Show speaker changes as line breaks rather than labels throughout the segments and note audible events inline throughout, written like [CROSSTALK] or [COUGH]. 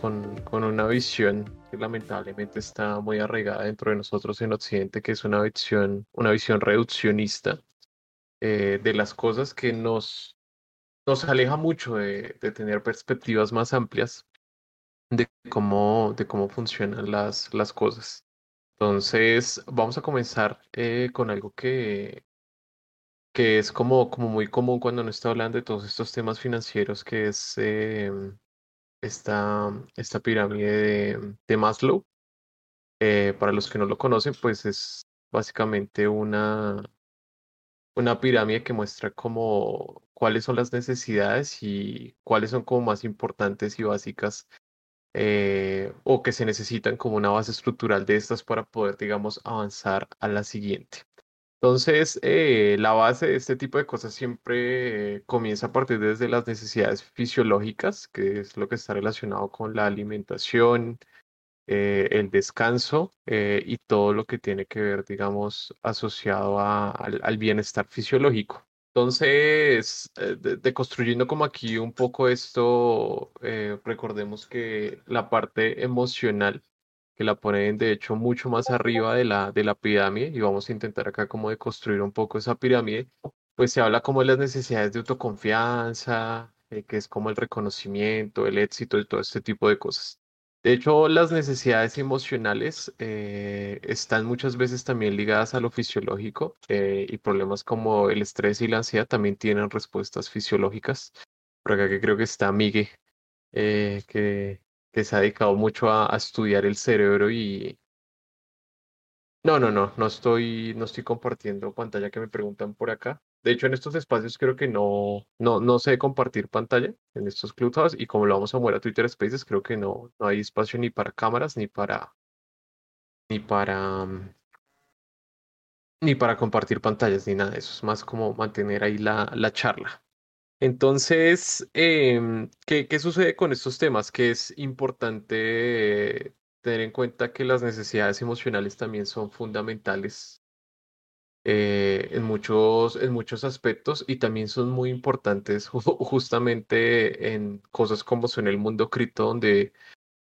con, con, una visión que lamentablemente está muy arraigada dentro de nosotros en Occidente, que es una visión, una visión reduccionista eh, de las cosas que nos, nos aleja mucho de, de, tener perspectivas más amplias de cómo, de cómo funcionan las, las cosas. Entonces, vamos a comenzar eh, con algo que, que es como, como muy común cuando uno está hablando de todos estos temas financieros, que es em, esta, esta pirámide de, Maslow. Eh, para los que no lo conocen, pues es básicamente una, una pirámide que muestra como cuáles son las necesidades y cuáles son como más importantes y básicas eh, o que se necesitan como una base estructural de estas para poder, digamos, avanzar a la siguiente. Entonces, eh, la base de este tipo de cosas siempre eh, comienza a partir desde las necesidades fisiológicas, que es lo que está relacionado con la alimentación, eh, el descanso y todo lo que tiene que ver, digamos, asociado al, bienestar fisiológico. Entonces, deconstruyendo como aquí un poco esto, recordemos que la parte emocional que la ponen de hecho mucho más arriba de la, de la pirámide y vamos a intentar acá como de construir un poco esa pirámide, pues se habla como de las necesidades de autoconfianza, eh, que es como el reconocimiento, el éxito y todo este tipo de cosas. De hecho, las necesidades emocionales eh, están muchas veces también ligadas a lo fisiológico eh, y problemas como el estrés y la ansiedad también tienen respuestas fisiológicas. Por acá que creo que está Miguel, que, que se ha dedicado mucho a, estudiar el cerebro y... No, no, no, no estoy, no estoy compartiendo pantalla que me preguntan por acá. De hecho, en estos espacios creo que no, no, no sé compartir pantalla en estos clubhouse y como lo vamos a mover a Twitter Spaces, creo que no, no hay espacio ni para cámaras ni para ni para ni para compartir pantallas ni nada eso. Es más como mantener ahí la, la charla. Entonces, em, ¿qué, qué sucede con estos temas? Que es importante tener en cuenta que las necesidades emocionales también son fundamentales eh, en muchos, en muchos aspectos y también son muy importantes [LAUGHS] justamente en cosas como son el mundo cripto, donde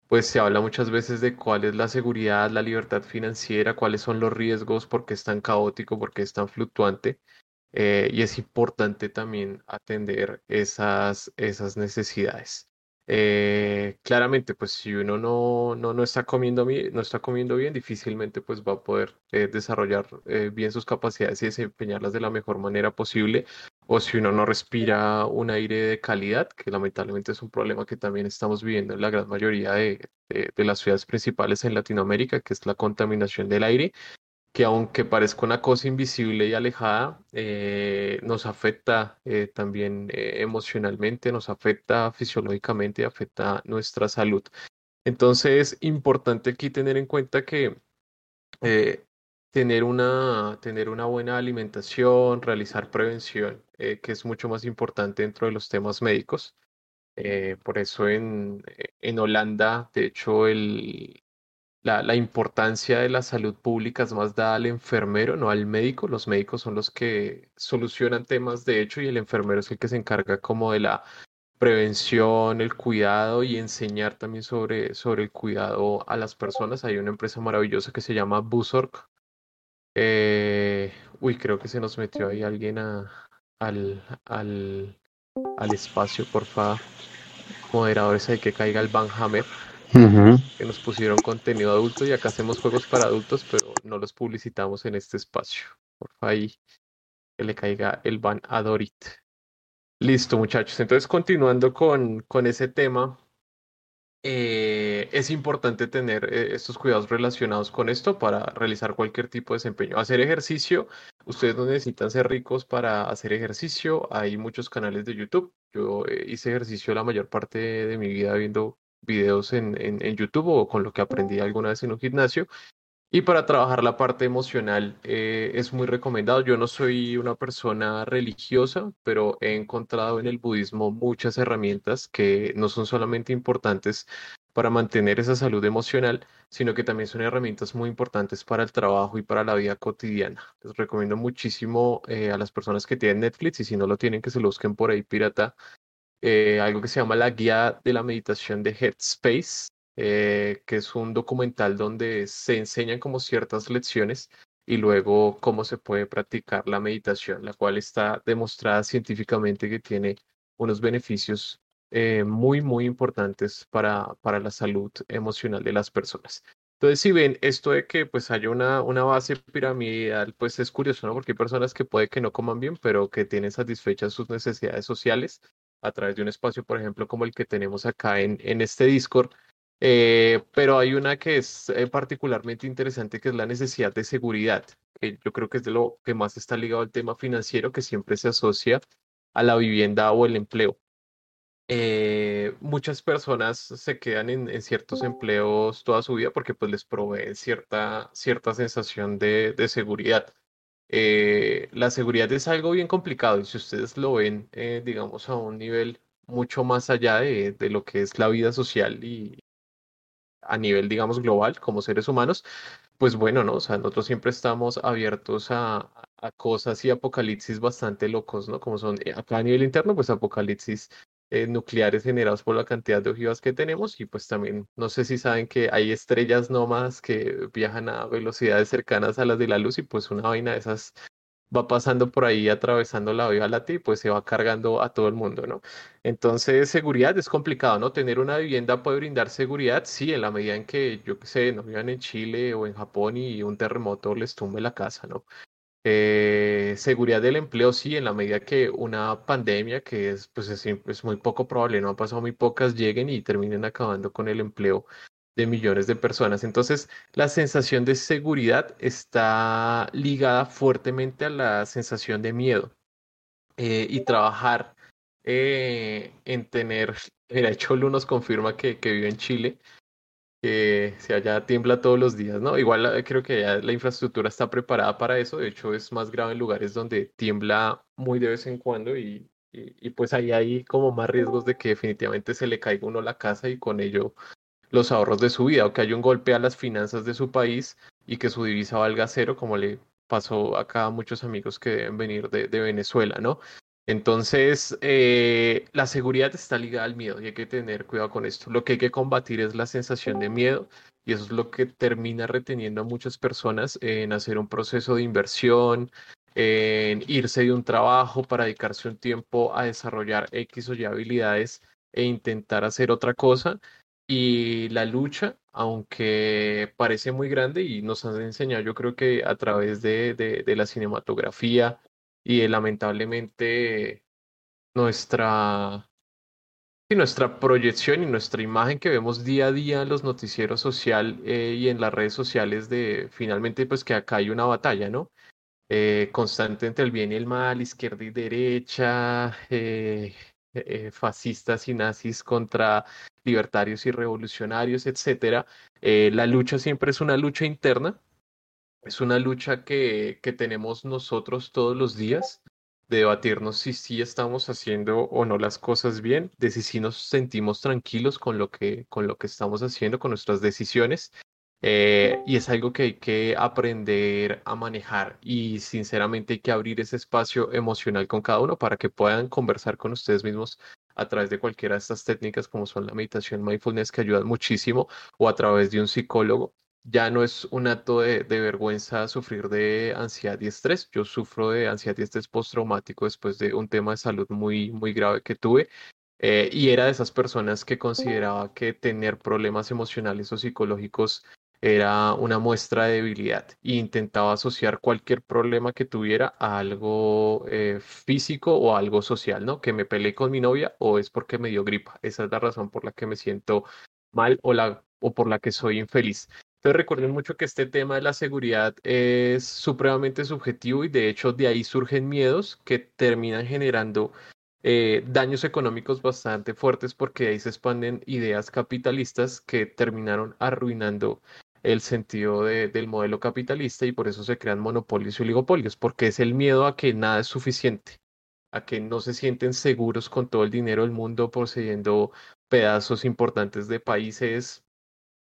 pues se habla muchas veces de cuál es la seguridad, la libertad financiera, cuáles son los riesgos, por qué es tan caótico, por qué es tan fluctuante. Eh, y es importante también atender esas, esas necesidades. Eh, claramente, pues si uno no, no, no, está comiendo, no está comiendo bien, difícilmente pues va a poder eh, desarrollar bien sus capacidades y desempeñarlas de la mejor manera posible. O si uno no respira un aire de calidad, que lamentablemente es un problema que también estamos viviendo en la gran mayoría de, de las ciudades principales en Latinoamérica, que es la contaminación del aire que aunque parezca una cosa invisible y alejada, eh, nos afecta eh, también eh, emocionalmente, nos afecta fisiológicamente, afecta nuestra salud. Entonces, importante aquí tener en cuenta que tener, una, tener una buena alimentación, realizar prevención, que es mucho más importante dentro de los temas médicos. por eso en, en Holanda, de hecho, el, la, la, importancia de la salud pública es más dada al enfermero, no al médico. Los médicos son los que solucionan temas de hecho y el enfermero es el que se encarga como de la prevención, el cuidado y enseñar también sobre, sobre el cuidado a las personas. Hay una empresa maravillosa que se llama Busorg. Eh, uy, creo que se nos metió ahí alguien al, al, al espacio, por favor. Moderadores, hay que caiga el Que nos pusieron contenido adulto y acá hacemos juegos para adultos, pero no los publicitamos en este espacio. Por ahí que le caiga el ban a Dorit. Listo, muchachos. Entonces, continuando con, con ese tema, eh, es importante tener eh, estos cuidados relacionados con esto para realizar cualquier tipo de desempeño. Hacer ejercicio, ustedes no necesitan ser ricos para hacer ejercicio. Hay muchos canales de YouTube. Yo eh, hice ejercicio la mayor parte de mi vida viendo videos en, en, en, YouTube o con lo que aprendí alguna vez en un gimnasio. Y para trabajar la parte emocional eh, es muy recomendado. Yo no soy una persona religiosa, pero he encontrado en el budismo muchas herramientas que no son solamente importantes para mantener esa salud emocional, sino que también son herramientas muy importantes para el trabajo y para la vida cotidiana. Les recomiendo muchísimo eh, a las personas que tienen Netflix y si no lo tienen, que se lo busquen por ahí pirata eh, algo que se llama la guía de la meditación de Headspace, eh, que es un documental donde se enseñan como ciertas lecciones y luego cómo se puede practicar la meditación, la cual está demostrada científicamente que tiene unos beneficios eh, muy, muy importantes para, para la salud emocional de las personas. Entonces, si ven esto de que pues haya una, una base piramidal, pues es curioso, ¿no? Porque hay personas que puede que no coman bien, pero que tienen satisfechas sus necesidades sociales a través de un espacio, por ejemplo, como el que tenemos acá en, en este Discord. Eh, pero hay una que es eh, particularmente interesante, que es la necesidad de seguridad, yo creo que es de lo que más está ligado al tema financiero, que siempre se asocia a la vivienda o el empleo. Eh, muchas personas se quedan en, ciertos empleos toda su vida porque pues les proveen cierta, cierta sensación de, de seguridad. Eh, la seguridad es algo bien complicado y si ustedes lo ven, eh, digamos, a un nivel mucho más allá de, de, lo que es la vida social y a nivel, digamos, global como seres humanos, pues bueno, ¿no? O sea, nosotros siempre estamos abiertos a, a cosas y apocalipsis bastante locos, ¿no? Como son acá a nivel interno, pues apocalipsis eh, nucleares generados por la cantidad de ojivas que tenemos y pues también no sé si saben que hay estrellas nómadas que viajan a velocidades cercanas a las de la luz y pues una vaina de esas va pasando por ahí atravesando la Vía Láctea y pues se va cargando a todo el mundo, ¿no? Entonces, seguridad es complicado, ¿no? Tener una vivienda puede brindar seguridad, sí, en la medida en que, yo qué sé, no vivan en Chile o en Japón y un terremoto les tumbe la casa, ¿no? Eh, seguridad del empleo, sí, en la medida que una pandemia, que es, pues es, muy poco probable, no ha pasado muy pocas, lleguen y terminen acabando con el empleo de millones de personas. Entonces, la sensación de seguridad está ligada fuertemente a la sensación de miedo eh, y trabajar eh, en tener, [LAUGHS] mira, Cholo nos confirma que vive en Chile que se allá tiembla todos los días, ¿no? Igual eh, creo que ya la infraestructura está preparada para eso, de hecho es más grave en lugares donde tiembla muy de vez en cuando y, y, pues ahí hay como más riesgos de que definitivamente se le caiga uno la casa y con ello los ahorros de su vida o que haya un golpe a las finanzas de su país y que su divisa valga cero, como le pasó acá a muchos amigos que deben venir de, de Venezuela, ¿no? Entonces, eh, la seguridad está ligada al miedo y hay que tener cuidado con esto. Lo que hay que combatir es la sensación de miedo y eso es lo que termina reteniendo a muchas personas en hacer un proceso de inversión, en irse de un trabajo para dedicarse un tiempo a desarrollar X o Y habilidades e intentar hacer otra cosa. Y la lucha, aunque parece muy grande y nos han enseñado, yo creo que a través de, de, de la cinematografía, y lamentablemente nuestra, nuestra proyección y nuestra imagen que vemos día a día en los noticieros social eh, y en las redes sociales de finalmente pues que acá hay una batalla, ¿no? Eh, constante entre el bien y el mal, izquierda y derecha, eh, fascistas y nazis contra libertarios y revolucionarios, etcétera. la lucha siempre es una lucha interna es una lucha que, que tenemos nosotros todos los días de debatirnos si sí estamos haciendo o no las cosas bien, de si sí nos sentimos tranquilos con lo que, con lo que estamos haciendo, con nuestras decisiones. Eh, y es algo que hay que aprender a manejar y sinceramente hay que abrir ese espacio emocional con cada uno para que puedan conversar con ustedes mismos a través de cualquiera de estas técnicas como son la meditación mindfulness que ayudan muchísimo o a través de un psicólogo ya no es un acto de, vergüenza sufrir de ansiedad y estrés. Yo sufro de ansiedad y estrés postraumático después de un tema de salud muy, muy grave que tuve. Eh, y era de esas personas que consideraba que tener problemas emocionales o psicológicos era una muestra de debilidad e intentaba asociar cualquier problema que tuviera a algo eh, físico o algo social, ¿no? Que me peleé con mi novia o es porque me dio gripa. Esa es la razón por la que me siento mal o, la, o por la que soy infeliz. Entonces recuerden mucho que este tema de la seguridad es supremamente subjetivo y de hecho de ahí surgen miedos que terminan generando eh, daños económicos bastante fuertes porque ahí se expanden ideas capitalistas que terminaron arruinando el sentido del modelo capitalista y por eso se crean monopolios y oligopolios, porque es el miedo a que nada es suficiente, a que no se sienten seguros con todo el dinero del mundo poseyendo pedazos importantes de países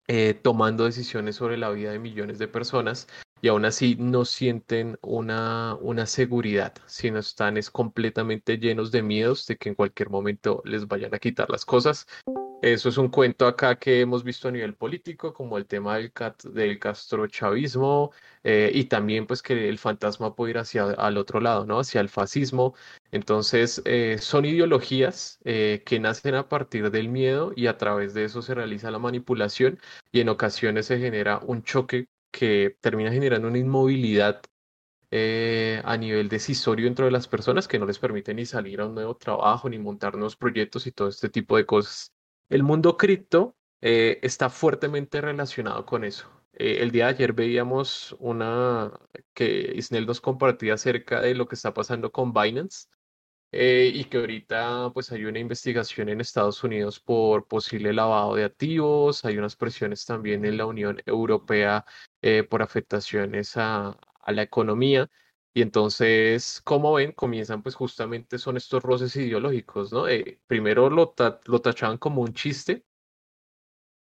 eh, tomando decisiones sobre la vida de millones de personas y aún así no sienten una, una seguridad, sino están es completamente llenos de miedos de que en cualquier momento les vayan a quitar las cosas. Eso es un cuento acá que hemos visto a nivel político, como el tema del, del castrochavismo eh, y también pues que el fantasma puede ir hacia al otro lado, ¿no? Hacia el fascismo. Entonces, eh, son ideologías eh, que nacen a partir del miedo y a través de eso se realiza la manipulación y en ocasiones se genera un choque que termina generando una inmovilidad a nivel decisorio dentro de las personas que no les permite ni salir a un nuevo trabajo, ni montar nuevos proyectos y todo este tipo de cosas. El mundo cripto eh, está fuertemente relacionado con eso. Eh, el día de ayer veíamos una que Isnel nos compartía acerca de lo que está pasando con Binance eh, y que ahorita pues hay una investigación en Estados Unidos por posible lavado de activos, hay unas presiones también en la Unión Europea por afectaciones a, a la economía. Y entonces, como ven, comienzan pues justamente son estos roces ideológicos, ¿no? Eh, primero lo, lo tachaban como un chiste,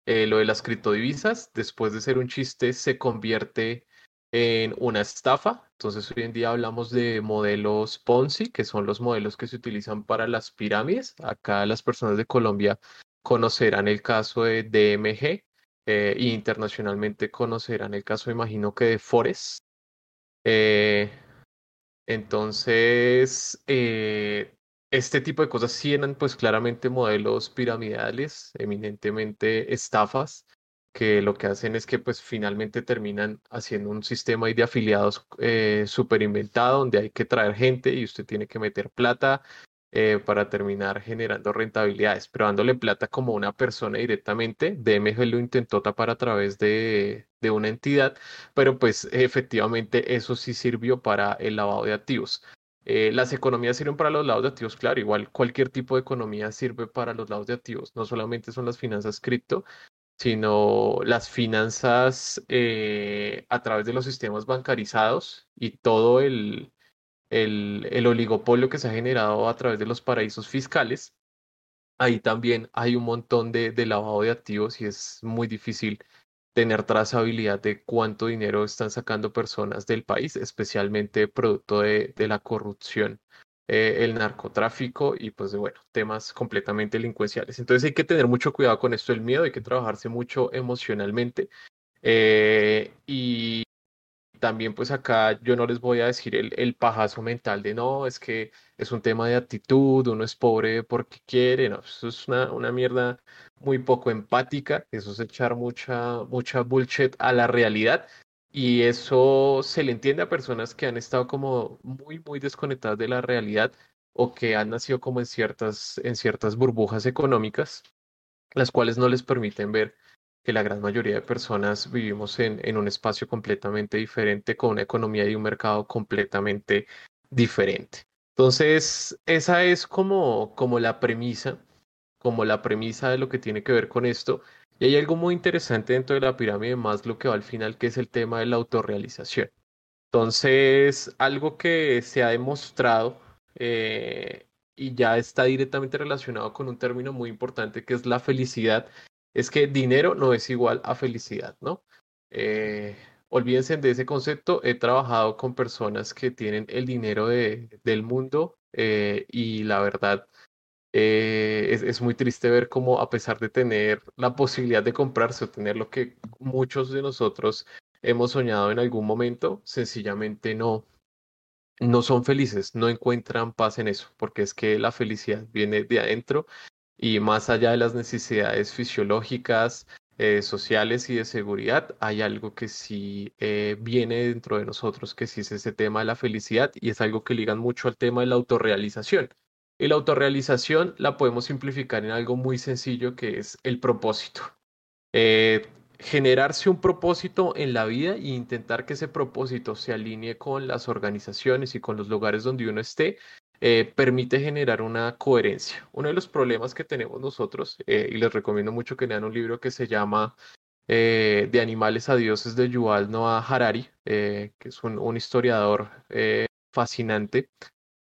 eh, lo de las criptodivisas, después de ser un chiste se convierte en una estafa. Entonces hoy en día hablamos de modelos Ponzi, que son los modelos que se utilizan para las pirámides. Acá las personas de Colombia conocerán el caso de DMG e internacionalmente conocerán el caso, imagino que de Forest. Eh, entonces, eh, este tipo de cosas sí eran pues claramente modelos piramidales, eminentemente estafas, que lo que hacen es que pues finalmente terminan haciendo un sistema de afiliados eh, súper inventado donde hay que traer gente y usted tiene que meter plata eh, para terminar generando rentabilidades, pero dándole plata como una persona directamente. DMG lo intentó tapar a través de, de una entidad, pero pues efectivamente eso sí sirvió para el lavado de activos. Eh, las economías sirven para los lados de activos, claro, igual cualquier tipo de economía sirve para los lados de activos, no solamente son las finanzas cripto, sino las finanzas eh, a través de los sistemas bancarizados y todo el, el, oligopolio que se ha generado a través de los paraísos fiscales, ahí también hay un montón de, lavado de activos y es muy difícil tener trazabilidad de cuánto dinero están sacando personas del país, especialmente producto de, la corrupción, eh, el narcotráfico y pues de, bueno, temas completamente delincuenciales. Entonces hay que tener mucho cuidado con esto del miedo, hay que trabajarse mucho emocionalmente. Eh, y, también pues acá yo no les voy a decir el, el, pajazo mental de no, es que es un tema de actitud, uno es pobre porque quiere, no, eso es una, una mierda muy poco empática, eso es echar mucha, mucha bullshit a la realidad y eso se le entiende a personas que han estado como muy, muy desconectadas de la realidad o que han nacido como en ciertas, en ciertas burbujas económicas, las cuales no les permiten ver que la gran mayoría de personas vivimos en, en un espacio completamente diferente, con una economía y un mercado completamente diferente. Entonces, esa es como, como la premisa, como la premisa de lo que tiene que ver con esto. Y hay algo muy interesante dentro de la pirámide más lo que va al final, que es el tema de la autorrealización. Entonces, algo que se ha demostrado eh, y ya está directamente relacionado con un término muy importante que es la felicidad es que dinero no es igual a felicidad, ¿no? Eh, olvídense de ese concepto. He trabajado con personas que tienen el dinero de, del mundo eh, y la verdad eh, es, es, muy triste ver cómo a pesar de tener la posibilidad de comprarse o tener lo que muchos de nosotros hemos soñado en algún momento, sencillamente no, no son felices, no encuentran paz en eso, porque es que la felicidad viene de adentro y más allá de las necesidades fisiológicas, eh, sociales y de seguridad, hay algo que sí eh, viene dentro de nosotros, que sí es ese tema de la felicidad y es algo que ligan mucho al tema de la autorrealización. Y la autorrealización la podemos simplificar en algo muy sencillo que es el propósito. Eh, generarse un propósito en la vida e intentar que ese propósito se alinee con las organizaciones y con los lugares donde uno esté eh, permite generar una coherencia. Uno de los problemas que tenemos nosotros, eh, y les recomiendo mucho que lean un libro que se llama eh, De animales a dioses de Yuval Noah Harari, que es un, un historiador fascinante.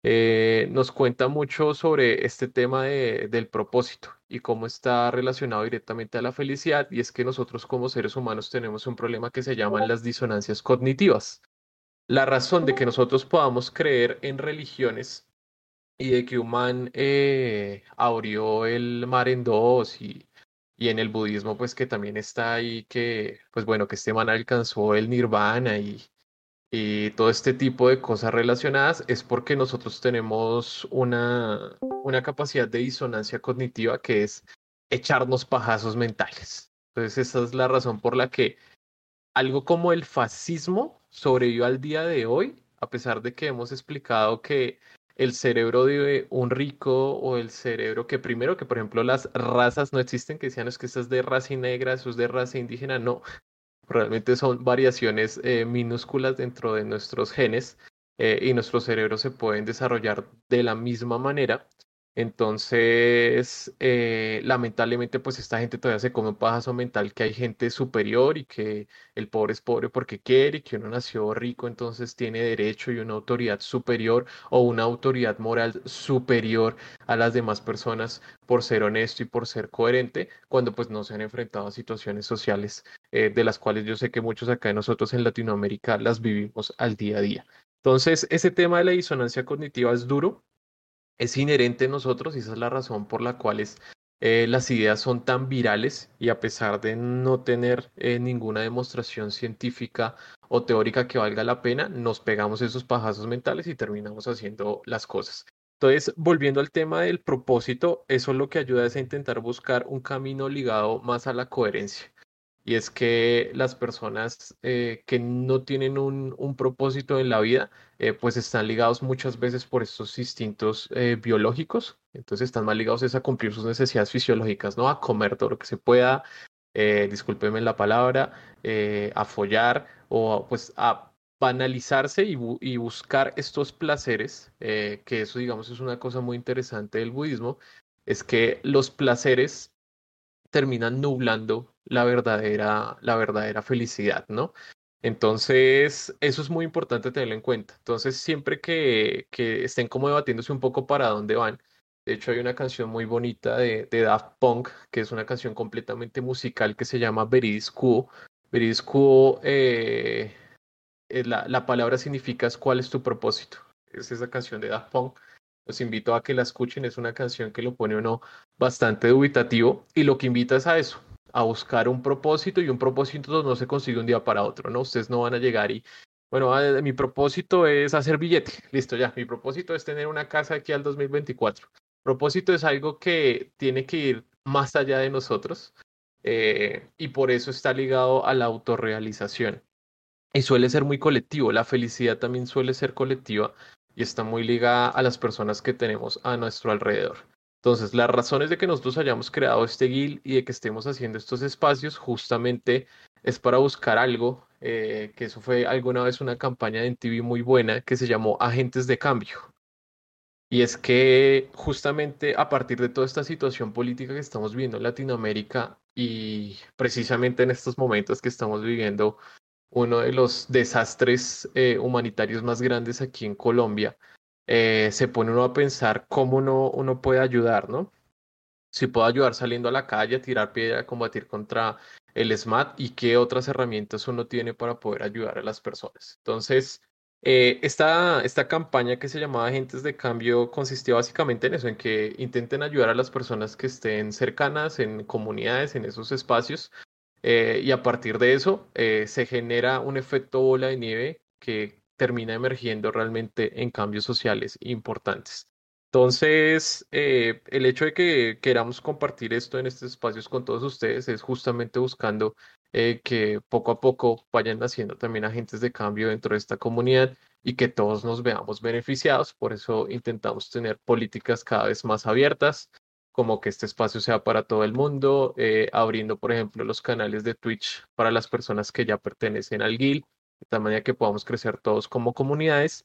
eh, nos cuenta mucho sobre este tema de, del propósito y cómo está relacionado directamente a la felicidad. Y es que nosotros como seres humanos tenemos un problema que se llaman las disonancias cognitivas. La razón de que nosotros podamos creer en religiones y de que un man eh, abrió el mar en dos y, y en el budismo pues que también está ahí que pues bueno que este man alcanzó el nirvana y, y todo este tipo de cosas relacionadas es porque nosotros tenemos una, una capacidad de disonancia cognitiva que es echarnos pajazos mentales. Entonces esa es la razón por la que algo como el fascismo sobrevivió al día de hoy, a pesar de que hemos explicado que el cerebro de un rico o el cerebro que primero que por ejemplo las razas no existen, que decían es que estas es de raza negra, eso es de raza indígena, no, Realmente son variaciones eh, minúsculas dentro de nuestros genes eh, y nuestros cerebros se pueden desarrollar de la misma manera entonces, eh, lamentablemente, pues esta gente todavía se come un pajazo mental que hay gente superior y que el pobre es pobre porque quiere y que uno nació rico, entonces tiene derecho y una autoridad superior o una autoridad moral superior a las demás personas por ser honesto y por ser coherente, cuando pues no se han enfrentado a situaciones sociales eh, de las cuales yo sé que muchos acá de nosotros en Latinoamérica las vivimos al día a día. Entonces, ese tema de la disonancia cognitiva es duro, es inherente en nosotros y esa es la razón por la cual eh, las ideas son tan virales y a pesar de no tener eh, ninguna demostración científica o teórica que valga la pena, nos pegamos esos pajazos mentales y terminamos haciendo las cosas. Entonces, volviendo al tema del propósito, eso lo que ayuda es a intentar buscar un camino ligado más a la coherencia. Y es que las personas eh, que no tienen un, propósito en la vida, eh, pues están ligados muchas veces por estos instintos eh, biológicos. Entonces están más ligados a cumplir sus necesidades fisiológicas, ¿no? A comer todo lo que se pueda, discúlpeme la palabra, a follar o pues a banalizarse y, y buscar estos placeres, que eso digamos es una cosa muy interesante del budismo, es que los placeres terminan nublando la verdadera, la verdadera felicidad, ¿no? Entonces, eso es muy importante tenerlo en cuenta. Entonces, siempre que, que estén como debatiéndose un poco para dónde van, de hecho hay una canción muy bonita de, de Daft Punk, que es una canción completamente musical que se llama Veridis Quo. Veridis Quo, eh, eh, la, la palabra significa cuál es tu propósito. Es esa canción de Daft Punk los invito a que la escuchen, es una canción que lo pone uno bastante dubitativo y lo que invita es a eso, a buscar un propósito y un propósito no se consigue un día para otro, ¿no? Ustedes no van a llegar y, bueno, ah, mi propósito es hacer billete, listo ya, mi propósito es tener una casa aquí al 2024. Propósito es algo que tiene que ir más allá de nosotros eh, y por eso está ligado a la autorrealización. Y suele ser muy colectivo, la felicidad también suele ser colectiva y está muy ligada a las personas que tenemos a nuestro alrededor. Entonces, las razones de que nosotros hayamos creado este guild y de que estemos haciendo estos espacios justamente es para buscar algo, eh, que eso fue alguna vez una campaña de TV muy buena que se llamó Agentes de Cambio. Y es que justamente a partir de toda esta situación política que estamos viviendo en Latinoamérica y precisamente en estos momentos que estamos viviendo uno de los desastres eh, humanitarios más grandes aquí en Colombia, eh, se pone uno a pensar cómo uno, uno puede ayudar, ¿no? Si puedo ayudar saliendo a la calle a tirar piedra, a combatir contra el SMAT y qué otras herramientas uno tiene para poder ayudar a las personas. Entonces, eh, esta, esta campaña que se llamaba Agentes de Cambio consistía básicamente en eso, en que intenten ayudar a las personas que estén cercanas en comunidades, en esos espacios, eh, y a partir de eso se genera un efecto bola de nieve que termina emergiendo realmente en cambios sociales importantes. Entonces, eh, el hecho de que queramos compartir esto en estos espacios con todos ustedes es justamente buscando que poco a poco vayan naciendo también agentes de cambio dentro de esta comunidad y que todos nos veamos beneficiados. Por eso intentamos tener políticas cada vez más abiertas, como que este espacio sea para todo el mundo, eh, abriendo, por ejemplo, los canales de Twitch para las personas que ya pertenecen al guild, de tal manera que podamos crecer todos como comunidades.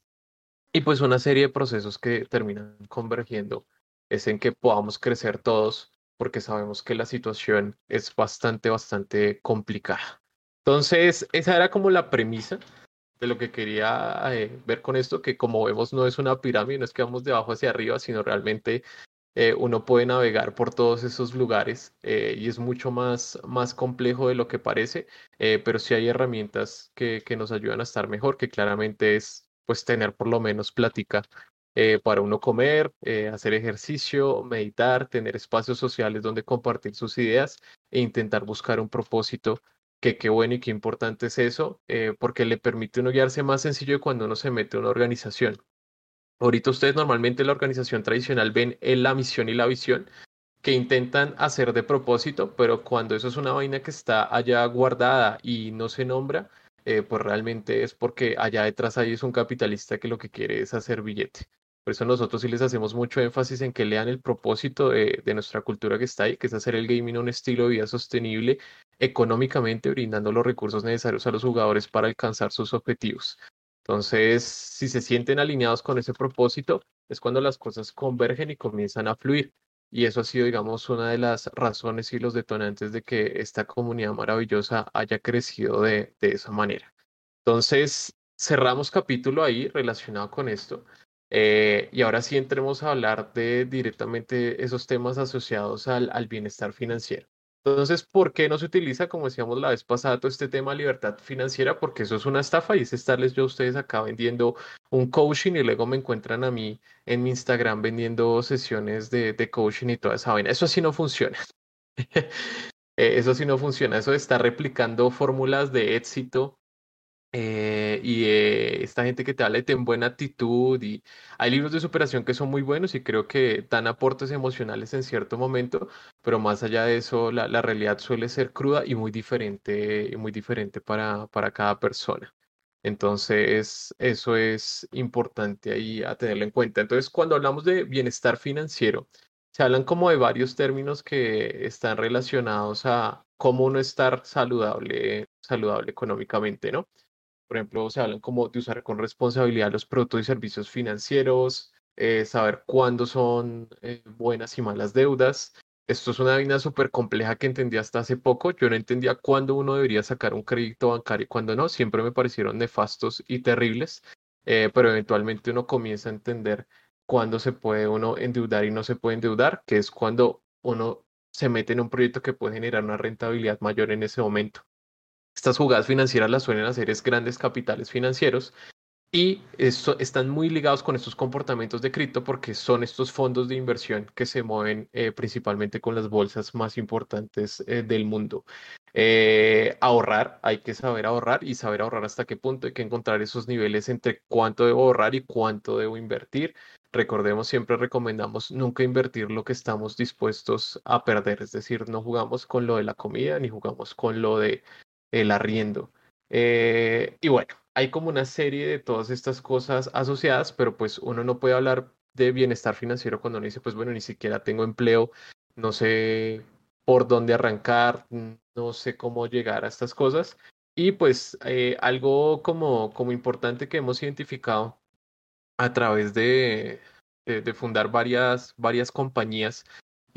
Y pues una serie de procesos que terminan convergiendo es en que podamos crecer todos, porque sabemos que la situación es bastante, bastante complicada. Entonces, esa era como la premisa de lo que quería eh, ver con esto, que como vemos no es una pirámide, no es que vamos de abajo hacia arriba, sino realmente eh, uno puede navegar por todos esos lugares eh, y es mucho más, más complejo de lo que parece, pero sí hay herramientas que, que, nos ayudan a estar mejor, que claramente es pues tener por lo menos plática para uno comer, hacer ejercicio, meditar, tener espacios sociales donde compartir sus ideas e intentar buscar un propósito que qué bueno y qué importante es eso, eh, porque le permite uno guiarse más sencillo cuando uno se mete en una organización. Ahorita ustedes normalmente la organización tradicional ven en la misión y la visión que intentan hacer de propósito, pero cuando eso es una vaina que está allá guardada y no se nombra, eh, pues realmente es porque allá detrás ahí es un capitalista que lo que quiere es hacer billete. Por eso nosotros sí les hacemos mucho énfasis en que lean el propósito de, nuestra cultura que está ahí, que es hacer el gaming un estilo de vida sostenible económicamente, brindando los recursos necesarios a los jugadores para alcanzar sus objetivos. Entonces, si se sienten alineados con ese propósito, es cuando las cosas convergen y comienzan a fluir. Y eso ha sido, digamos, una de las razones y los detonantes de que esta comunidad maravillosa haya crecido de, esa manera. Entonces, cerramos capítulo ahí relacionado con esto. Eh, y ahora sí entremos a hablar de directamente esos temas asociados al, bienestar financiero. Entonces, ¿por qué no se utiliza, como decíamos la vez pasada, todo este tema de libertad financiera? Porque eso es una estafa y es estarles yo a ustedes acá vendiendo un coaching y luego me encuentran a mí en mi Instagram vendiendo sesiones de, coaching y toda esa vaina. Eso sí no funciona. [LAUGHS] Eh, eso sí no funciona. Eso de estar replicando fórmulas de éxito eh, y eh, esta gente que te habla de buena actitud y hay libros de superación que son muy buenos y creo que dan aportes emocionales en cierto momento, pero más allá de eso la, la realidad suele ser cruda y muy diferente, muy diferente para, para cada persona. Entonces, eso es importante ahí a tenerlo en cuenta. Entonces, cuando hablamos de bienestar financiero, se hablan como de varios términos que están relacionados a cómo uno estar saludable, saludable económicamente, ¿no? Por ejemplo, se hablan como de usar con responsabilidad los productos y servicios financieros, eh, saber cuándo son eh, buenas y malas deudas. Esto es una vaina súper compleja que entendí hasta hace poco. Yo no entendía cuándo uno debería sacar un crédito bancario y cuándo no. Siempre me parecieron nefastos y terribles, eh, pero eventualmente uno comienza a entender cuándo se puede uno endeudar y no se puede endeudar, que es cuando uno se mete en un proyecto que puede generar una rentabilidad mayor en ese momento. Estas jugadas financieras las suelen hacer es grandes capitales financieros y esto, están muy ligados con estos comportamientos de cripto porque son estos fondos de inversión que se mueven eh, principalmente con las bolsas más importantes eh, del mundo. Eh, ahorrar, hay que saber ahorrar y saber ahorrar hasta qué punto hay que encontrar esos niveles entre cuánto debo ahorrar y cuánto debo invertir. Recordemos, siempre recomendamos nunca invertir lo que estamos dispuestos a perder, es decir, no jugamos con lo de la comida ni jugamos con lo de el arriendo. Eh, y bueno, hay como una serie de todas estas cosas asociadas, pero pues uno no puede hablar de bienestar financiero cuando uno dice, pues bueno, ni siquiera tengo empleo, no sé por dónde arrancar, no sé cómo llegar a estas cosas. Y pues eh, algo como, como importante que hemos identificado a través de, de, de fundar varias, varias compañías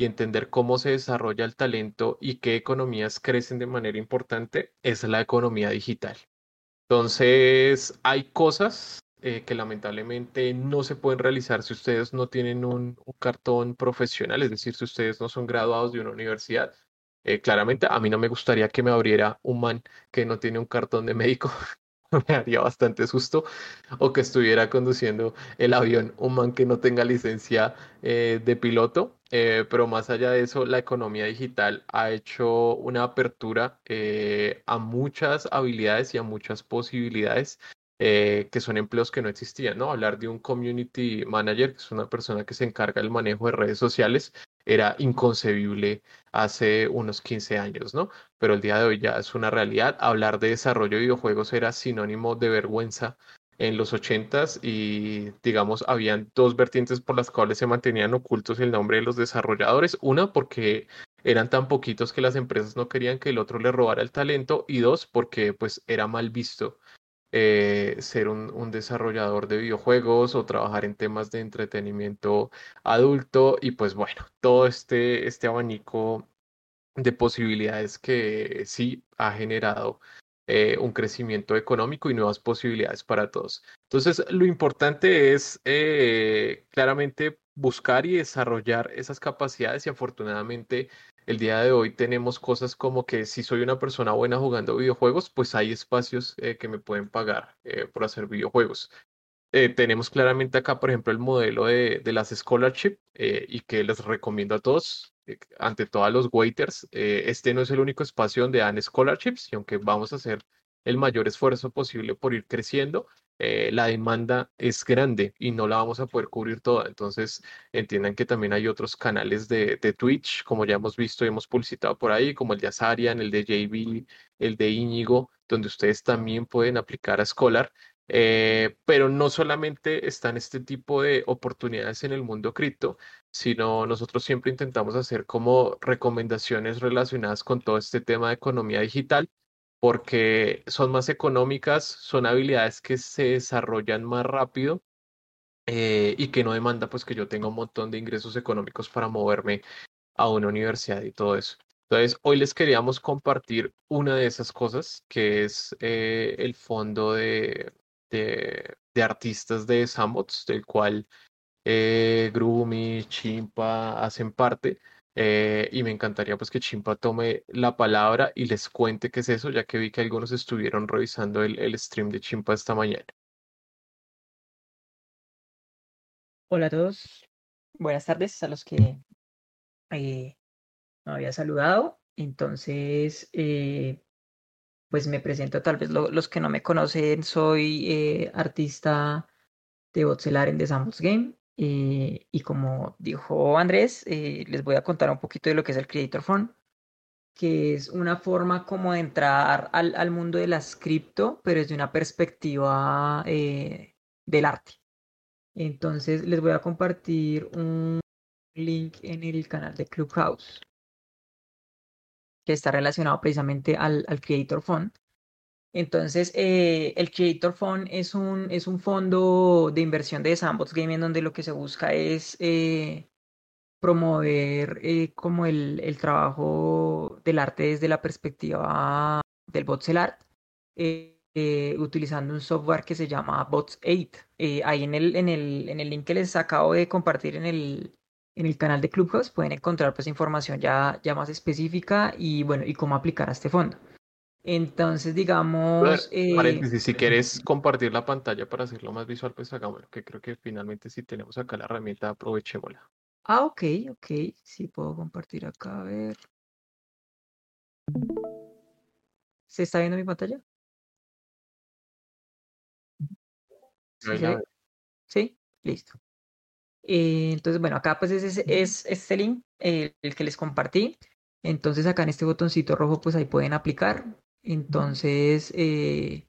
y entender cómo se desarrolla el talento y qué economías crecen de manera importante es la economía digital. Entonces, hay cosas eh, que lamentablemente no se pueden realizar si ustedes no tienen un, cartón profesional, es decir, si ustedes no son graduados de una universidad. Eh, claramente, a mí no me gustaría que me abriera un man que no tiene un cartón de médico [LAUGHS] [LAUGHS] me haría bastante susto, o que estuviera conduciendo el avión un man que no tenga licencia eh, de piloto. Eh, pero más allá de eso, la economía digital ha hecho una apertura eh, a muchas habilidades y a muchas posibilidades que son empleos que no existían, ¿no? Hablar de un community manager, que es una persona que se encarga del manejo de redes sociales, era inconcebible hace unos 15 años, ¿no? Pero el día de hoy ya es una realidad. Hablar de desarrollo de videojuegos era sinónimo de vergüenza en los 80s y digamos habían dos vertientes por las cuales se mantenían ocultos el nombre de los desarrolladores. Una porque eran tan poquitos que las empresas no querían que el otro le robara el talento y dos porque pues era mal visto eh, ser un, desarrollador de videojuegos o trabajar en temas de entretenimiento adulto y pues bueno, todo este, este abanico de posibilidades que sí ha generado eh, un crecimiento económico y nuevas posibilidades para todos. Entonces, lo importante es eh, claramente buscar y desarrollar esas capacidades y afortunadamente el día de hoy tenemos cosas como que si soy una persona buena jugando videojuegos, pues hay espacios eh, que me pueden pagar por hacer videojuegos. tenemos claramente acá, por ejemplo, el modelo de, de las scholarship y que les recomiendo a todos. Eh, ante todos los waiters, eh, este no es el único espacio donde dan scholarships y aunque vamos a hacer el mayor esfuerzo posible por ir creciendo, eh, la demanda es grande y no la vamos a poder cubrir toda. Entonces, entiendan que también hay otros canales de, Twitch, como ya hemos visto y hemos publicitado por ahí, como el de Azarian, el de JB, el de Íñigo, donde ustedes también pueden aplicar a Scholar. pero no solamente están este tipo de oportunidades en el mundo cripto, sino nosotros siempre intentamos hacer como recomendaciones relacionadas con todo este tema de economía digital, porque son más económicas, son habilidades que se desarrollan más rápido eh, y que no demanda pues que yo tenga un montón de ingresos económicos para moverme a una universidad y todo eso. Entonces, hoy les queríamos compartir una de esas cosas, que es eh, el fondo de, de, artistas de Sandbox, del cual eh, Grumi, Chimpa hacen parte. Eh, y me encantaría pues que Chimpa tome la palabra y les cuente qué es eso, ya que vi que algunos estuvieron revisando el, el stream de Chimpa esta mañana.
Hola a todos, buenas tardes a los que eh, me había saludado. Entonces, eh, pues me presento, tal vez los que no me conocen, soy artista de Botcelar en The Sandbox Game. Eh, y como dijo Andrés, eh, les voy a contar un poquito de lo que es el Creator Fund, que es una forma como de entrar al, al mundo de las cripto, pero desde una perspectiva eh, del arte. Entonces les voy a compartir un link en el canal de Clubhouse que está relacionado precisamente al, al Creator Fund. Entonces, eh, el Creator Fund es un, es un fondo de inversión de Sandbox Gaming donde lo que se busca es eh, promover eh, como el, el, trabajo del arte desde la perspectiva del voxel art, utilizando un software que se llama Bots 8. ahí en el, en, el, en el link que les acabo de compartir en el, en el canal de Clubhouse pueden encontrar pues información ya, ya más específica y bueno, y cómo aplicar a este fondo. Entonces, digamos...
Eh, si quieres compartir la pantalla para hacerlo más visual, pues hagámoslo, que creo que finalmente si tenemos acá la herramienta, aprovechémosla.
Ah, ok, ok, sí puedo compartir acá, a ver. ¿Se está viendo mi pantalla? ¿Sí? listo. Eh, entonces, bueno, acá pues es, es, este link, el que les compartí. Entonces acá en este botoncito rojo pues ahí pueden aplicar. Entonces, eh,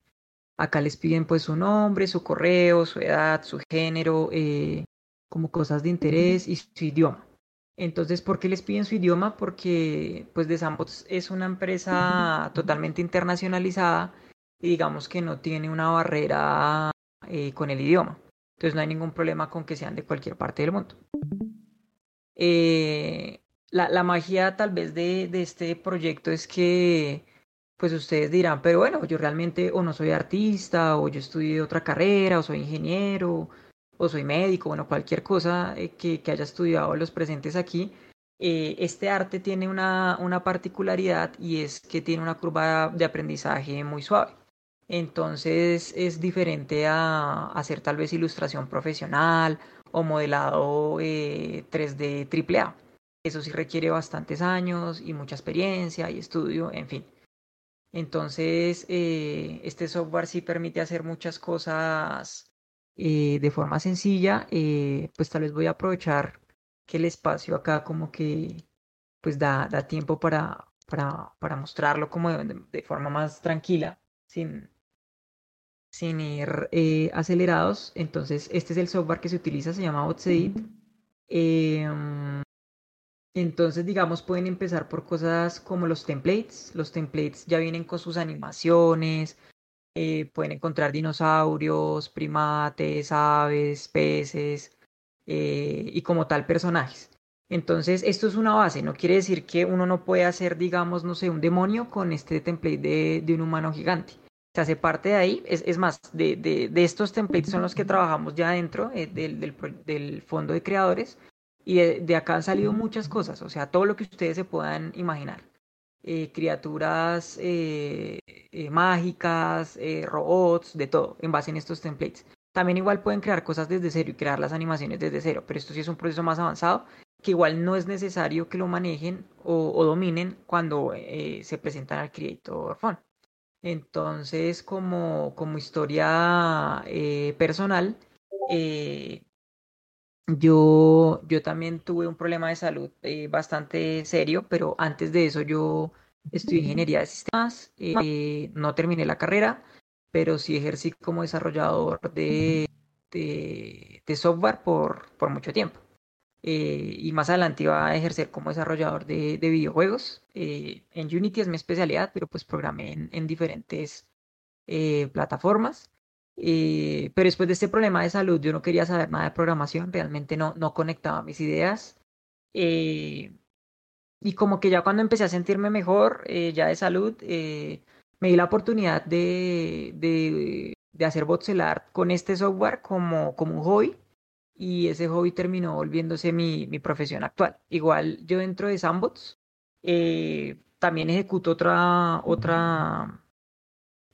acá les piden pues su nombre, su correo, su edad, su género, eh, como cosas de interés y su idioma. Entonces, ¿por qué les piden su idioma? Porque pues de Sandbox es una empresa totalmente internacionalizada y digamos que no tiene una barrera eh, con el idioma. Entonces no hay ningún problema con que sean de cualquier parte del mundo. la, la, magia tal vez de, de este proyecto es que pues ustedes dirán, pero bueno, yo realmente o no soy artista, o yo estudié otra carrera, o soy ingeniero, o soy médico, bueno, cualquier cosa eh, que, haya estudiado los presentes aquí. Eh, este arte tiene una, una particularidad y es que tiene una curva de aprendizaje muy suave. Entonces es diferente a hacer tal vez ilustración profesional o modelado 3D eh, AAA. Eso sí requiere bastantes años y mucha experiencia y estudio, en fin. Entonces, eh, este software sí permite hacer muchas cosas eh, de forma sencilla. Eh, pues tal vez voy a aprovechar que el espacio acá como que pues da, da tiempo para, para, para mostrarlo como de, forma más tranquila, sin, sin ir acelerados. Entonces, este es el software que se utiliza, se llama Otsedit. Entonces, digamos, pueden empezar por cosas como los templates. Los templates ya vienen con sus animaciones. Eh, pueden encontrar dinosaurios, primates, aves, peces eh, y como tal personajes. Entonces, esto es una base, no quiere decir que uno no puede hacer, digamos, no sé, un demonio con este template de, un humano gigante. Se hace parte de ahí, es, es más, de, de, de, estos templates son los que trabajamos ya dentro eh, del, del, fondo de creadores y de, acá han salido muchas cosas, o sea, todo lo que ustedes se puedan imaginar. Eh, criaturas eh, eh, mágicas, robots, de todo, en base en estos templates. También igual pueden crear cosas desde cero y crear las animaciones desde cero, pero esto sí es un proceso más avanzado que igual no es necesario que lo manejen o, dominen cuando se presentan al Creator Phone. Entonces, como, como historia personal, eh, yo, yo también tuve un problema de salud eh, bastante serio, pero antes de eso yo estudié ingeniería de sistemas, eh, no terminé la carrera, pero sí ejercí como desarrollador de, de, de software por, por mucho tiempo. Eh, y más adelante iba a ejercer como desarrollador de, de videojuegos. En Unity es mi especialidad, pero pues programé en, en diferentes plataformas. Eh, pero después de este problema de salud, yo no quería saber nada de programación, realmente no, no conectaba mis ideas. Eh, y como que ya cuando empecé a sentirme mejor, eh, ya de salud, me di la oportunidad de, de, de hacer voxel art con este software como, como un hobby y ese hobby terminó volviéndose mi, mi profesión actual. Igual yo dentro de Sandbox eh, también ejecuto otra, otra,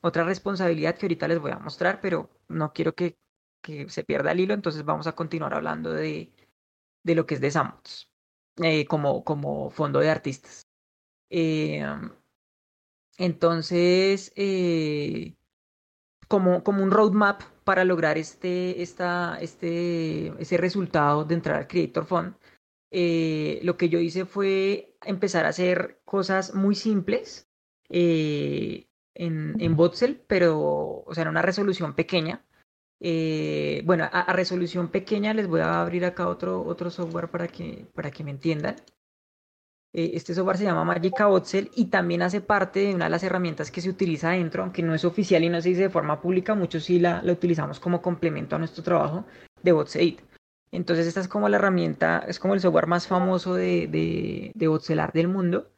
otra responsabilidad que ahorita les voy a mostrar, pero no quiero que, que se pierda el hilo, entonces vamos a continuar hablando de, de lo que es de Sandbox eh, como, como fondo de artistas. Eh, entonces, eh, como, como un roadmap para lograr este, esta, este, ese resultado de entrar al Creator Fund, lo que yo hice fue empezar a hacer cosas muy simples en, en Voxel, pero, o sea, en una resolución pequeña. Eh, bueno, a, a, resolución pequeña les voy a abrir acá otro, otro software para que, para que me entiendan. Eh, este software se llama Magica Voxel y también hace parte de una de las herramientas que se utiliza dentro, aunque no es oficial y no se dice de forma pública, muchos sí la, la utilizamos como complemento a nuestro trabajo de Voxel. Entonces esta es como la herramienta, es como el software más famoso de, de, de voxelar del mundo.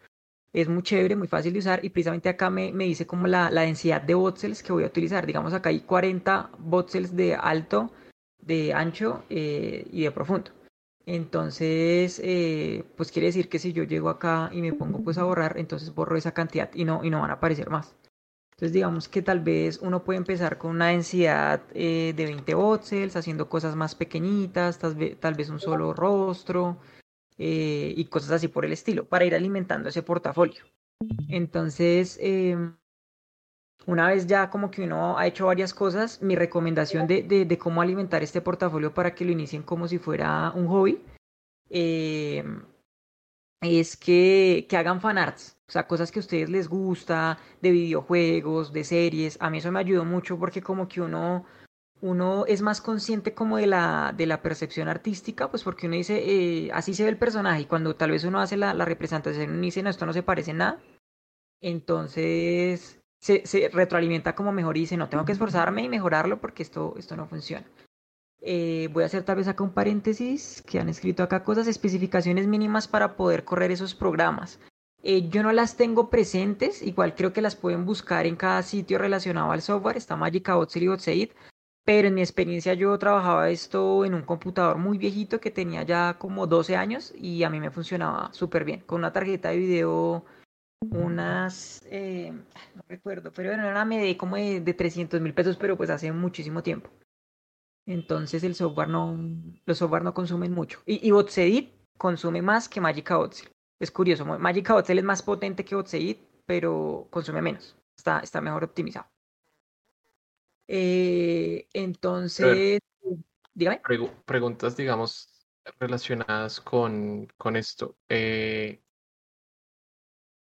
Es muy chévere, muy fácil de usar y precisamente acá me, me dice como la, la, densidad de voxels que voy a utilizar. Digamos acá hay 40 voxels de alto, de ancho eh, y de profundo. Entonces, eh, pues quiere decir que si yo llego acá y me pongo pues a borrar, entonces borro esa cantidad y no, y no van a aparecer más. Entonces digamos que tal vez uno puede empezar con una densidad eh, de 20 voxels, haciendo cosas más pequeñitas, tal vez, tal vez un solo rostro eh, y cosas así por el estilo, para ir alimentando ese portafolio. Entonces, eh, una vez ya como que uno ha hecho varias cosas, mi recomendación de, de, cómo alimentar este portafolio para que lo inicien como si fuera un hobby eh, es que, que hagan fanarts, o sea, cosas que a ustedes les gusta, de videojuegos, de series. A mí eso me ayudó mucho porque como que uno, uno es más consciente como de la, de la percepción artística, pues porque uno dice, eh, así se ve el personaje y cuando tal vez uno hace la, la representación, uno dice, no, esto no se parece en nada. Entonces se, se, retroalimenta como mejor y dice, no, tengo que esforzarme y mejorarlo porque esto, esto no funciona. Eh, voy a hacer tal vez acá un paréntesis, que han escrito acá cosas, especificaciones mínimas para poder correr esos programas. Eh, yo no las tengo presentes, igual creo que las pueden buscar en cada sitio relacionado al software, está Magica Botsel y pero en mi experiencia yo trabajaba esto en un computador muy viejito que tenía ya como 12 años y a mí me funcionaba súper bien, con una tarjeta de video unas, eh, no recuerdo, pero era una media como de, de 300 mil pesos, pero pues hace muchísimo tiempo. Entonces el software no, los software no consumen mucho. Y, y consume más que Magica Botsel. Es curioso, Magica Botsel es más potente que Botsedit, pero consume menos. Está, está mejor optimizado. Eh, entonces, dígame.
Pregu preguntas, digamos, relacionadas con, con esto. Eh,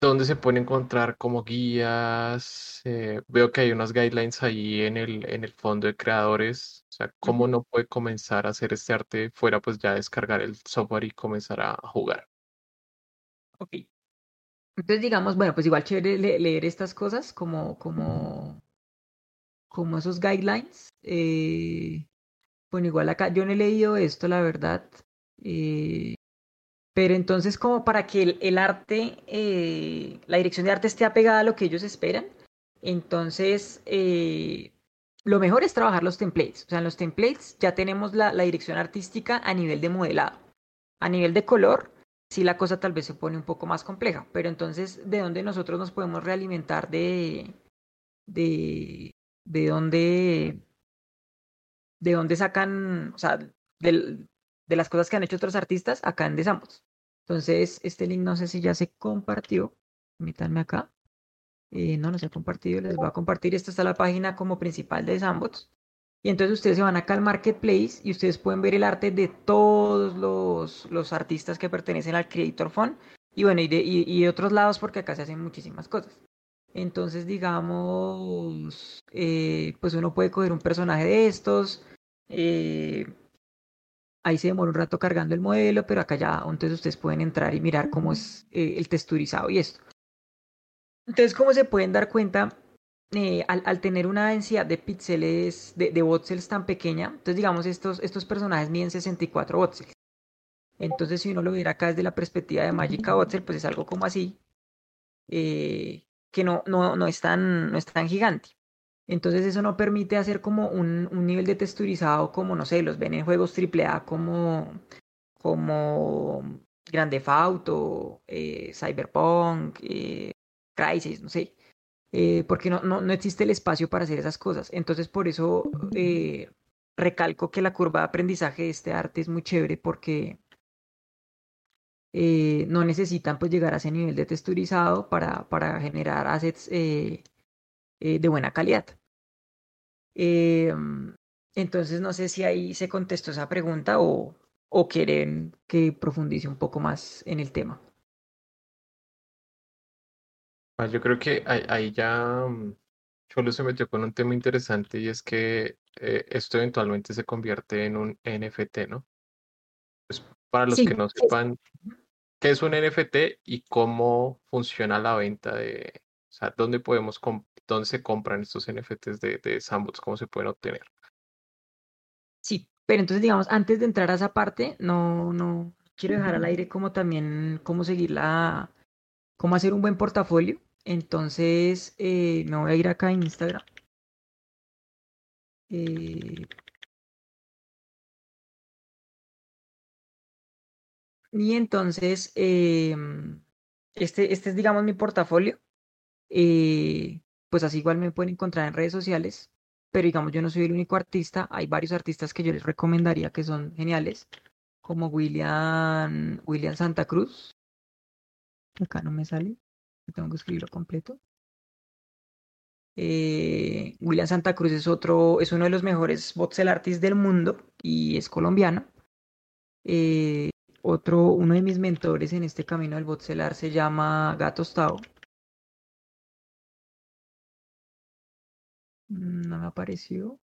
¿Dónde se pueden encontrar como guías? Eh, veo que hay unas guidelines ahí en el, en el fondo de creadores. O sea, ¿cómo uno puede comenzar a hacer este arte fuera pues ya descargar el software y comenzar a jugar?
Ok. Entonces digamos, bueno, pues igual chévere le leer estas cosas como, como, como esos guidelines. Eh, bueno, igual acá yo no he leído esto, la verdad. Eh, Pero entonces como para que el, arte, eh, la dirección de arte esté apegada a lo que ellos esperan, entonces lo mejor es trabajar los templates. O sea, en los templates ya tenemos la, dirección artística a nivel de modelado. A nivel de color, sí la cosa tal vez se pone un poco más compleja, pero entonces, ¿de dónde nosotros nos podemos realimentar de, de dónde, de dónde sacan, o sea, de, de las cosas que han hecho otros artistas acá en Desambos. Entonces, este link no sé si ya se compartió. Permítanme acá. Eh, no, no se ha compartido. Les voy a compartir. Esta está la página como principal de Zambots. Y entonces ustedes se van acá al Marketplace y ustedes pueden ver el arte de todos los, los artistas que pertenecen al Creator Fund. Y bueno, y de, y, otros lados porque acá se hacen muchísimas cosas. Entonces, digamos, eh, pues uno puede coger un personaje de estos. Eh, ahí se demora un rato cargando el modelo, pero acá ya, entonces ustedes pueden entrar y mirar cómo es eh, el texturizado y esto. Entonces, como se pueden dar cuenta, al, tener una densidad de píxeles, de, de tan pequeña, entonces digamos, estos, estos personajes miden 64 voxels. Entonces, si uno lo viera acá desde la perspectiva de Magica Voxel, pues es algo como así, que no, no, no, es tan, no es tan gigante. Entonces eso no permite hacer como un, un nivel de texturizado como, no sé, los ven en juegos AAA como, como Grande Auto, eh, Cyberpunk, eh, Crisis, no sé. Eh, porque no, no, no, existe el espacio para hacer esas cosas. Entonces por eso eh, recalco que la curva de aprendizaje de este arte es muy chévere porque eh, no necesitan pues llegar a ese nivel de texturizado para, para generar assets eh, eh, de buena calidad. Em, entonces no sé si ahí se contestó esa pregunta o, o quieren que profundice un poco más en el tema.
Ah, yo creo que ahí, ya Cholo mm, se metió con un tema interesante y es que eh, esto eventualmente se convierte en un NFT, ¿no? Pues para los que no sepan qué es un NFT y cómo funciona la venta de, o sea, dónde podemos dónde se compran estos NFTs de, de Sandbox, cómo se pueden obtener.
Sí, pero entonces, digamos, antes de entrar a esa parte, no, no quiero dejar al aire como también cómo seguir la, cómo hacer un buen portafolio. Entonces, eh, me voy a ir acá a Instagram. Eh, y entonces, em, este, este es, digamos, mi portafolio. Eh, pues así igual me pueden encontrar en redes sociales, pero digamos yo no soy el único artista, hay varios artistas que yo les recomendaría que son geniales, como William, William Santa Cruz, acá no me sale, tengo que escribirlo completo. Eh, William Santa Cruz es otro, es uno de los mejores voxel artists del mundo y es colombiano. Eh, otro, uno de mis mentores en este camino del voxelar se llama Gato Stao. Mm, no me apareció.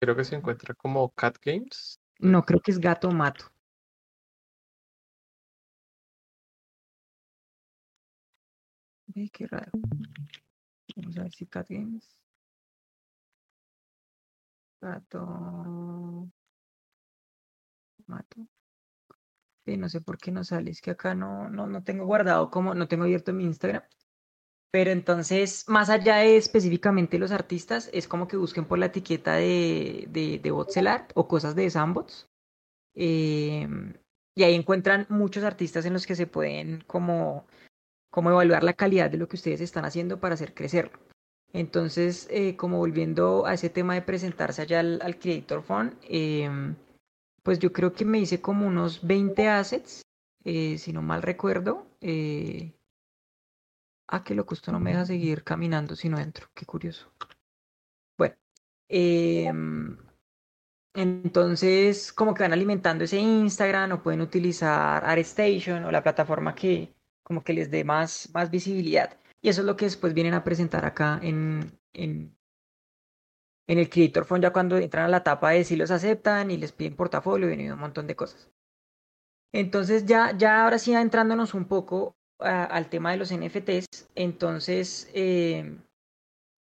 Creo que se encuentra como Cat Games.
No, creo que es Gato Mato. Ve, qué raro. Vamos a ver si Cat Games. Gato Mato. No sé por qué no sale. Es que acá no, no, no tengo guardado como, no tengo abierto mi Instagram. Pero entonces, más allá de específicamente los artistas, es como que busquen por la etiqueta de, de, de art o cosas de Sambots. Eh, y ahí encuentran muchos artistas en los que se pueden como, como evaluar la calidad de lo que ustedes están haciendo para hacer crecerlo. Entonces, eh, como volviendo a ese tema de presentarse allá al, Creator Fund, eh, pues yo creo que me hice como unos 20 assets, si no mal recuerdo. Ah, qué loco, esto no me deja seguir caminando si no entro. Qué curioso. Bueno, em, entonces como que van alimentando ese Instagram o pueden utilizar ArtStation o la plataforma que como que les dé más, más visibilidad. Y eso es lo que después vienen a presentar acá en, en, en el Creator Phone ya cuando entran a la etapa de si los aceptan y les piden portafolio y un montón de cosas. Entonces ya, ya ahora sí entrándonos un poco al tema de los NFTs, entonces eh,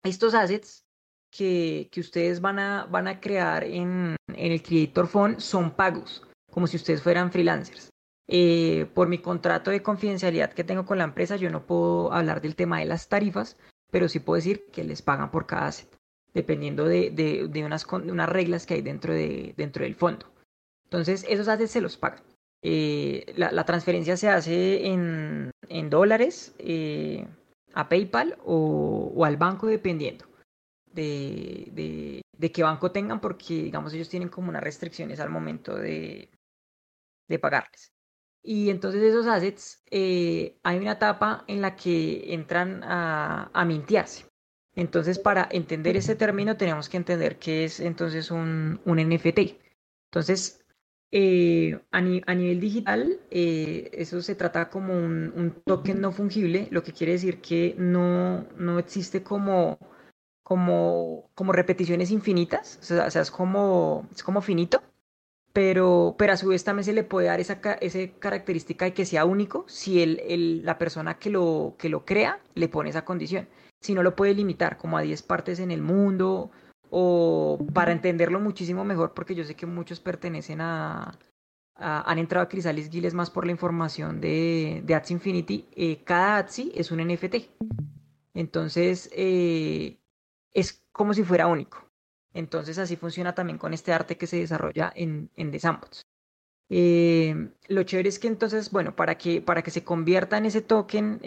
estos assets que, que, ustedes van a, van a crear en, en el Creator Phone son pagos, como si ustedes fueran freelancers. eh, por mi contrato de confidencialidad que tengo con la empresa, yo no puedo hablar del tema de las tarifas, pero sí puedo decir que les pagan por cada asset, dependiendo de, de, unas, unas, reglas que hay dentro, de, dentro del fondo. Entonces, esos assets se los pagan. Eh, la, transferencia se hace en, en dólares eh, a PayPal o, o, al banco, dependiendo de, de, de, qué banco tengan, porque, digamos, ellos tienen como unas restricciones al momento de, de pagarles. Y entonces esos assets, eh, hay una etapa en la que entran a, a mintearse. Entonces, para entender ese término, tenemos que entender qué es entonces un, un NFT. Entonces, eh, a, nivel digital, eh, eso se trata como un, un, token no fungible, lo que quiere decir que no, no existe como, como, como repeticiones infinitas, o sea, es, como, es como finito pero, pero a su vez también se le puede dar esa, esa característica de que sea único si el, el, la persona que lo, que lo crea le pone esa condición. Si no lo puede limitar como a 10 partes en el mundo o para entenderlo muchísimo mejor porque yo sé que muchos pertenecen a, han entrado a Crisalis Giles más por la información de, de Ads Infinity. Eh, cada Adsy es un NFT. Entonces eh, es como si fuera único. Entonces así funciona también con este arte que se desarrolla en, en The Sandbox. Eh, lo chévere es que entonces, bueno, para que, para que se convierta en ese token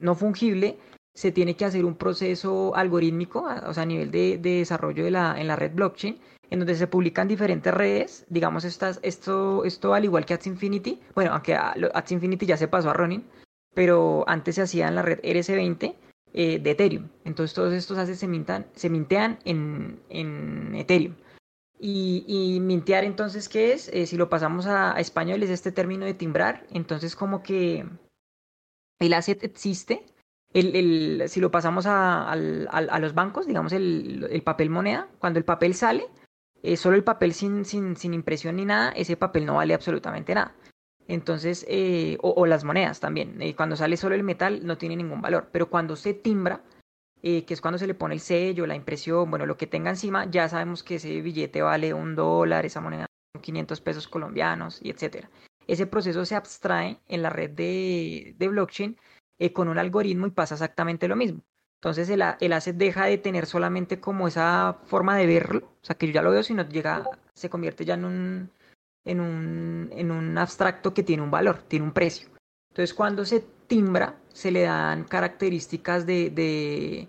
no fungible, se tiene que hacer un proceso algorítmico, o sea, a nivel de, de, desarrollo de la, en la red blockchain, en donde se publican diferentes redes, digamos, estas, esto, esto al igual que Ads Infinity, bueno, aunque Ads Infinity ya se pasó a Ronin, pero antes se hacía en la red RS20, eh, de Ethereum. Entonces todos estos assets se, mintan, se mintean en, en Ethereum. Y, y, mintear entonces, ¿qué es? Eh, si lo pasamos a, español es este término de timbrar. Entonces como que el asset existe. El, si lo pasamos a, a, los bancos, digamos el, el, papel moneda, cuando el papel sale, eh, solo el papel sin, sin, sin impresión ni nada, ese papel no vale absolutamente nada. Entonces, eh, o, las monedas también. Eh, cuando sale solo el metal no tiene ningún valor, pero cuando se timbra, eh, que es cuando se le pone el sello, la impresión, bueno, lo que tenga encima, ya sabemos que ese billete vale un dólar, esa moneda 500 pesos colombianos y etcétera. Ese proceso se abstrae en la red de, de blockchain con un algoritmo y pasa exactamente lo mismo. Entonces el, el asset deja de tener solamente como esa forma de verlo, o sea que yo ya lo veo, sino llega, se convierte ya en un, en un, en un abstracto que tiene un valor, tiene un precio. Entonces cuando se timbra, se le dan características de, de,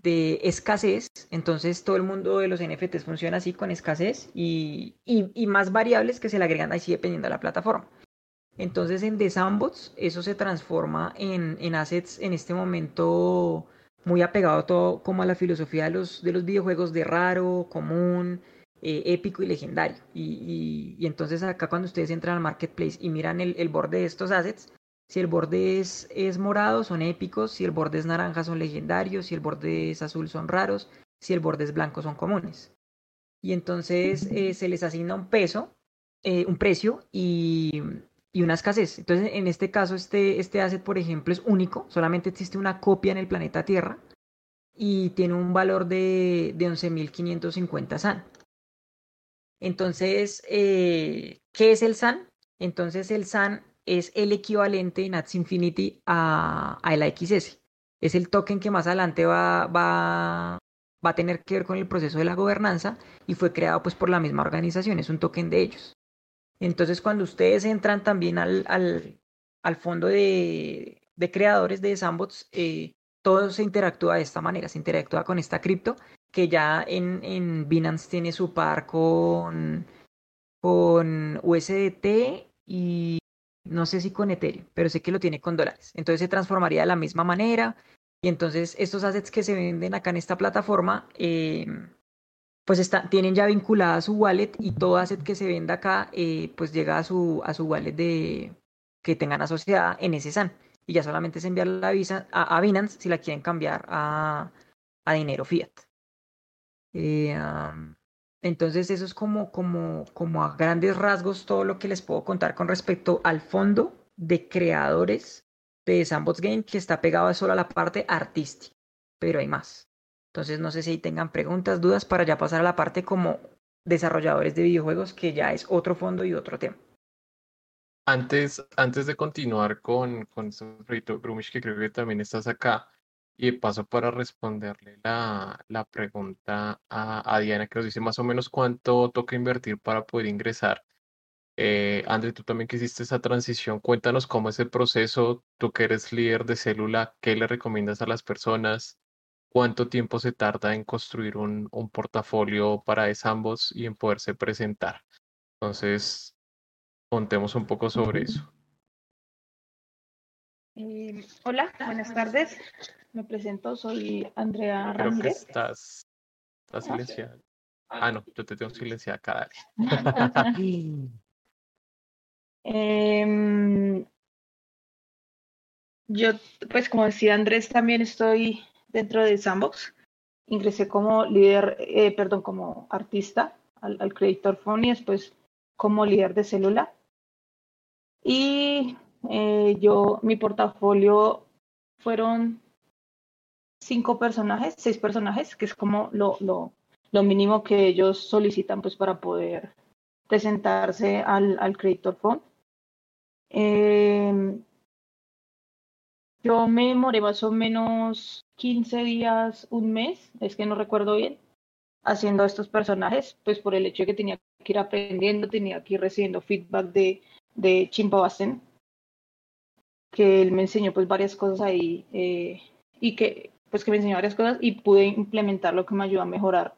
de escasez. Entonces todo el mundo de los NFTs funciona así con escasez y, y, y más variables que se le agregan así dependiendo de la plataforma. Entonces en The Sandbox eso se transforma en, en assets en este momento muy apegado todo como a la filosofía de los, de los videojuegos de raro, común, eh, épico y legendario. Y, y, entonces acá cuando ustedes entran al marketplace y miran el, el borde de estos assets, si el borde es, es, morado son épicos, si el borde es naranja son legendarios, si el borde es azul son raros, si el borde es blanco son comunes. Y entonces eh, se les asigna un peso, eh, un precio y, y, una escasez. Entonces en este caso este, este asset, por ejemplo, es único, solamente existe una copia en el planeta Tierra y tiene un valor de, de 11.550 SAN. Entonces, eh, ¿qué es el SAN? Entonces, el SAN es el equivalente en Ads Infinity a, a la XS. Es el token que más adelante va, va, va a tener que ver con el proceso de la gobernanza y fue creado pues por la misma organización, es un token de ellos. Entonces, cuando ustedes entran también al, al, fondo de, de, creadores de Sandbox, eh, todo se interactúa de esta manera, se interactúa con esta cripto que ya en, en Binance tiene su par con, con USDT y no sé si con Ethereum, pero sé que lo tiene con dólares. Entonces se transformaría de la misma manera. Y entonces estos assets que se venden acá en esta plataforma, eh, pues está, tienen ya vinculada su wallet y todo asset que se venda acá, eh, pues llega a su, a su wallet de, que tengan asociada en ese SAN. Y ya solamente es enviar la visa a, a Binance si la quieren cambiar a, a dinero fiat. Eh, entonces eso es como, como, como a grandes rasgos todo lo que les puedo contar con respecto al fondo de creadores de Sandbox Game que está pegado solo a la parte artística, pero hay más. Entonces no sé si tengan preguntas, dudas para ya pasar a la parte como desarrolladores de videojuegos que ya es otro fondo y otro tema.
Antes, antes de continuar con, con este proyecto, Grumish, que creo que también estás acá, y paso para responderle la, la pregunta a, a, Diana, que nos dice más o menos cuánto toca invertir para poder ingresar. Eh, André, tú también que hiciste esa transición, cuéntanos cómo es el proceso, tú que eres líder de célula, ¿qué le recomiendas a las personas? ¿Cuánto tiempo se tarda en construir un, un portafolio para ambos y en poderse presentar? Entonces, contemos un poco sobre eso.
Eh, hola, buenas tardes. Me presento, soy Andrea
Creo que
Ramírez.
estás, estás silenciada. Ah, no, yo te tengo silenciada acá, dale. [LAUGHS]
Em, yo, pues como decía Andrés, también estoy dentro de Sandbox. Ingresé como líder, eh, perdón, como artista al, al Creator Phone y después como líder de célula. Y eh, yo, mi portafolio fueron cinco personajes, seis personajes, que es como lo, lo, lo mínimo que ellos solicitan pues para poder presentarse al, al Creator Phone. Eh, yo me demoré más o menos 15 días, un mes, es que no recuerdo bien, haciendo estos personajes, pues por el hecho de que tenía que ir aprendiendo, tenía que ir recibiendo feedback de, de Chimpabasten, que él me enseñó pues varias cosas ahí eh, y que pues que me enseñó varias cosas y pude implementar lo que me ayudó a mejorar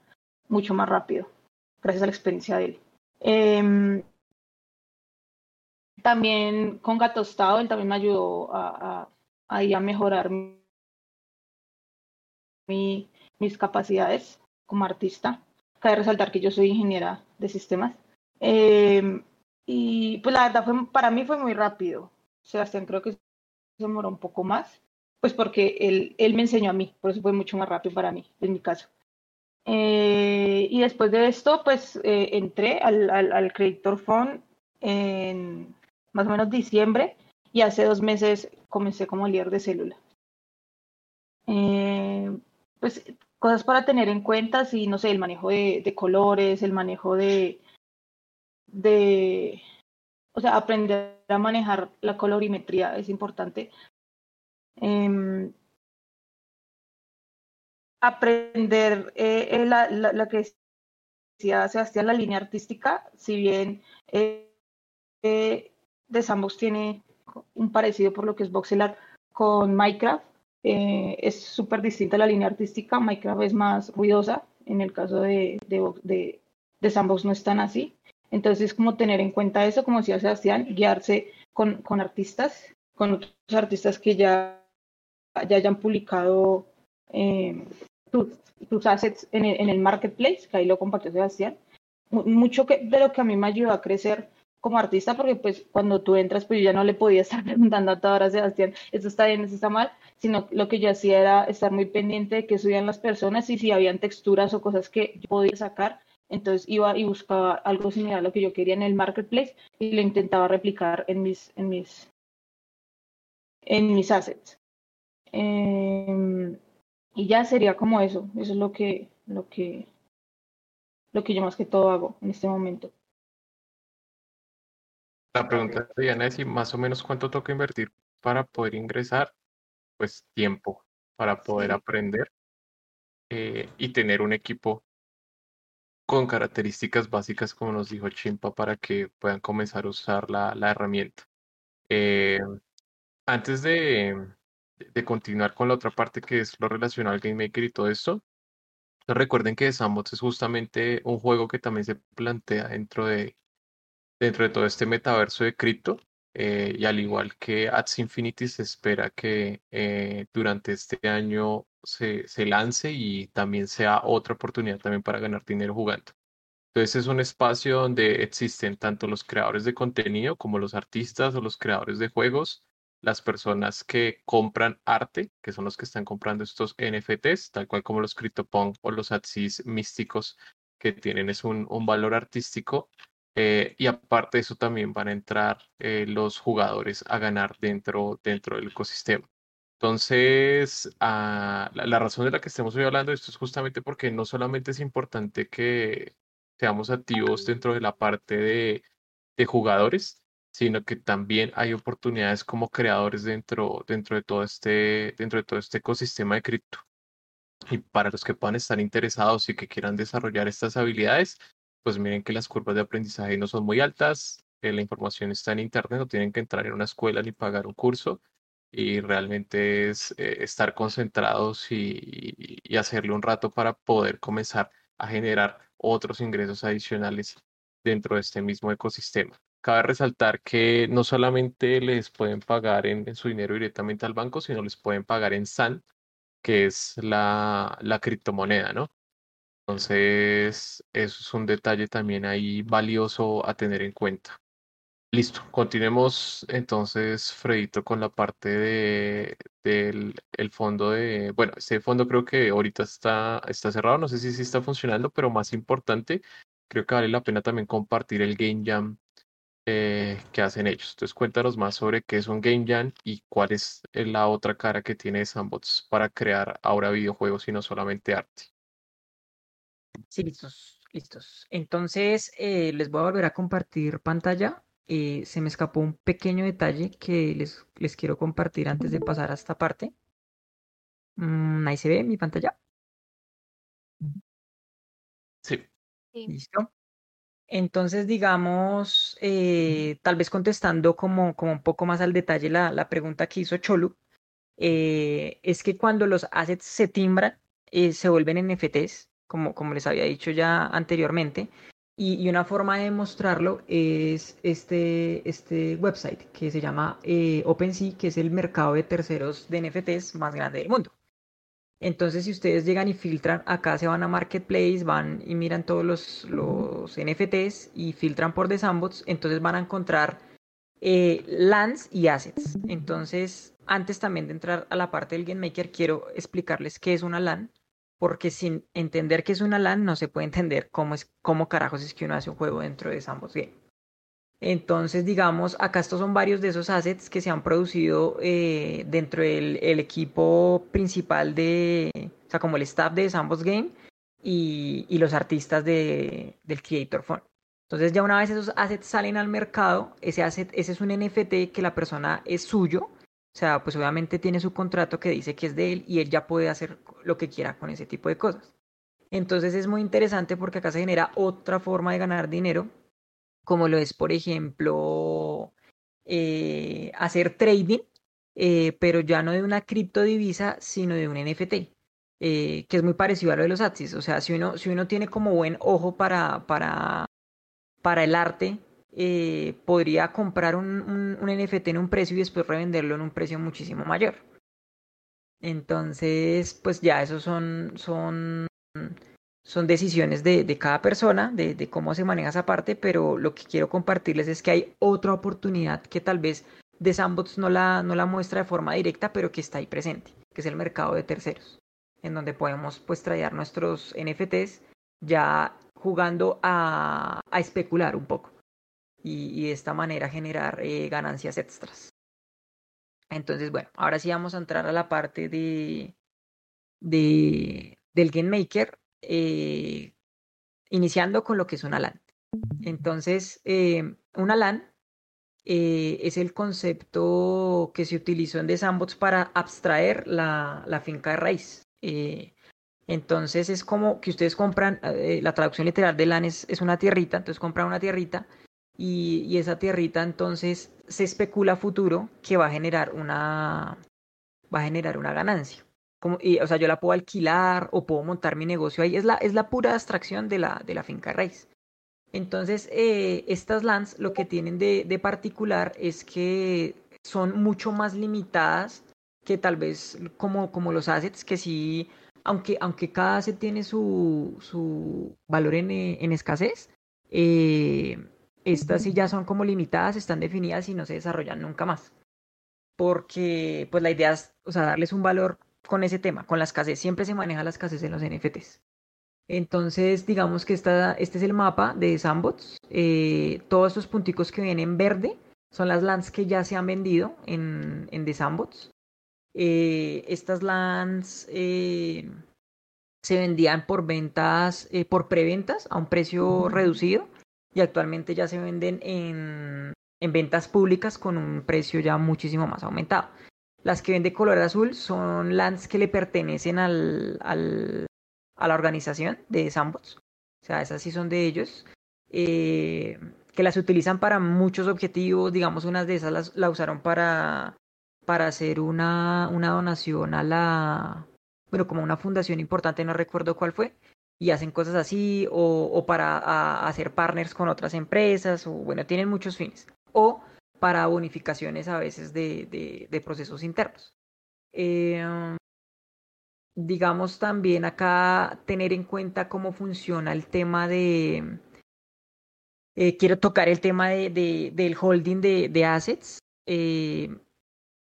mucho más rápido, gracias a la experiencia de él. Eh, también con Gatostado, él también me ayudó a, a, a mejorar mi, mis capacidades como artista. Cabe resaltar que yo soy ingeniera de sistemas. Eh, y pues la verdad fue, para mí fue muy rápido. Sebastián creo que se demoró un poco más, pues porque él, él me enseñó a mí, por eso fue mucho más rápido para mí, en mi caso. Eh, y después de esto, pues eh, entré al, al, al Creditor Fund en más o menos diciembre y hace dos meses comencé como líder de célula. Eh, pues cosas para tener en cuenta, sí, no sé, el manejo de, colores, el manejo de, o sea, aprender a manejar la colorimetría es importante. Eh, aprender eh, la, la, la, que decía Sebastián, la línea artística, si bien eh, de Sandbox tiene un parecido por lo que es voxelar con Minecraft, eh, es súper distinta la línea artística, Minecraft es más ruidosa, en el caso de, de, de, de Sandbox no es tan así. Entonces, como tener en cuenta eso, como decía Sebastián, guiarse con, con artistas, con otros artistas que ya, ya hayan publicado eh, tus, tus, assets en el, en el, marketplace, que ahí lo compartió Sebastián. Mucho que, de lo que a mí me ayudó a crecer como artista, porque pues cuando tú entras, pues yo ya no le podía [LAUGHS] estar preguntando a toda hora, Sebastián, esto está bien, esto está mal, sino lo que yo hacía era estar muy pendiente de qué subían las personas y si habían texturas o cosas que yo podía sacar, entonces iba y buscaba algo similar a lo que yo quería en el marketplace y lo intentaba replicar en mis, en mis, en mis assets. Eh, y ya sería como eso, eso es lo que, lo que, lo que yo más que todo hago en este momento.
La pregunta de Diana es si más o menos cuánto toca invertir para poder ingresar, pues tiempo para poder sí. aprender eh, y tener un equipo con características básicas, como nos dijo Chimpa, para que puedan comenzar a usar la, la herramienta. Eh, antes de, de, continuar con la otra parte que es lo relacionado al Game Maker y todo esto, recuerden que Sandbox es justamente un juego que también se plantea dentro de, dentro de todo este metaverso de cripto. Eh, y al igual que Ads Infinity se espera que eh, durante este año se, se, lance y también sea otra oportunidad también para ganar dinero jugando. Entonces es un espacio donde existen tanto los creadores de contenido como los artistas o los creadores de juegos, las personas que compran arte, que son los que están comprando estos NFTs, tal cual como los CryptoPunk o los Axis místicos que tienen es un, un valor artístico eh, y aparte de eso también van a entrar eh, los jugadores a ganar dentro, dentro del ecosistema. Entonces, la, la, razón de la que estemos hoy hablando de esto es justamente porque no solamente es importante que seamos activos dentro de la parte de, de jugadores, sino que también hay oportunidades como creadores dentro, dentro, de, todo este, dentro de todo este ecosistema de cripto. Y para los que puedan estar interesados y que quieran desarrollar estas habilidades, pues miren que las curvas de aprendizaje no son muy altas, eh, la información está en internet, no tienen que entrar en una escuela ni pagar un curso y realmente es eh, estar concentrados y, hacerle un rato para poder comenzar a generar otros ingresos adicionales dentro de este mismo ecosistema. Cabe resaltar que no solamente les pueden pagar en, su dinero directamente al banco, sino les pueden pagar en SAN, que es la, la criptomoneda, ¿no? Entonces, eso es un detalle también ahí valioso a tener en cuenta. Listo, continuemos entonces, Fredito, con la parte de, del el fondo de, bueno, este fondo creo que ahorita está, está cerrado, no sé si sí está funcionando, pero más importante, creo que vale la pena también compartir el Game Jam eh, que hacen ellos. Entonces cuéntanos más sobre qué es un Game Jam y cuál es la otra cara que tiene Sandbox para crear ahora videojuegos y no solamente arte.
Sí, listos, listos. Entonces eh, les voy a volver a compartir pantalla eh, se me escapó un pequeño detalle que les, les quiero compartir antes de pasar a esta parte. Mm, ahí se ve mi pantalla.
Sí.
Listo. Entonces, digamos, eh, tal vez contestando como, como un poco más al detalle la, la pregunta que hizo Cholu, eh, es que cuando los assets se timbran, se vuelven NFTs, como, como les había dicho ya anteriormente, y, una forma de mostrarlo es este, este website que se llama eh, OpenSea, que es el mercado de terceros de NFTs más grande del mundo. Entonces, si ustedes llegan y filtran, acá se van a Marketplace, van y miran todos los, los NFTs y filtran por The entonces van a encontrar eh, lands y assets. Entonces, antes también de entrar a la parte del Game Maker, quiero explicarles qué es una LAN porque sin entender que es una LAN no se puede entender cómo es cómo carajos es que uno hace un juego dentro de Sandbox Game. Entonces, digamos, acá estos son varios de esos assets que se han producido eh, dentro del equipo principal de, o sea, como el staff de Sandbox Game y, y los artistas de, del Creator Fund. Entonces, ya una vez esos assets salen al mercado, ese asset, ese es un NFT que la persona es suyo o sea, pues obviamente tiene su contrato que dice que es de él y él ya puede hacer lo que quiera con ese tipo de cosas. Entonces es muy interesante porque acá se genera otra forma de ganar dinero, como lo es, por ejemplo, eh, hacer trading, eh, pero ya no de una criptodivisa, sino de un NFT, eh, que es muy parecido a lo de los Axis. O sea, si uno, si uno tiene como buen ojo para, para, para el arte, eh, podría comprar un, un, NFT en un precio y después revenderlo en un precio muchísimo mayor. Entonces, pues ya esos son, son, son decisiones de, de cada persona, de, de, cómo se maneja esa parte, pero lo que quiero compartirles es que hay otra oportunidad que tal vez de Sandbox no la, no la muestra de forma directa, pero que está ahí presente, que es el mercado de terceros, en donde podemos pues traer nuestros NFTs ya jugando a, a especular un poco y, de esta manera generar eh, ganancias extras. Entonces, bueno, ahora sí vamos a entrar a la parte de, de del Game Maker, eh, iniciando con lo que es una LAN. Entonces, eh, una LAN es el concepto que se utilizó en The Sandbox para abstraer la, la finca de raíz. entonces es como que ustedes compran, la traducción literal de LAN es, es, una tierrita, entonces compran una tierrita y, esa tierrita entonces se especula futuro que va a generar una, va a generar una ganancia. Como, y, o sea, yo la puedo alquilar o puedo montar mi negocio ahí. Es la, es la pura abstracción de la, de la finca raíz. Entonces, eh, estas lands lo que tienen de, de, particular es que son mucho más limitadas que tal vez como, como los assets, que sí, aunque, aunque cada asset tiene su, su valor en, en escasez, eh, estas sí ya son como limitadas, están definidas y no se desarrollan nunca más. Porque pues la idea es, o sea, darles un valor con ese tema, con la escasez. Siempre se maneja la escasez en los NFTs. Entonces, digamos que esta, este es el mapa de Sandbox. Eh, todos estos punticos que vienen en verde son las lands que ya se han vendido en, en The Sandbox. Eh, estas lands eh, se vendían por ventas, por preventas a un precio reducido y actualmente ya se venden en, en ventas públicas con un precio ya muchísimo más aumentado. Las que vende color azul son lands que le pertenecen al, al, a la organización de Sandbox. O sea, esas sí son de ellos. Eh, que las utilizan para muchos objetivos. Digamos, unas de esas las, la usaron para, para hacer una, una donación a la. Bueno, como una fundación importante, no recuerdo cuál fue. Y hacen cosas así, o, para hacer partners con otras empresas, o bueno, tienen muchos fines. O para bonificaciones a veces de, de, procesos internos. Eh, digamos también acá tener en cuenta cómo funciona el tema de, eh, quiero tocar el tema de, de del holding de, de assets, eh,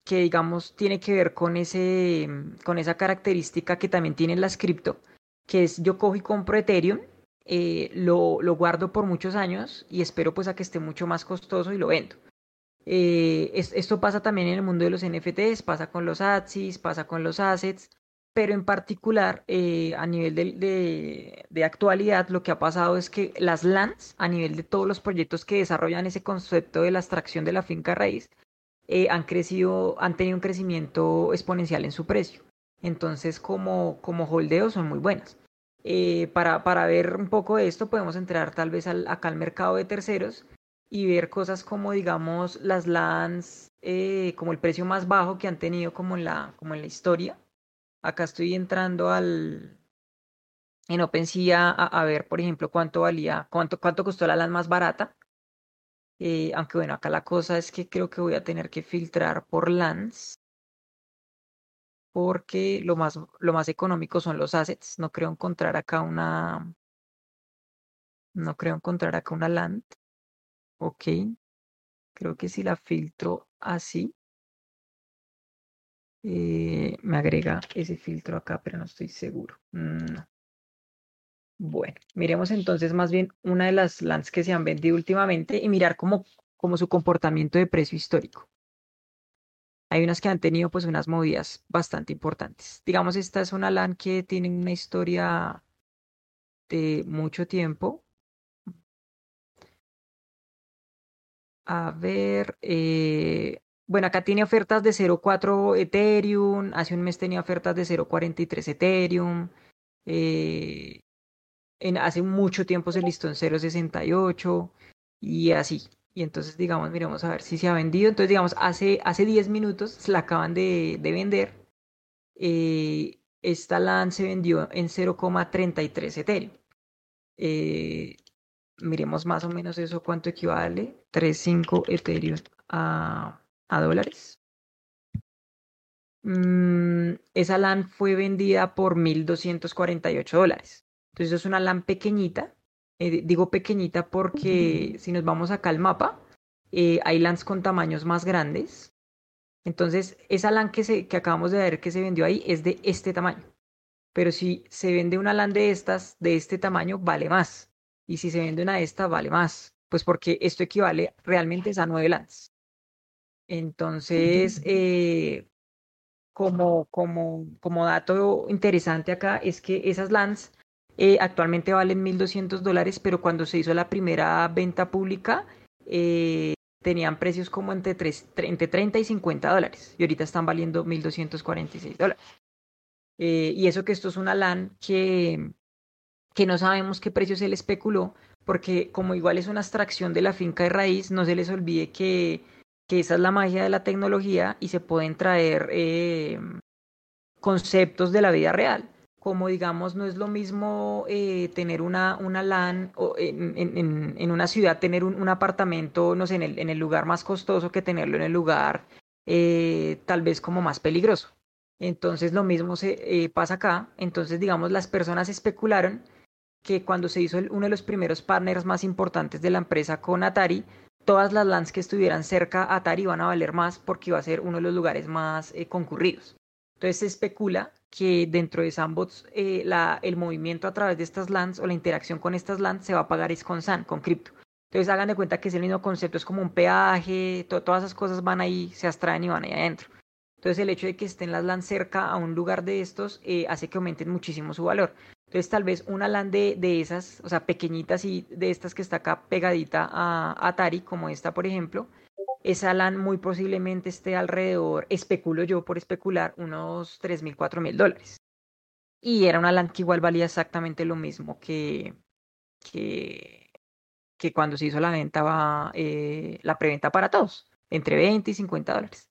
que digamos tiene que ver con, ese, con esa característica que también tienen las cripto, que es yo cojo y compro Ethereum, eh, lo, lo guardo por muchos años y espero pues a que esté mucho más costoso y lo vendo. Eh, esto pasa también en el mundo de los NFTs, pasa con los ATSIs, pasa con los assets, pero en particular eh, a nivel de, de, actualidad lo que ha pasado es que las lands, a nivel de todos los proyectos que desarrollan ese concepto de la extracción de la finca raíz, han crecido, han tenido un crecimiento exponencial en su precio. Entonces, como, como holdeo son muy buenas. Eh, para, para ver un poco de esto, podemos entrar tal vez al, acá al mercado de terceros y ver cosas como digamos las lands eh, como el precio más bajo que han tenido como en la como en la historia. Acá estoy entrando al en OpenSea a, a ver por ejemplo cuánto valía cuánto cuánto costó la land más barata. Eh, aunque bueno acá la cosa es que creo que voy a tener que filtrar por lands porque lo más lo más económico son los assets no creo encontrar acá una no creo encontrar acá una land Ok. Creo que si la filtro así, eh, me agrega ese filtro acá, pero no estoy seguro. No. Bueno, miremos entonces más bien una de las lands que se han vendido últimamente y mirar cómo, cómo su comportamiento de precio histórico. Hay unas que han tenido pues unas movidas bastante importantes. Digamos, esta es una LAN que tiene una historia de mucho tiempo. A ver, eh, bueno, acá tiene ofertas de 0.4 Ethereum, hace un mes tenía ofertas de 0.43 Ethereum, eh, en, hace mucho tiempo se listó en 0.68 y así. Y entonces, digamos, miremos a ver si se ha vendido. Entonces, digamos, hace, hace 10 minutos la acaban de, de vender. Eh, esta LAN se vendió en 0,33 Ethereum. Eh, miremos más o menos eso cuánto equivale. 3.5 Ethereum a, a dólares. Mm, esa LAN fue vendida por 1.248 dólares. Entonces es una LAN pequeñita. Eh, digo pequeñita porque si nos vamos acá al mapa, eh, hay LANs con tamaños más grandes. Entonces esa LAN que, se, que acabamos de ver que se vendió ahí es de este tamaño. Pero si se vende una LAN de estas, de este tamaño, vale más. Y si se vende una de estas, vale más. Pues porque esto equivale realmente a nueve lands. Entonces, eh, como, como, como dato interesante acá es que esas lands eh, actualmente valen 1.200 dólares, pero cuando se hizo la primera venta pública eh, tenían precios como entre, 3, entre 30 y 50 dólares y ahorita están valiendo 1.246 dólares. Eh, y eso que esto es una LAN que, que no sabemos qué precio se le especuló, porque como igual es una abstracción de la finca de raíz, no se les olvide que, que esa es la magia de la tecnología y se pueden traer conceptos de la vida real. Como digamos, no es lo mismo eh, tener una, una LAN o en, en, en, una ciudad, tener un, un, apartamento, no sé, en el, en el lugar más costoso que tenerlo en el lugar eh, tal vez como más peligroso. Entonces lo mismo se eh, pasa acá. Entonces, digamos, las personas especularon que cuando se hizo uno de los primeros partners más importantes de la empresa con Atari, todas las LANs que estuvieran cerca a Atari iban a valer más porque iba a ser uno de los lugares más concurridos. Entonces se especula que dentro de Sandbox eh, el movimiento a través de estas LANs o la interacción con estas LANs se va a pagar es con SAN, con cripto. Entonces hagan de cuenta que es el mismo concepto, es como un peaje, to todas esas cosas van ahí, se abstraen y van ahí adentro. Entonces el hecho de que estén las LANs cerca a un lugar de estos eh, hace que aumenten muchísimo su valor. Entonces tal vez una LAN de, de esas, o sea, pequeñitas y de estas que está acá pegadita a Atari, como esta por ejemplo, esa LAN muy posiblemente esté alrededor, especulo yo por especular, unos 3 mil, 4 mil dólares. Y era una LAN que igual valía exactamente lo mismo que, que, cuando se hizo la venta, eh, la preventa para todos, entre 20 y 50 dólares.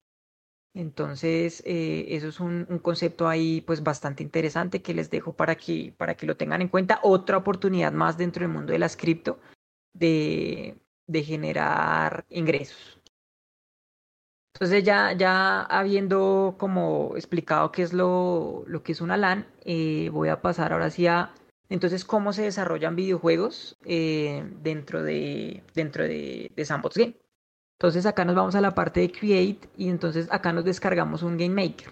Entonces, eh, eso es un, un, concepto ahí pues bastante interesante que les dejo para que, para que lo tengan en cuenta. Otra oportunidad más dentro del mundo de las cripto de, de generar ingresos. Entonces ya, ya habiendo como explicado qué es lo, lo que es una LAN, eh, voy a pasar ahora sí a entonces cómo se desarrollan videojuegos eh, dentro, de, dentro de, de Sandbox Game. Entonces acá nos vamos a la parte de Create y entonces acá nos descargamos un Game Maker.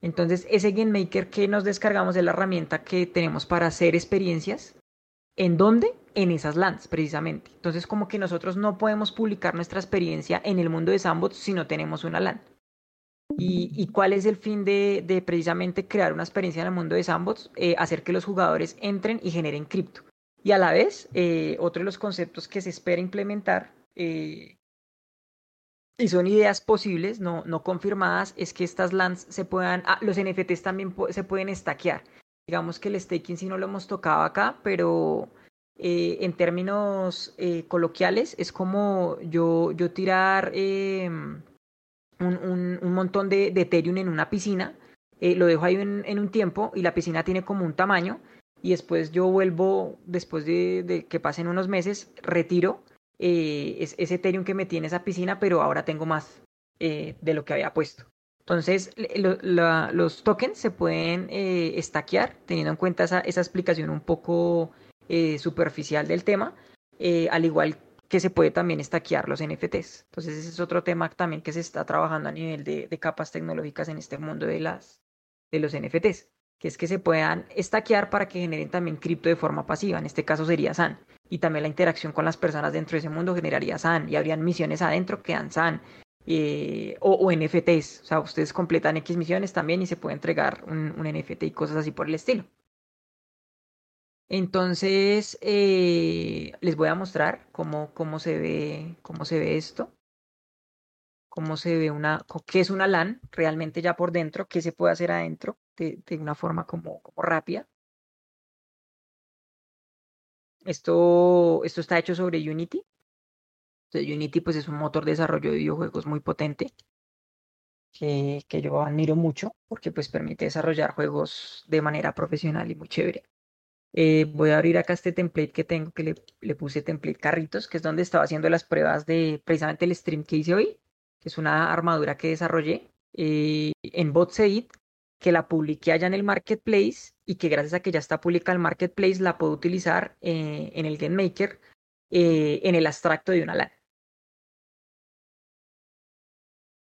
Entonces ese Game Maker que nos descargamos es la herramienta que tenemos para hacer experiencias. ¿En dónde? En esas LANs, precisamente. Entonces como que nosotros no podemos publicar nuestra experiencia en el mundo de Sandbox si no tenemos una LAN. ¿Y, y cuál es el fin de, de, precisamente crear una experiencia en el mundo de Sandbox? Eh, hacer que los jugadores entren y generen cripto. Y a la vez, eh, otro de los conceptos que se espera implementar eh, y son ideas posibles, no, no confirmadas, es que estas lands se puedan, ah, los NFTs también se pueden estaquear. Digamos que el staking sí no lo hemos tocado acá, pero eh, en términos eh, coloquiales es como yo, yo tirar eh, un, un, un, montón de, de, Ethereum en una piscina, lo dejo ahí en, en, un tiempo y la piscina tiene como un tamaño y después yo vuelvo, después de, de que pasen unos meses, retiro eh, es, ese Ethereum que metí en esa piscina, pero ahora tengo más eh, de lo que había puesto. Entonces, lo, los tokens se pueden eh, estaquear, teniendo en cuenta esa, esa explicación un poco eh, superficial del tema, eh, al igual que se puede también estaquear los NFTs. Entonces, ese es otro tema también que se está trabajando a nivel de, capas tecnológicas en este mundo de, las, de los NFTs, que es que se puedan estaquear para que generen también cripto de forma pasiva. En este caso sería SAN y también la interacción con las personas dentro de ese mundo generaría SAN y habrían misiones adentro que dan SAN eh, o, o, NFTs. O sea, ustedes completan X misiones también y se puede entregar un, un NFT y cosas así por el estilo. Entonces, eh, les voy a mostrar cómo, cómo, se ve, cómo se ve esto. Cómo se ve una, qué es una LAN realmente ya por dentro, qué se puede hacer adentro de, de una forma como, como rápida. Esto, esto está hecho sobre Unity. Entonces, Unity pues es un motor de desarrollo de videojuegos muy potente que, que, yo admiro mucho porque pues permite desarrollar juegos de manera profesional y muy chévere. Eh, voy a abrir acá este template que tengo que le, le, puse template carritos, que es donde estaba haciendo las pruebas de precisamente el stream que hice hoy, que es una armadura que desarrollé eh, en BotSeed que la publiqué allá en el marketplace y que gracias a que ya está publicada el marketplace la puedo utilizar eh, en el GameMaker eh, en el abstracto de una LAN.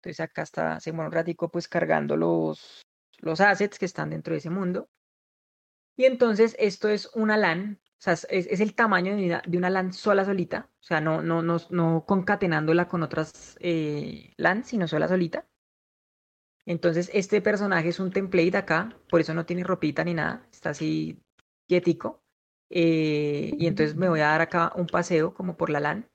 Entonces acá está, se un ratico pues cargando los, los assets que están dentro de ese mundo. Y entonces esto es una LAN, o sea, es, el tamaño de una, de una, LAN sola solita, o sea, no, no, no, no concatenándola con otras eh, LAN, sino sola solita. Entonces, este personaje es un template acá, por eso no tiene ropita ni nada, está así quietico. Eh, y entonces me voy a dar acá un paseo como por la LAN.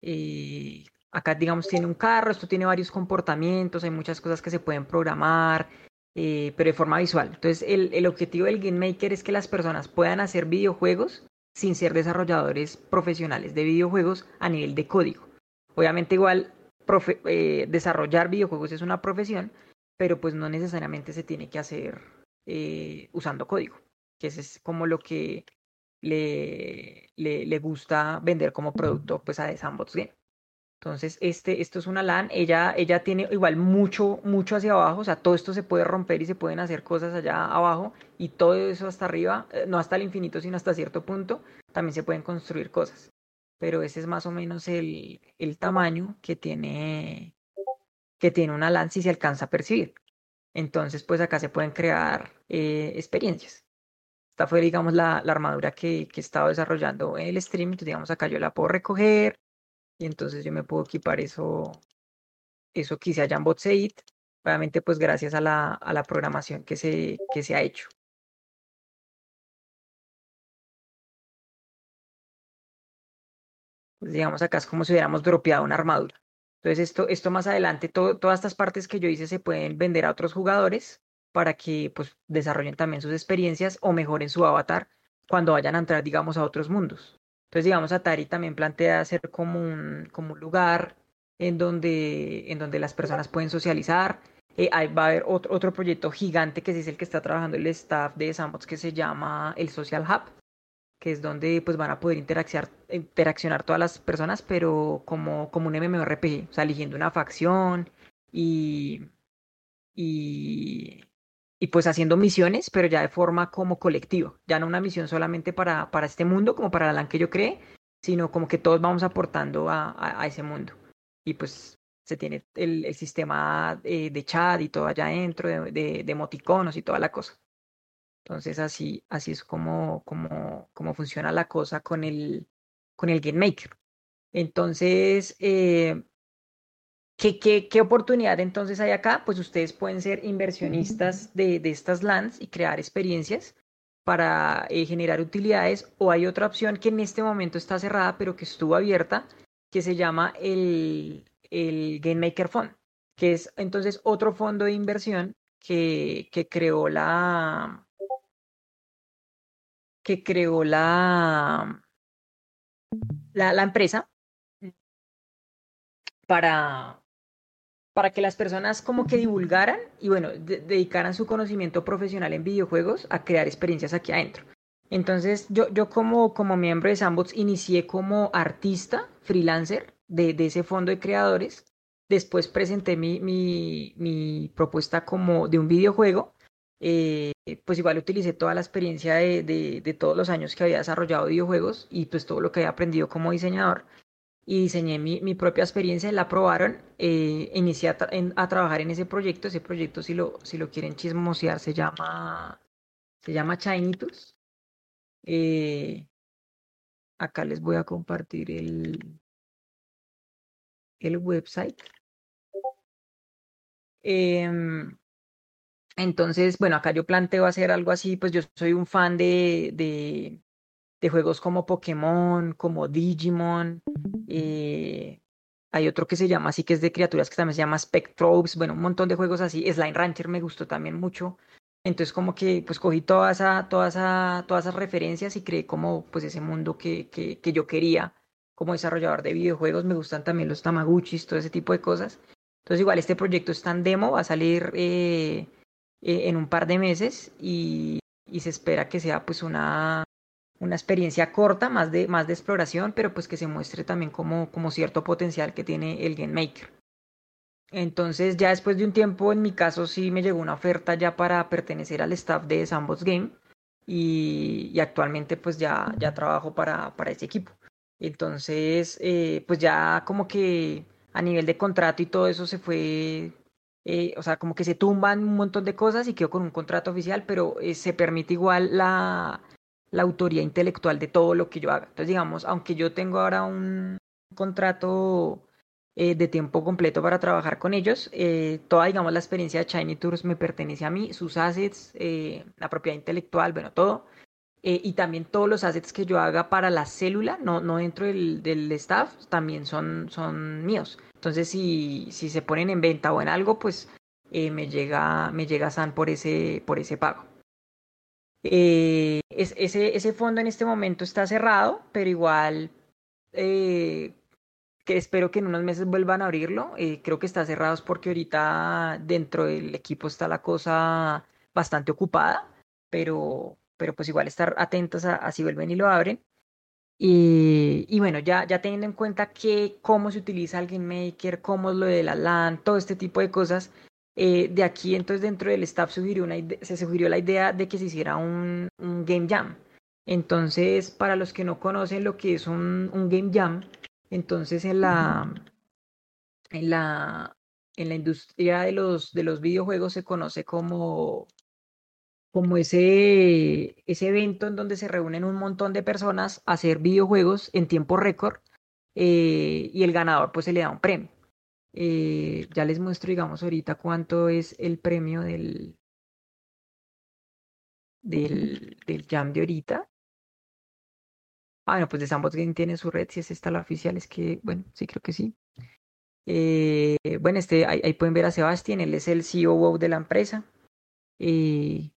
Eh, acá, digamos, tiene un carro, esto tiene varios comportamientos, hay muchas cosas que se pueden programar, eh, pero de forma visual. Entonces, el, el objetivo del Game Maker es que las personas puedan hacer videojuegos sin ser desarrolladores profesionales de videojuegos a nivel de código. Obviamente igual profe eh, desarrollar videojuegos es una profesión, pero pues no necesariamente se tiene que hacer eh, usando código, que ese es como lo que le, le, le, gusta vender como producto pues a The Sandbox Game. Entonces, este, esto es una LAN, ella, ella tiene igual mucho, mucho hacia abajo, o sea, todo esto se puede romper y se pueden hacer cosas allá abajo y todo eso hasta arriba, eh, no hasta el infinito, sino hasta cierto punto, también se pueden construir cosas pero ese es más o menos el, el tamaño que tiene, que tiene una lanza y se alcanza a percibir. Entonces, pues acá se pueden crear eh, experiencias. Esta fue, digamos, la, la armadura que, que he estado desarrollando en el stream. Entonces, digamos, acá yo la puedo recoger y entonces yo me puedo equipar eso, eso que hice a obviamente pues gracias a la, a la programación que se, que se ha hecho. Pues digamos acá es como si hubiéramos dropeado una armadura. Entonces esto, esto más adelante, todas estas partes que yo hice se pueden vender a otros jugadores para que pues desarrollen también sus experiencias o mejoren su avatar cuando vayan a entrar digamos a otros mundos. Entonces, digamos, Atari también plantea hacer como un, como un lugar en donde, en donde las personas pueden socializar. Eh, va a haber otro, otro proyecto gigante que es el que está trabajando el staff de Sandbox que se llama el Social Hub, que es donde pues van a poder interaccionar, interaccionar todas las personas, pero como, como un MMORPG, o sea, eligiendo una facción y, y, y pues haciendo misiones, pero ya de forma como colectiva, ya no una misión solamente para, para este mundo, como para la que yo creé, sino como que todos vamos aportando a, a, ese mundo. Y pues se tiene el, el sistema eh, de chat y todo allá adentro, de, de, de emoticonos y toda la cosa. Entonces así, así es como, como, como funciona la cosa con el, con el Game Maker. Entonces, eh, ¿qué, qué, qué, oportunidad entonces hay acá? Pues ustedes pueden ser inversionistas de, de estas lands y crear experiencias para eh, generar utilidades o hay otra opción que en este momento está cerrada pero que estuvo abierta que se llama el, el Game Maker Fund, que es entonces otro fondo de inversión que, que creó la, que creó la, la, la empresa para, para que las personas como que divulgaran y bueno, dedicaran su conocimiento profesional en videojuegos a crear experiencias aquí adentro. Entonces yo, yo como, como miembro de Sandbox inicié como artista, freelancer de, de ese fondo de creadores. Después presenté mi, mi, propuesta como de un videojuego eh, pues igual utilicé toda la experiencia de, de, todos los años que había desarrollado videojuegos y pues todo lo que había aprendido como diseñador y diseñé mi, mi propia experiencia, la aprobaron, eh, inicié a, trabajar en ese proyecto, ese proyecto si lo, si lo quieren chismosear se llama, se llama Chinitus. Eh, acá les voy a compartir el, el website. Eh, entonces, bueno, acá yo planteo hacer algo así, pues yo soy un fan de, de, de juegos como Pokémon, como Digimon. Eh, hay otro que se llama así, que es de criaturas, que también se llama Spectrobes. Bueno, un montón de juegos así. Slime Rancher me gustó también mucho. Entonces, como que pues cogí toda esa, toda esa, todas esas referencias y creé como pues ese mundo que, que, que yo quería como desarrollador de videojuegos. Me gustan también los Tamaguchis, todo ese tipo de cosas. Entonces, igual este proyecto está en demo, va a salir... Eh, eh, en un par de meses y, y, se espera que sea pues una, una experiencia corta, más de, más de exploración, pero pues que se muestre también como, como cierto potencial que tiene el Game Maker. Entonces ya después de un tiempo, en mi caso sí me llegó una oferta ya para pertenecer al staff de Sandbox Game y, actualmente pues ya, ya trabajo para, para ese equipo. Entonces eh, pues ya como que a nivel de contrato y todo eso se fue eh, o sea, como que se tumban un montón de cosas y quedo con un contrato oficial, pero eh, se permite igual la, la autoría intelectual de todo lo que yo haga. Entonces, digamos, aunque yo tengo ahora un contrato eh, de tiempo completo para trabajar con ellos, eh, toda, digamos, la experiencia de Shiny Tours me pertenece a mí, sus assets, eh, la propiedad intelectual, bueno, todo. Eh, y también todos los assets que yo haga para la célula, no, no dentro del, del staff, también son, son míos. Entonces, si, si se ponen en venta o en algo, pues me llega, me llega San por ese, por ese pago. Eh, es, ese, ese fondo en este momento está cerrado, pero igual eh, que espero que en unos meses vuelvan a abrirlo. Eh, creo que está cerrado porque ahorita dentro del equipo está la cosa bastante ocupada, pero, pero pues igual estar atentos a, si vuelven y lo abren. Y, y, bueno, ya, ya teniendo en cuenta que cómo se utiliza el Game Maker, cómo es lo de la LAN, todo este tipo de cosas, eh, de aquí entonces dentro del staff sugirió una se sugirió la idea de que se hiciera un, un, Game Jam. Entonces, para los que no conocen lo que es un, un Game Jam, entonces en la, en la, en la industria de los, de los videojuegos se conoce como como ese, ese evento en donde se reúnen un montón de personas a hacer videojuegos en tiempo récord eh, y el ganador pues se le da un premio. Eh, ya les muestro, digamos, ahorita cuánto es el premio del, del, jam de ahorita. Ah, bueno, pues de Sandbox Game tiene su red, si es esta la oficial, es que, bueno, sí creo que sí. Eh, bueno, este, ahí, pueden ver a Sebastián, él es el CEO de la empresa. Eh,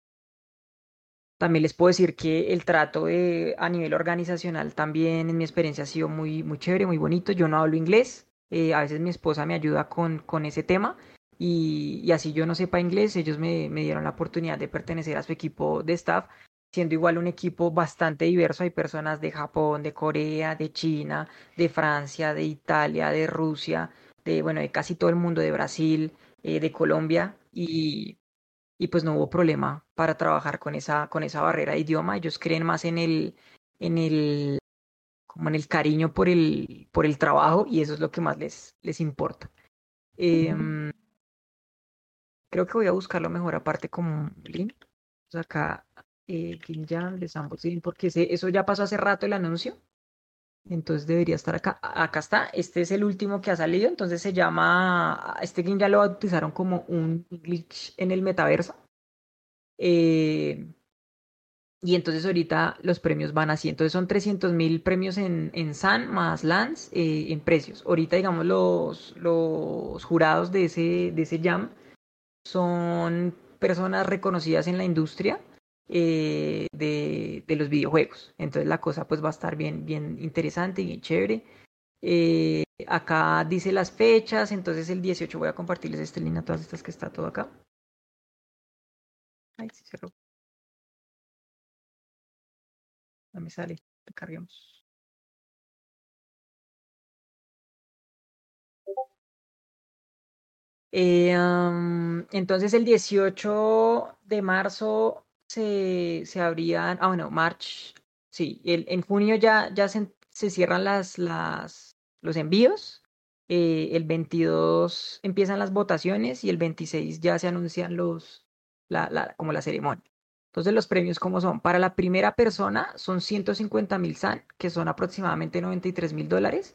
también les puedo decir que el trato a nivel organizacional también en mi experiencia ha sido muy, muy chévere, muy bonito. Yo no hablo inglés, eh, a veces mi esposa me ayuda con, con ese tema y, y, así yo no sepa inglés, ellos me, me dieron la oportunidad de pertenecer a su equipo de staff, siendo igual un equipo bastante diverso. Hay personas de Japón, de Corea, de China, de Francia, de Italia, de Rusia, de, bueno, de casi todo el mundo, de Brasil, eh, de Colombia y y pues no hubo problema para trabajar con esa, con esa barrera de idioma. Ellos creen más en el, en el, como en el cariño por el, por el trabajo y eso es lo que más les, les importa. Eh, creo que voy a buscarlo mejor aparte como link. acá, eh, Ginjan de Samboxin, porque ese, eso ya pasó hace rato el anuncio. Entonces debería estar acá. Acá está. Este es el último que ha salido. Entonces se llama. Este game ya lo bautizaron como un glitch en el metaverso. Eh, y entonces ahorita los premios van así. Entonces son 300 mil premios en, en SAN más LANS eh, en precios. Ahorita, digamos, los, los jurados de ese, de ese jam son personas reconocidas en la industria eh, de, de, los videojuegos. Entonces la cosa pues va a estar bien, bien interesante y bien chévere. Eh, acá dice las fechas, entonces el 18 voy a compartirles este link a todas estas que está todo acá. Ay, sí cerró. Me sale, carguemos. Eh, entonces el 18 de marzo se, se abrían, ah, bueno, March, sí, el, en junio ya, ya se, se cierran las, las, los envíos, eh, el 22 empiezan las votaciones y el 26 ya se anuncian los, la, la, como la ceremonia. Entonces los premios, ¿cómo son? Para la primera persona son 150 mil SAN, que son aproximadamente 93 mil dólares,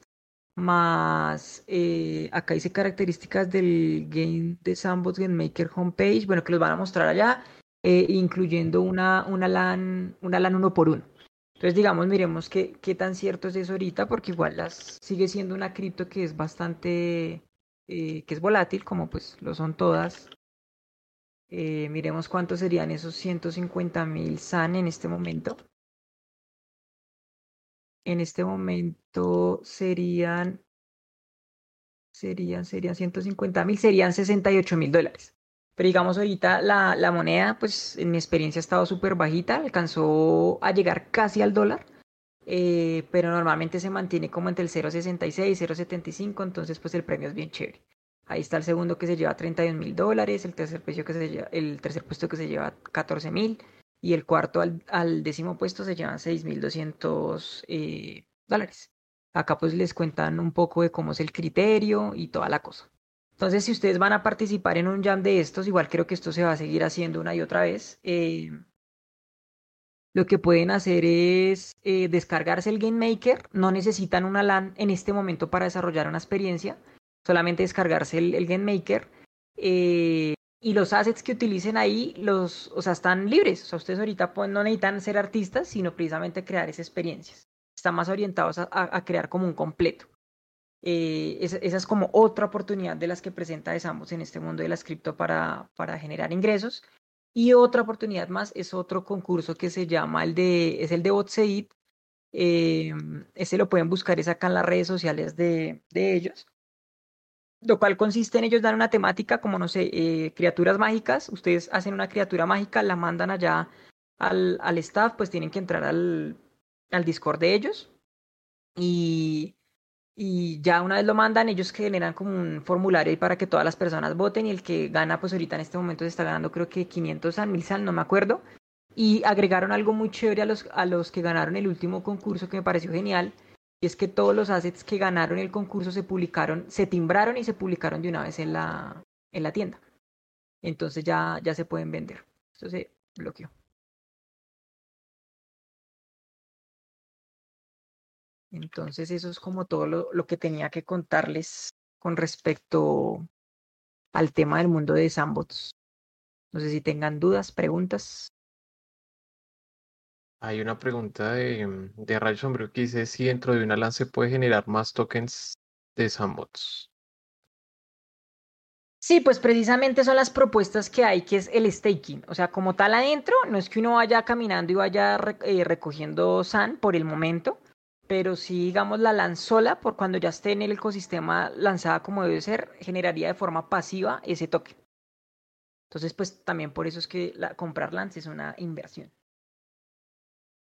más eh, acá dice características del game de Sandbox Game Maker homepage, bueno, que los van a mostrar allá eh, incluyendo una, una, LAN, una LAN uno por uno. Entonces, digamos, miremos qué, qué tan cierto es eso ahorita, porque igual las, sigue siendo una cripto que es bastante, eh, que es volátil, como pues lo son todas. Eh, miremos cuántos serían esos 150 mil SAN en este momento. En este momento serían, serían, serían 150 mil, serían 68 mil dólares. Pero digamos ahorita la, la moneda, pues en mi experiencia ha estado súper bajita, alcanzó a llegar casi al dólar, eh, pero normalmente se mantiene como entre el 0.66 y 0.75, entonces pues el premio es bien chévere. Ahí está el segundo que se lleva 31 mil dólares, el tercer, precio que se lleva, el tercer puesto que se lleva 14 mil y el cuarto al, al, décimo puesto se llevan 6.200 eh, dólares. Acá pues les cuentan un poco de cómo es el criterio y toda la cosa. Entonces, si ustedes van a participar en un jam de estos, igual creo que esto se va a seguir haciendo una y otra vez. Eh, lo que pueden hacer es eh, descargarse el Game Maker. No necesitan una LAN en este momento para desarrollar una experiencia. Solamente descargarse el, el Game Maker. Eh, y los assets que utilicen ahí, los, o sea, están libres. O sea, ustedes ahorita no necesitan ser artistas, sino precisamente crear esas experiencias. Están más orientados a, a crear como un completo. Eh, esa, esa, es como otra oportunidad de las que presenta Desambos en este mundo de las cripto para, para generar ingresos. Y otra oportunidad más es otro concurso que se llama el de, es el de Botseid. Eh, ese lo pueden buscar, es acá en las redes sociales de, de ellos. Lo cual consiste en ellos dar una temática como, no sé, eh, criaturas mágicas. Ustedes hacen una criatura mágica, la mandan allá al, al staff, pues tienen que entrar al, al Discord de ellos. Y, y ya una vez lo mandan, ellos generan como un formulario para que todas las personas voten y el que gana, pues ahorita en este momento se está ganando creo que 500 al 1000 sal, no me acuerdo. Y agregaron algo muy chévere a los, a los que ganaron el último concurso que me pareció genial. Y es que todos los assets que ganaron el concurso se publicaron, se timbraron y se publicaron de una vez en la, en la tienda. Entonces ya, ya se pueden vender. Esto se bloqueó. Entonces eso es como todo lo, lo, que tenía que contarles con respecto al tema del mundo de Sandbox. No sé si tengan dudas, preguntas.
Hay una pregunta de, mm, de Rayo Sombrío que dice si dentro de una LAN se puede generar más tokens de Sandbox.
Sí, pues precisamente son las propuestas que hay, que es el staking. O sea, como tal adentro, no es que uno vaya caminando y vaya eh, recogiendo SAN por el momento, pero sí, digamos, la LAN sola, por cuando ya esté en el ecosistema lanzada como debe ser, generaría de forma pasiva ese token. Entonces, pues también por eso es que comprar LANs es una inversión.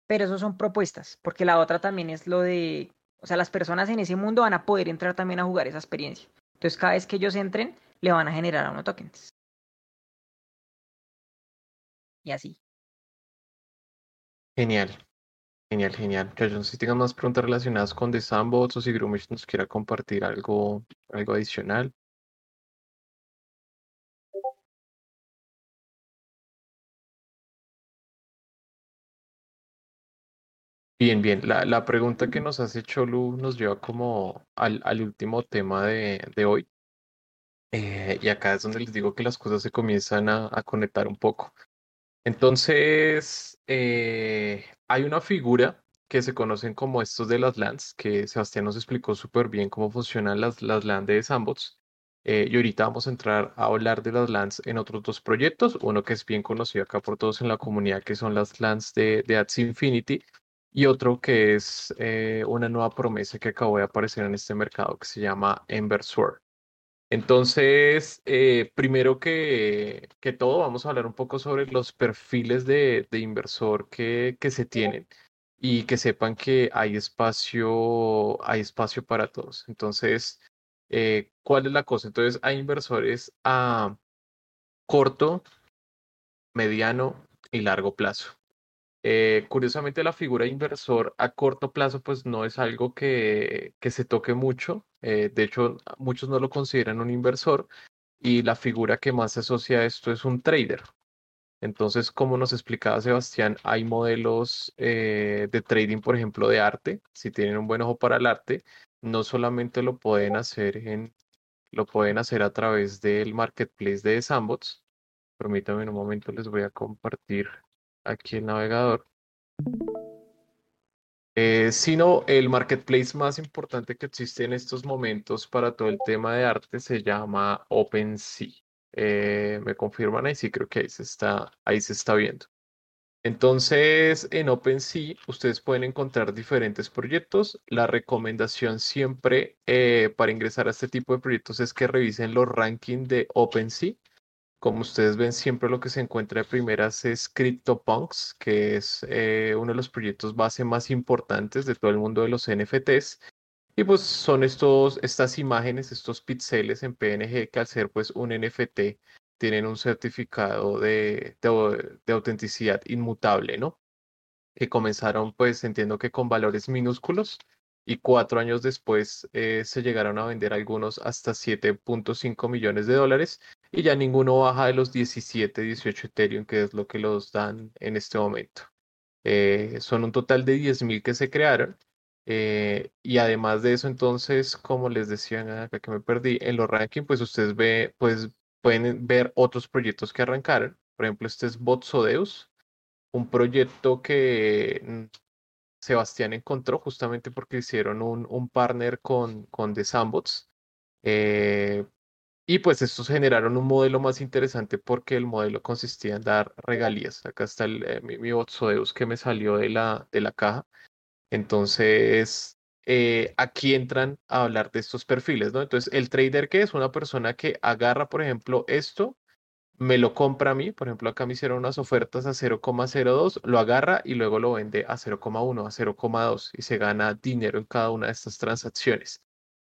Pero eso son propuestas, porque la otra también es lo de, o sea, las personas en ese mundo van a poder entrar también a jugar esa experiencia. Entonces, cada vez que ellos entren, le van a generar a uno tokens. Y así.
Genial. Genial, genial. Yo no sé si tengan más preguntas relacionadas con The Sandbox o si Grumish nos quiera compartir algo, algo adicional. Bien, bien. La, la pregunta que nos hace Cholu nos lleva como al, al último tema de, de hoy. Eh, y acá es donde les digo que las cosas se comienzan a, a conectar un poco. Entonces, eh, hay una figura que se conocen como estos de las LANs, que Sebastián nos explicó súper bien cómo funcionan las, las LAN de Sandbox. Eh, y ahorita vamos a entrar a hablar de las LANs en otros dos proyectos, uno que es bien conocido acá por todos en la comunidad, que son las LANs de, de Ads Infinity, y otro que es eh, una nueva promesa que acabó de aparecer en este mercado que se llama Embersword. Entonces, eh, primero que, que, todo, vamos a hablar un poco sobre los perfiles de, de inversor que, que, se tienen y que sepan que hay espacio, hay espacio para todos. Entonces, eh, ¿cuál es la cosa? Entonces, hay inversores a corto, mediano y largo plazo. Eh, curiosamente, la figura inversor a corto plazo, pues no es algo que, que se toque mucho. Eh, de hecho, muchos no lo consideran un inversor y la figura que más se asocia a esto es un trader. Entonces, como nos explicaba Sebastián, hay modelos eh, de trading, por ejemplo, de arte. Si tienen un buen ojo para el arte, no solamente lo pueden hacer en, lo pueden hacer a través del marketplace de Sandbox. Permítanme un momento, les voy a compartir aquí el navegador, eh, sino el marketplace más importante que existe en estos momentos para todo el tema de arte se llama OpenSea. Eh, ¿Me confirman ahí? Sí, creo que ahí se está, ahí se está viendo. Entonces, en OpenSea ustedes pueden encontrar diferentes proyectos. La recomendación siempre eh, para ingresar a este tipo de proyectos es que revisen los rankings de OpenSea como ustedes ven, siempre lo que se encuentra de primeras es CryptoPunks, que es eh, uno de los proyectos base más importantes de todo el mundo de los NFTs. Y pues son estos, estas imágenes, estos pixeles en PNG que al ser pues un NFT tienen un certificado de, de, de autenticidad inmutable, ¿no? Que comenzaron pues entiendo que con valores minúsculos y cuatro años después eh, se llegaron a vender algunos hasta 7.5 millones de dólares y ya ninguno baja de los 17, 18 Ethereum, que es lo que los dan en este momento. Eh, son un total de 10.000 que se crearon. Eh, y además de eso, entonces, como les decía acá que me perdí, en los rankings, pues ustedes ve, pues, pueden ver otros proyectos que arrancaron. Por ejemplo, este es Botsodeus, un proyecto que mm, Sebastián encontró justamente porque hicieron un, un partner con, con The Sandbox. Eh, y pues estos generaron un modelo más interesante porque el modelo consistía en dar regalías. Acá está eh, mi, mi que me salió de la, de la caja. Entonces, eh, aquí entran a hablar de estos perfiles, ¿no? Entonces, el trader que es una persona que agarra, por ejemplo, esto me lo compra a mí, por ejemplo, acá me hicieron unas ofertas a 0,02, lo agarra y luego lo vende a 0,1, a 0,2 y se gana dinero en cada una de estas transacciones.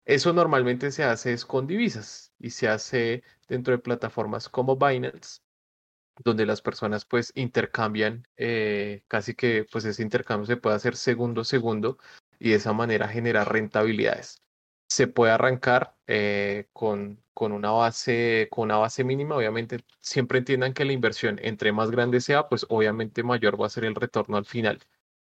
Eso normalmente se hace con divisas y se hace dentro de plataformas como Binance, donde las personas pues intercambian, eh, casi que pues ese intercambio se puede hacer segundo a segundo y de esa manera generar rentabilidades se puede arrancar eh, con, con, una base, con una base mínima. Obviamente, siempre entiendan que la inversión, entre más grande sea, pues obviamente mayor va a ser el retorno al final.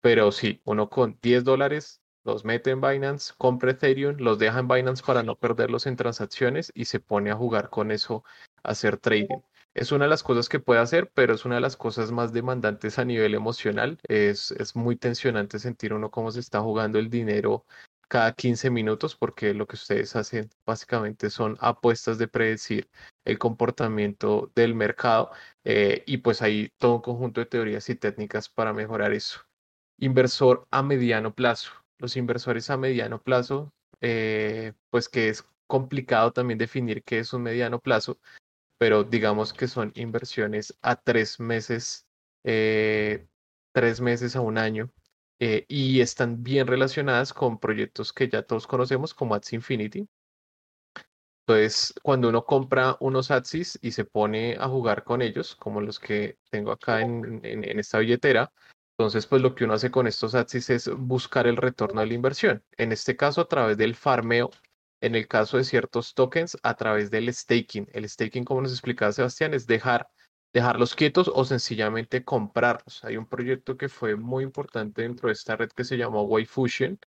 Pero sí, uno con 10 dólares los mete en Binance, compra Ethereum, los deja en Binance para no perderlos en transacciones y se pone a jugar con eso, hacer trading. Es una de las cosas que puede hacer, pero es una de las cosas más demandantes a nivel emocional. Es, es muy tensionante sentir uno cómo se está jugando el dinero cada 15 minutos, porque lo que ustedes hacen básicamente son apuestas de predecir el comportamiento del mercado eh, y pues hay todo un conjunto de teorías y técnicas para mejorar eso. Inversor a mediano plazo. Los inversores a mediano plazo, eh, pues que es complicado también definir qué es un mediano plazo, pero digamos que son inversiones a tres meses, eh, tres meses a un año, eh, y están bien relacionadas con proyectos que ya todos conocemos como Ads Infinity. Entonces, cuando uno compra unos Atsis y se pone a jugar con ellos, como los que tengo acá en, en, esta billetera, entonces, pues lo que uno hace con estos Atsis es buscar el retorno de la inversión. En este caso, a través del farmeo en el caso de ciertos tokens a través del staking. El staking, como nos explicaba Sebastián, es dejar, dejarlos quietos o sencillamente comprarlos. Hay un proyecto que fue muy importante dentro de esta red que se llamó Waifusion,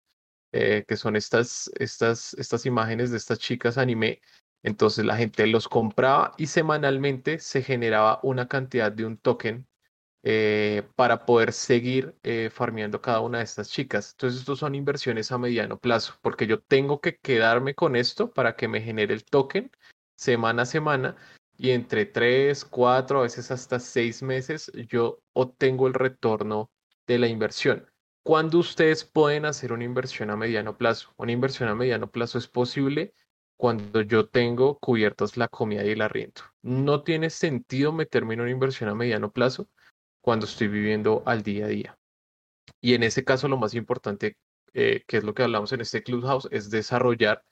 eh, que son estas, estas, estas imágenes de estas chicas anime. Entonces la gente los compraba y semanalmente se generaba una cantidad de un token eh, para poder seguir eh, farmeando cada una de estas chicas. Entonces, estos son inversiones a mediano plazo, porque yo tengo que quedarme con esto para que me genere el token semana a semana y entre tres, cuatro, a veces hasta seis meses yo obtengo el retorno de la inversión. ¿Cuándo ustedes pueden hacer una inversión a mediano plazo? Una inversión a mediano plazo es posible cuando yo tengo cubiertos la comida y el arriendo. No tiene sentido meterme en una inversión a mediano plazo cuando estoy viviendo al día a día. Y en ese caso lo más importante, eh, que es lo que hablamos en este Clubhouse, es desarrollar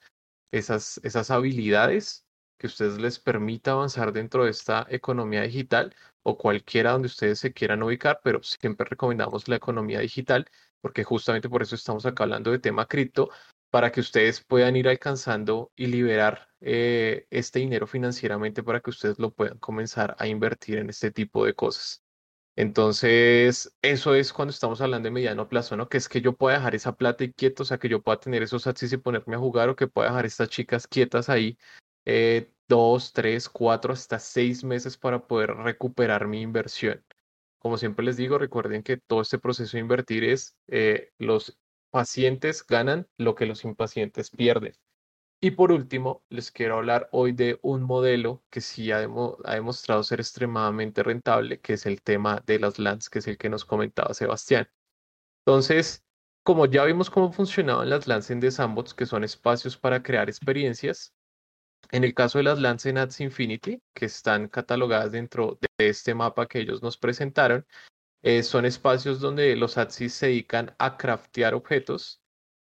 esas, esas habilidades que ustedes les permita avanzar dentro de esta economía digital o cualquiera donde ustedes se quieran ubicar, pero siempre recomendamos la economía digital porque justamente por eso estamos acá hablando de tema cripto, para que ustedes puedan ir alcanzando y liberar eh, este dinero financieramente para que ustedes lo puedan comenzar a invertir en este tipo de cosas. Entonces, eso es cuando estamos hablando de mediano plazo, ¿no? Que es que yo pueda dejar esa plata y quieto, o sea, que yo pueda tener esos axis y ponerme a jugar, o que pueda dejar estas chicas quietas ahí eh, dos, tres, cuatro, hasta seis meses para poder recuperar mi inversión. Como siempre les digo, recuerden que todo este proceso de invertir es eh, los pacientes ganan lo que los impacientes pierden. Y por último, les quiero hablar hoy de un modelo que sí ha, demostrado ser extremadamente rentable, que es el tema de las LANs, que es el que nos comentaba Sebastián. Entonces, como ya vimos cómo funcionaban las LANs en Sandbox, que son espacios para crear experiencias, en el caso de las LANs en Ads Infinity, que están catalogadas dentro de este mapa que ellos nos presentaron, eh, son espacios donde los ads se dedican a craftear objetos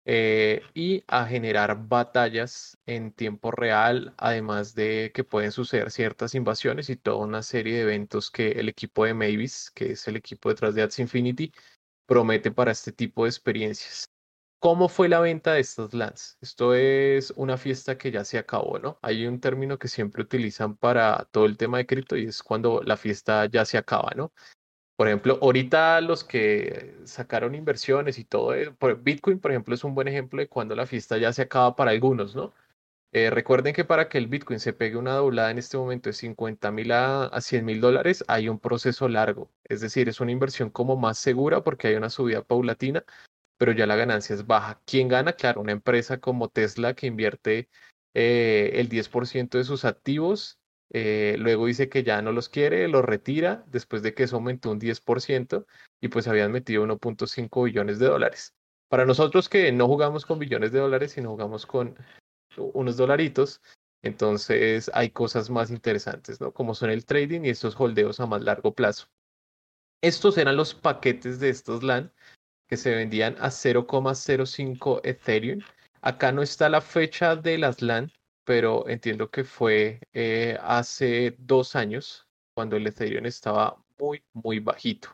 eh, y a generar batallas en tiempo real, además de que pueden suceder ciertas invasiones y toda una serie de eventos que el equipo de Mavis, que es el equipo detrás de Ads Infinity, promete para este tipo de experiencias. ¿Cómo fue la venta de estas lands? Esto es una fiesta que ya se acabó, ¿no? Hay un término que siempre utilizan para todo el tema de cripto y es cuando la fiesta ya se acaba, ¿no? Por ejemplo, ahorita los que sacaron inversiones y todo, Bitcoin, por ejemplo, es un buen ejemplo de cuando la fiesta ya se acaba para algunos, ¿no? Eh, recuerden que para que el Bitcoin se pegue una doblada en este momento de 50 mil a, a 100 mil dólares, hay un proceso largo. Es decir, es una inversión como más segura porque hay una subida paulatina, pero ya la ganancia es baja. ¿Quién gana? Claro, una empresa como Tesla que invierte eh, el 10% de sus activos eh, luego dice que ya no los quiere, los retira después de que eso aumentó un 10% y pues habían metido 1.5 billones de dólares. Para nosotros que no jugamos con billones de dólares, sino jugamos con unos dolaritos, entonces hay cosas más interesantes, ¿no? Como son el trading y estos holdeos a más largo plazo. Estos eran los paquetes de estos LAN que se vendían a 0,05 Ethereum. Acá no está la fecha de las LAN, pero entiendo que fue eh, hace dos años cuando el Ethereum estaba muy, muy bajito.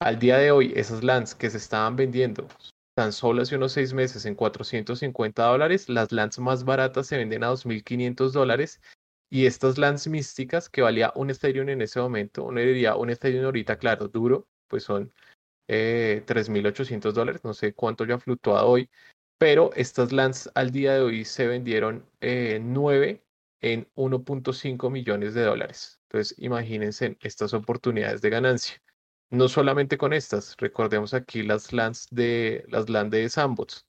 Al día de hoy, esas lands que se estaban vendiendo tan solo hace unos seis meses en 450 dólares, las lands más baratas se venden a 2.500 dólares y estas lands místicas que valía un Ethereum en ese momento, uno diría un Ethereum ahorita, claro, duro, pues son eh, 3.800 dólares, no sé cuánto ya ha fluctuado hoy, pero estas lands al día de hoy se vendieron eh, 9 en 1.5 millones de dólares. Entonces, imagínense estas oportunidades de ganancia. No solamente con estas, recordemos aquí las LANs de las LAN de Sandbox.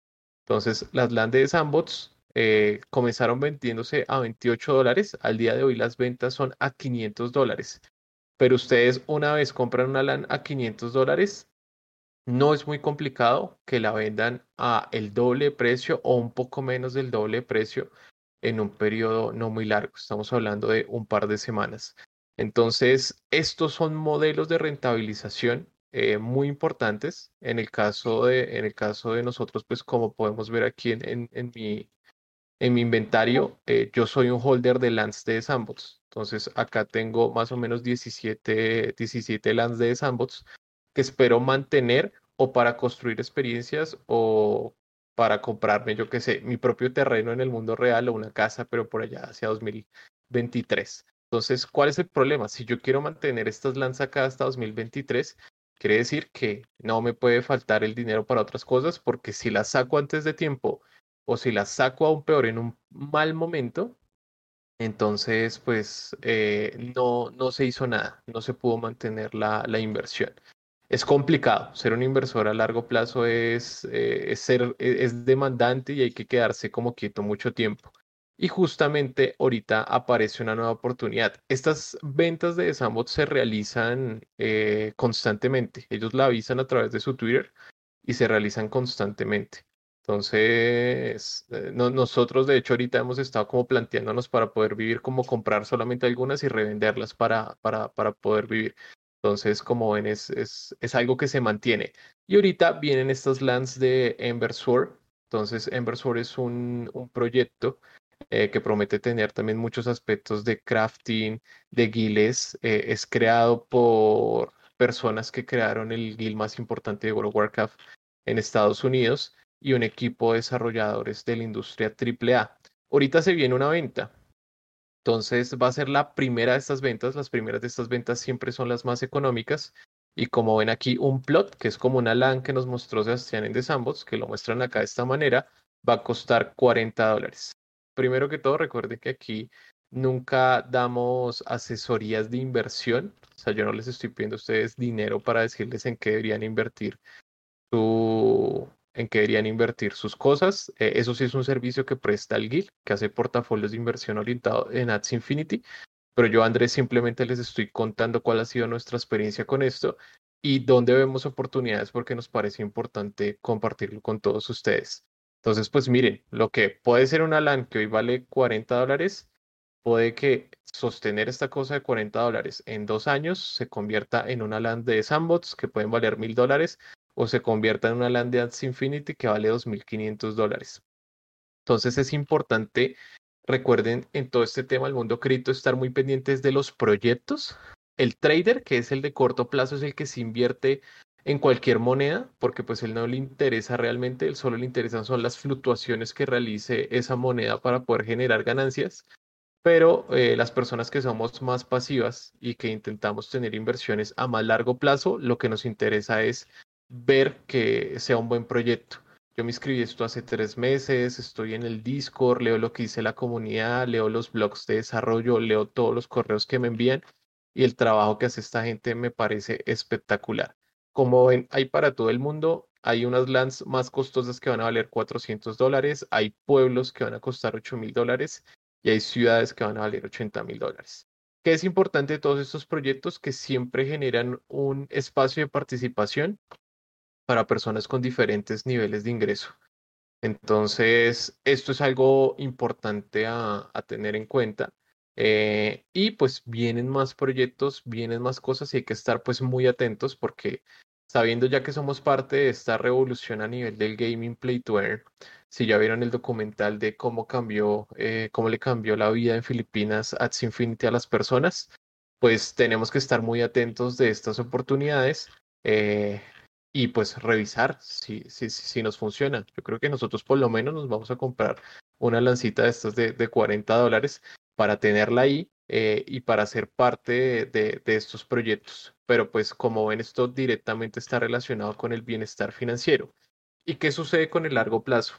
Entonces, las LAN de Sandbox eh, comenzaron vendiéndose a 28 dólares. Al día de hoy las ventas son a 500 dólares. Pero ustedes una vez compran una LAN a 500 dólares, no es muy complicado que la vendan a el doble precio o un poco menos del doble precio en un periodo no muy largo. Estamos hablando de un par de semanas. Entonces, estos son modelos de rentabilización eh, muy importantes. En el caso de, en el caso de nosotros, pues como podemos ver aquí en, en, mi, en mi inventario, eh, yo soy un holder de lands de Sandbox. Entonces, acá tengo más o menos 17, 17 lands de Sandbox que espero mantener o para construir experiencias o para comprarme, yo qué sé, mi propio terreno en el mundo real o una casa, pero por allá hacia 2023. Entonces, ¿cuál es el problema? Si yo quiero mantener estas lanzas acá hasta 2023, quiere decir que no me puede faltar el dinero para otras cosas, porque si las saco antes de tiempo o si las saco aún peor en un mal momento, entonces pues eh, no, no se hizo nada, no se pudo mantener la, la inversión. Es complicado, ser un inversor a largo plazo es, eh, ser, e, es demandante y hay que quedarse como quieto mucho tiempo. Y justamente ahorita aparece una nueva oportunidad. Estas ventas de Sandbox se realizan eh, constantemente. Ellos la avisan a través de su Twitter y se realizan constantemente. Entonces, eh, nosotros de hecho ahorita hemos estado como planteándonos para poder vivir, como comprar solamente algunas y revenderlas para, para, para poder vivir. Entonces, como ven, es, es, es, algo que se mantiene. Y ahorita vienen estas lands de Embersword. Entonces, Embersword es un, un proyecto eh, que promete tener también muchos aspectos de crafting, de guiles. Eh, es creado por personas que crearon el guild más importante de World of Warcraft en Estados Unidos y un equipo de desarrolladores de la industria AAA. Ahorita se viene una venta. Entonces va a ser la primera de estas ventas. Las primeras de estas ventas siempre son las más económicas. Y como ven aquí, un plot, que es como una LAN que nos mostró Sebastián en Sandbox, que lo muestran acá de esta manera, va a costar 40 dólares primero que todo, recuerde que aquí nunca damos asesorías de inversión. O sea, yo no les estoy pidiendo a ustedes dinero para decirles en qué deberían invertir su, en qué deberían invertir sus cosas. Eh, eso sí es un servicio que presta el GIL, que hace portafolios de inversión orientado en Ads Infinity. Pero yo, Andrés, simplemente les estoy contando cuál ha sido nuestra experiencia con esto y dónde vemos oportunidades porque nos parece importante compartirlo con todos ustedes. Entonces, pues miren, lo que puede ser una LAN que hoy vale 40 dólares, puede que sostener esta cosa de 40 dólares en dos años se convierta en una LAN de Sandbox que pueden valer mil dólares o se convierta en una LAN de Ads Infinity que vale 2.500 dólares. Entonces es importante, recuerden, en todo este tema del mundo cripto, estar muy pendientes de los proyectos. El trader, que es el de corto plazo, es el que se invierte en cualquier moneda, porque pues él no le interesa realmente, él solo le interesan son las fluctuaciones que realice esa moneda para poder generar ganancias. Pero eh, las personas que somos más pasivas y que intentamos tener inversiones a más largo plazo, lo que nos interesa es ver que sea un buen proyecto. Yo me inscribí esto hace tres meses, estoy en el Discord, leo lo que dice la comunidad, leo los blogs de desarrollo, leo todos los correos que me envían y el trabajo que hace esta gente me parece espectacular. Como ven, hay para todo el mundo. Hay unas lands más costosas que van a valer 400 dólares, hay pueblos que van a costar 8 mil dólares y hay ciudades que van a valer 80 mil dólares. ¿Qué es importante de todos estos proyectos? Que siempre generan un espacio de participación para personas con diferentes niveles de ingreso. Entonces, esto es algo importante a, a tener en cuenta. Eh, y pues vienen más proyectos, vienen más cosas y hay que estar pues muy atentos porque sabiendo ya que somos parte de esta revolución a nivel del gaming play to earn, si ya vieron el documental de cómo cambió, eh, cómo le cambió la vida en Filipinas Ads Infinity a las personas, pues tenemos que estar muy atentos de estas oportunidades eh, y pues revisar si, si, si, nos funciona. Yo creo que nosotros por lo menos nos vamos a comprar una lancita de estas de, de 40 dólares para tenerla ahí eh, y para ser parte de, estos proyectos. Pero pues como ven, esto directamente está relacionado con el bienestar financiero. ¿Y qué sucede con el largo plazo?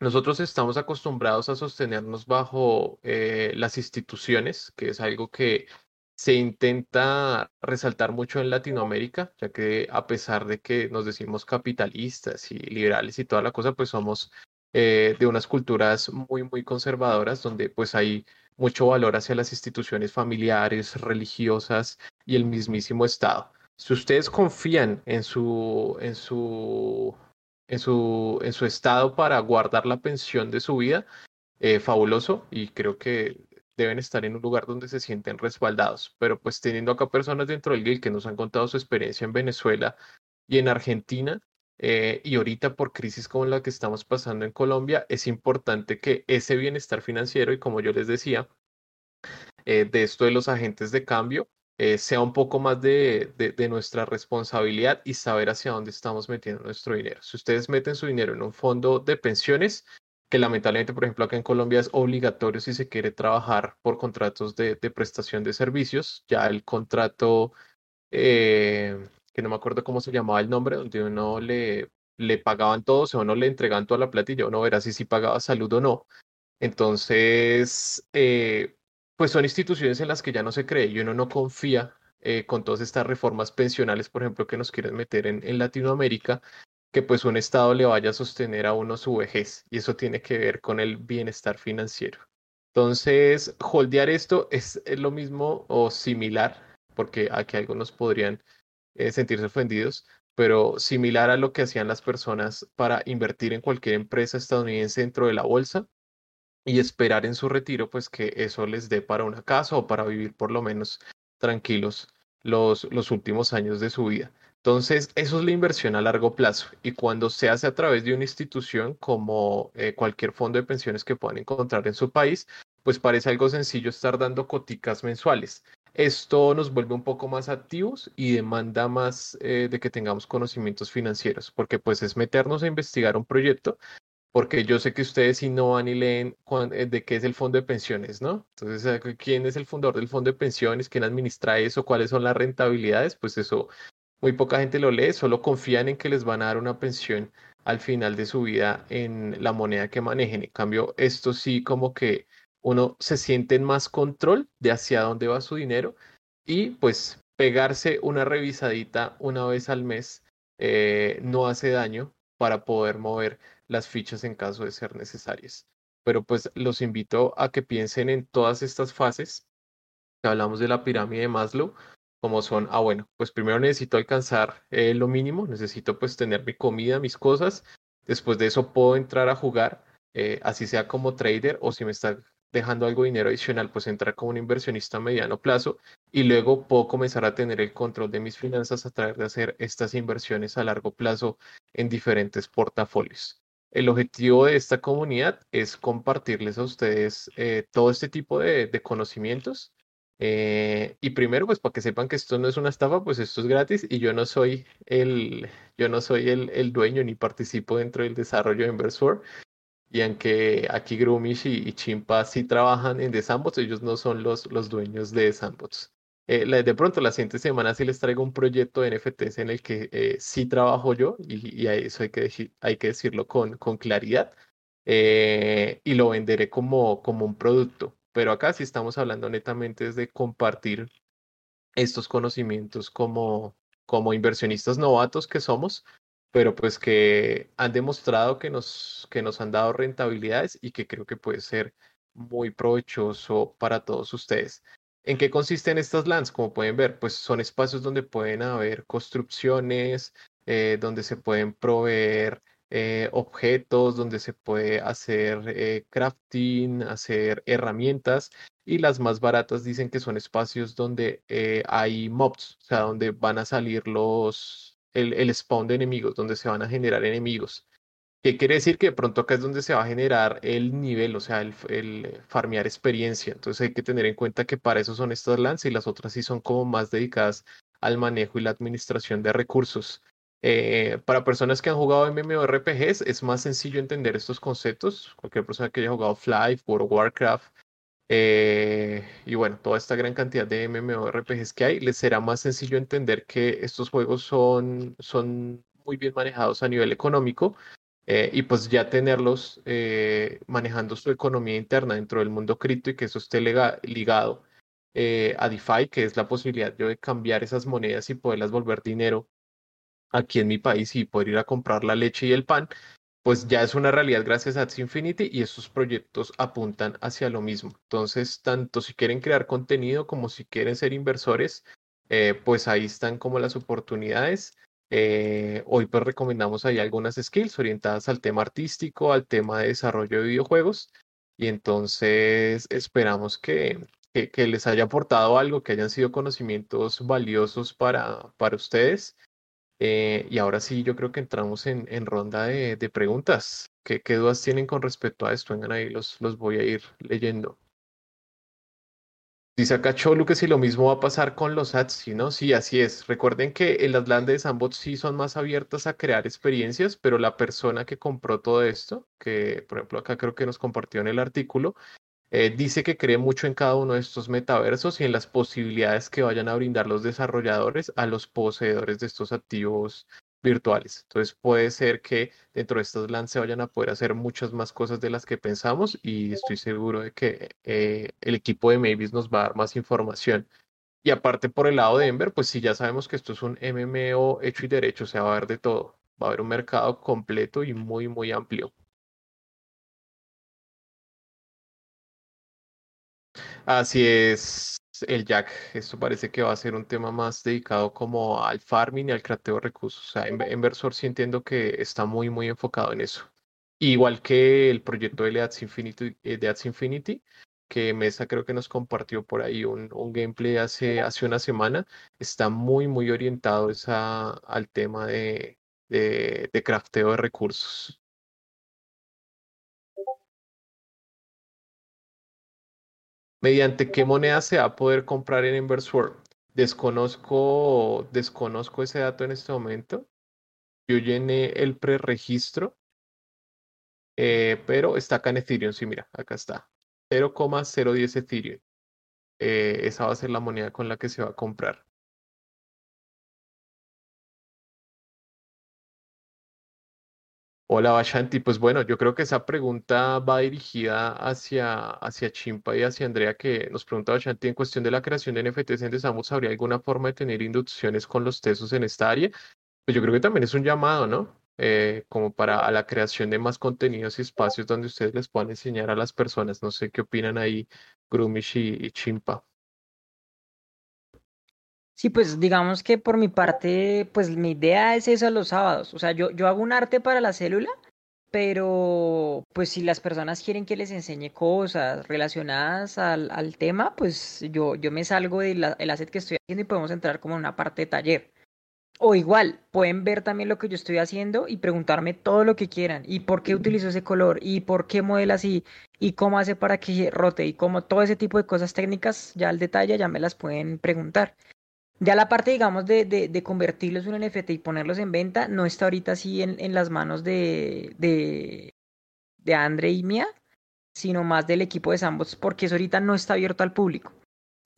Nosotros estamos acostumbrados a sostenernos bajo eh, las instituciones, que es algo que se intenta resaltar mucho en Latinoamérica, ya que a pesar de que nos decimos capitalistas y liberales y toda la cosa, pues somos eh, de unas culturas muy, muy conservadoras, donde pues hay mucho valor hacia las instituciones familiares, religiosas y el mismísimo Estado. Si ustedes confían en su, en su, en su, en su Estado para guardar la pensión de su vida, eh, fabuloso y creo que deben estar en un lugar donde se sienten respaldados. Pero pues teniendo acá personas dentro del GIL que nos han contado su experiencia en Venezuela y en Argentina, eh, y ahorita por crisis como la que estamos pasando en Colombia, es importante que ese bienestar financiero y como yo les decía, eh, de esto de los agentes de cambio, eh, sea un poco más de, de, nuestra responsabilidad y saber hacia dónde estamos metiendo nuestro dinero. Si ustedes meten su dinero en un fondo de pensiones, que lamentablemente, por ejemplo, acá en Colombia es obligatorio si se quiere trabajar por contratos de, de prestación de servicios, ya el contrato que no me acuerdo cómo se llamaba el nombre, donde uno le, le pagaban todo, o uno le entregaban toda la platilla, uno verá si sí pagaba salud o no. Entonces, eh, pues son instituciones en las que ya no se cree y uno no confía eh, con todas estas reformas pensionales, por ejemplo, que nos quieren meter en, en Latinoamérica, que pues un Estado le vaya a sostener a uno su vejez y eso tiene que ver con el bienestar financiero. Entonces, holdear esto es lo mismo o similar, porque aquí algunos podrían eh, sentirse ofendidos, pero similar a lo que hacían las personas para invertir en cualquier empresa estadounidense dentro de la bolsa y esperar en su retiro, pues que eso les dé para una casa o para vivir por lo menos tranquilos los, los últimos años de su vida. Entonces, eso es la inversión a largo plazo y cuando se hace a través de una institución como eh, cualquier fondo de pensiones que puedan encontrar en su país, pues parece algo sencillo estar dando coticas mensuales. Esto nos vuelve un poco más activos y demanda más eh, de que tengamos conocimientos financieros, porque pues es meternos a investigar un proyecto, porque yo sé que ustedes si no van y leen eh, de qué es el fondo de pensiones, ¿no? Entonces, ¿quién es el fundador del fondo de pensiones? ¿Quién administra eso? ¿Cuáles son las rentabilidades? Pues eso muy poca gente lo lee, solo confían en que les van a dar una pensión al final de su vida en la moneda que manejen. En cambio, esto sí como que uno se siente en más control de hacia dónde va su dinero y pues pegarse una revisadita una vez al mes eh, no hace daño para poder mover las fichas en caso de ser necesarias. Pero pues los invito a que piensen en todas estas fases hablamos de la pirámide de Maslow, como son, ah bueno, pues primero necesito alcanzar eh, lo mínimo, necesito pues tener mi comida, mis cosas, después de eso puedo entrar a jugar, eh, así sea como trader o si me está dejando algo de dinero adicional, pues entrar como un inversionista a mediano plazo y luego puedo comenzar a tener el control de mis finanzas a través de hacer estas inversiones a largo plazo en diferentes portafolios. El objetivo de esta comunidad es compartirles a ustedes eh, todo este tipo de, conocimientos. Eh, y primero, pues para que sepan que esto no es una estafa, pues esto es gratis y yo no soy el, yo no soy el, el dueño ni participo dentro del desarrollo de Inversor y aunque aquí Grumish y, Chimpa sí trabajan en Sandbox, ellos no son los, los dueños de Sandbox. Eh, de pronto, la siguiente semana sí les traigo un proyecto de NFTs en el que eh, sí trabajo yo, y, y eso hay que, hay que decirlo con, con claridad, eh, y lo venderé como, como un producto. Pero acá sí estamos hablando netamente de compartir estos conocimientos como, como inversionistas novatos que somos, pero pues que han demostrado que nos, que nos han dado rentabilidades y que creo que puede ser muy provechoso para todos ustedes. ¿En qué consisten estas lands? Como pueden ver, pues son espacios donde pueden haber construcciones, eh, donde se pueden proveer eh, objetos, donde se puede hacer eh, crafting, hacer herramientas y las más baratas dicen que son espacios donde hay mobs, o sea, donde van a salir los, el, spawn de enemigos, donde se van a generar enemigos. ¿Qué quiere decir? Que de pronto acá es donde se va a generar el nivel, o sea, el, el, farmear experiencia. Entonces hay que tener en cuenta que para eso son estas lands y las otras sí son como más dedicadas al manejo y la administración de recursos. Eh, para personas que han jugado MMORPGs es más sencillo entender estos conceptos. Cualquier persona que haya jugado Fly, World of Warcraft, eh, y bueno, toda esta gran cantidad de MMORPGs que hay, les será más sencillo entender que estos juegos son, son muy bien manejados a nivel económico eh, y pues ya tenerlos manejando su economía interna dentro del mundo cripto y que eso esté ligado a DeFi, que es la posibilidad yo de cambiar esas monedas y poderlas volver dinero aquí en mi país y poder ir a comprar la leche y el pan, pues ya es una realidad gracias a Ads Infinity y estos proyectos apuntan hacia lo mismo. Entonces, tanto si quieren crear contenido como si quieren ser inversores, eh, pues ahí están como las oportunidades. Eh, hoy pues recomendamos ahí algunas skills orientadas al tema artístico, al tema de desarrollo de videojuegos y entonces esperamos que, que, les haya aportado algo, que hayan sido conocimientos valiosos para, para ustedes. Eh, y ahora sí, yo creo que entramos en, ronda de, preguntas. ¿Qué, ¿Qué, dudas tienen con respecto a esto? Vengan ahí, los, voy a ir leyendo. Dice acá Cholu que si lo mismo va a pasar con los ¿sí, no? Sí, así es. Recuerden que en las lands de sí son más abiertas a crear experiencias, pero la persona que compró todo esto, que por ejemplo acá creo que nos compartió en el artículo, eh, dice que cree mucho en cada uno de estos metaversos y en las posibilidades que vayan a brindar los desarrolladores a los poseedores de estos activos virtuales. Entonces puede ser que dentro de estos LAN se vayan a poder hacer muchas más cosas de las que pensamos y estoy seguro de que eh, el equipo de Mavis nos va a dar más información. Y aparte por el lado de Ember, pues sí ya sabemos que esto es un MMO hecho y derecho, o sea, va a haber de todo. Va a haber un mercado completo y muy, muy amplio. Así es, el Jack. Esto parece que va a ser un tema más dedicado como al farming y al crateo de recursos. O sea, Inversor sí entiendo que está muy, muy enfocado en eso. Igual que el proyecto de Ads Infinity, de Infinity que Mesa creo que nos compartió por ahí un, un gameplay hace, hace una semana, está muy, muy orientado esa, al tema de, de crafteo de recursos. ¿Mediante qué moneda se va a poder comprar en Inversor? Desconozco, desconozco ese dato en este momento. Yo llené el preregistro, eh, pero está acá en Ethereum. Sí, mira, acá está. 0,010 Ethereum. Eh, esa va a ser la moneda con la que se va a comprar. Hola, Bashanti. Pues bueno, yo creo que esa pregunta va dirigida hacia, hacia Chimpa y hacia Andrea, que nos pregunta Bashanti en cuestión de la creación de NFTs en Desamos, ¿habría alguna forma de tener inducciones con los tesos en esta área? Pues yo creo que también es un llamado, ¿no? Eh, como para la creación de más contenidos y espacios donde ustedes les puedan enseñar a las personas. No sé qué opinan ahí, Grumish y Chimpa.
Sí, pues digamos que por mi parte, pues mi idea es eso los sábados. O sea, yo, yo hago un arte para la célula, pero pues si las personas quieren que les enseñe cosas relacionadas al, al tema, pues yo, yo me salgo del el asset que estoy haciendo y podemos entrar como en una parte de taller. O igual, pueden ver también lo que yo estoy haciendo y preguntarme todo lo que quieran. Y por qué utilizo ese color, y por qué modela así, y cómo hace para que rote, y cómo todo ese tipo de cosas técnicas, ya al detalle, ya me las pueden preguntar. Ya la parte, digamos, de, de, convertirlos en un NFT y ponerlos en venta no está ahorita así en, en las manos de, de, de Andre y mía, sino más del equipo de Sandbox, porque eso ahorita no está abierto al público.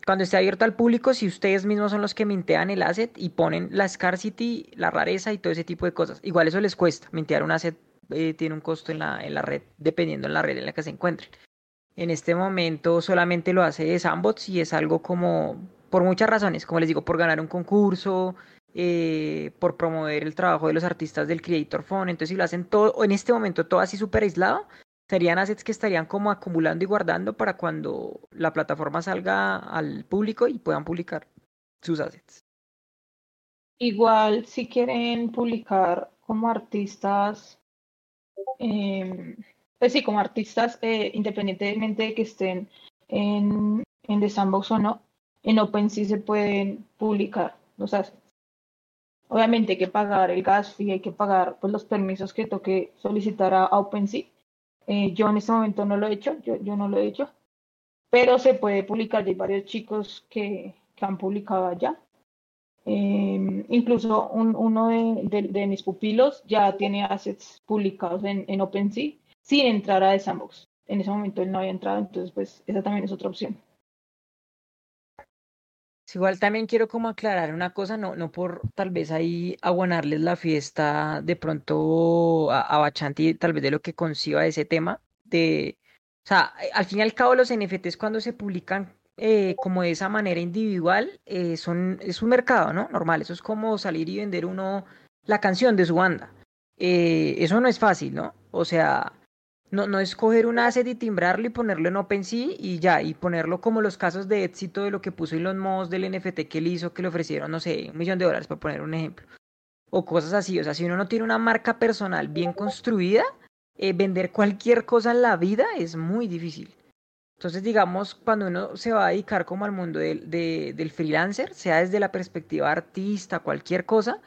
Cuando esté abierto al público, si ustedes mismos son los que mintean el asset y ponen la scarcity, la rareza y todo ese tipo de cosas, igual eso les cuesta. Mintear un asset eh, tiene un costo en la, en la red, dependiendo en la red en la que se encuentren. En este momento solamente lo hace Sandbox y es algo como por muchas razones, como les digo, por ganar un concurso, eh, por promover el trabajo de los artistas del Creator Phone. Entonces, si lo hacen todo, en este momento todo así súper aislado, serían assets que estarían como acumulando y guardando para cuando la plataforma salga al público y puedan publicar sus assets.
Igual, si quieren publicar como artistas, eh, pues sí, como artistas, eh, independientemente de que estén en, en The Sandbox o no, en OpenSea se pueden publicar los assets. Obviamente hay que pagar el gas fee, hay que pagar pues, los permisos que toque solicitar a, OpenSea. Eh, yo en este momento no lo he hecho, yo, yo no lo he hecho, pero se puede publicar. Hay varios chicos que, que han publicado allá. Eh, incluso un, uno de, de, de, mis pupilos ya tiene assets publicados en, en OpenSea sin entrar a The Sandbox. En ese momento él no había entrado, entonces pues esa también es otra opción.
Igual también quiero como aclarar una cosa, no, no por tal vez ahí aguanarles la fiesta de pronto a, a Bachanti, tal vez de lo que conciba ese tema, de, o sea, al fin y al cabo los NFTs cuando se publican eh, como de esa manera individual, eh, son, es un mercado, ¿no? Normal, eso es como salir y vender uno la canción de su banda. Eh, eso no es fácil, ¿no? O sea, no, no es coger un asset y timbrarlo y ponerlo en OpenSea y ya, y ponerlo como los casos de éxito de lo que puso Elon Musk del NFT que él hizo, que le ofrecieron, no sé, un millón de dólares, para poner un ejemplo. O cosas así. O sea, si uno no tiene una marca personal bien construida, eh, vender cualquier cosa en la vida es muy difícil. Entonces, digamos, cuando uno se va a dedicar como al mundo del, del freelancer, sea desde la perspectiva artista, cualquier cosa,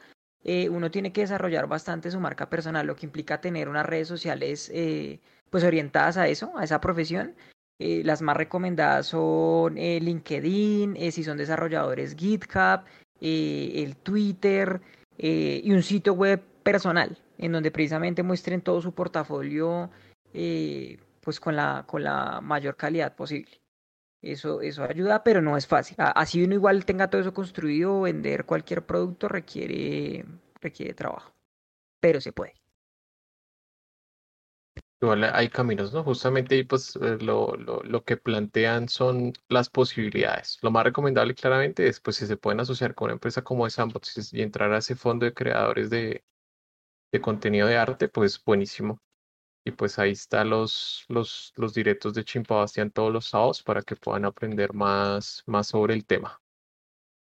eh, uno tiene que desarrollar bastante su marca personal, lo que implica tener unas redes sociales eh, pues orientadas a eso, a esa profesión. Eh, las más recomendadas son LinkedIn, si son desarrolladores GitHub, el Twitter y un sitio web personal, en donde precisamente muestren todo su portafolio pues con la, con la mayor calidad posible. Eso, eso ayuda, pero no es fácil. Así uno igual tenga todo eso construido, vender cualquier producto requiere, requiere trabajo, pero se puede.
Igual hay caminos, ¿no? Justamente pues eh, lo, lo, lo, que plantean son las posibilidades. Lo más recomendable claramente es pues si se pueden asociar con una empresa como Sandbox y entrar a ese fondo de creadores de, de contenido de arte, pues buenísimo. Y pues ahí están los, los, los directos de Chimpa Bastián todos los sábados para que puedan aprender más, más sobre el tema.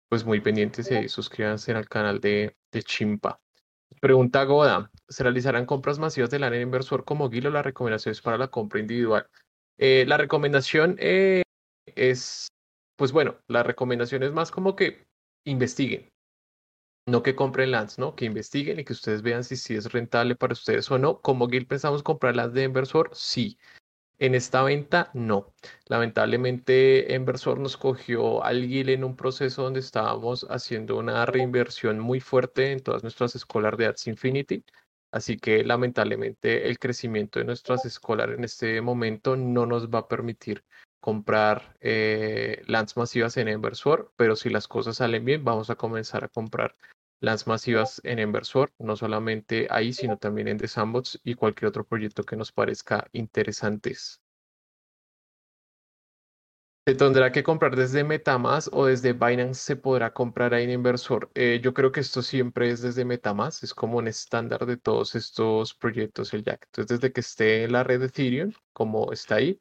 Pues muy pendientes y suscríbanse al canal de, de Chimpa. Pregunta Goda, ¿se realizarán compras masivas del área inversor como Guilo? La recomendación es para la compra individual. Eh, la recomendación eh, es, pues bueno, la recomendación es más como que investiguen, no que compren lands, ¿no? Que investiguen y que ustedes vean si, si es rentable para ustedes o no. Como Gil pensamos comprar lands de inversor, sí. En esta venta, no. Lamentablemente, Inversor nos cogió al Gil en un proceso donde estábamos haciendo una reinversión muy fuerte en todas nuestras escolas de Ads Infinity. Así que lamentablemente el crecimiento de nuestras escolas en este momento no nos va a permitir comprar eh, masivas en Inversor, pero si las cosas salen bien, vamos a comenzar a comprar las masivas en Inversor, no solamente ahí, sino también en The Sandbox y cualquier otro proyecto que nos parezca interesantes. ¿Se tendrá que comprar desde Metamask o desde Binance se podrá comprar ahí en Inversor? Eh, yo creo que esto siempre es desde Metamask, es como un estándar de todos estos proyectos, el Jack. Entonces, desde que esté en la red de Ethereum, como está ahí,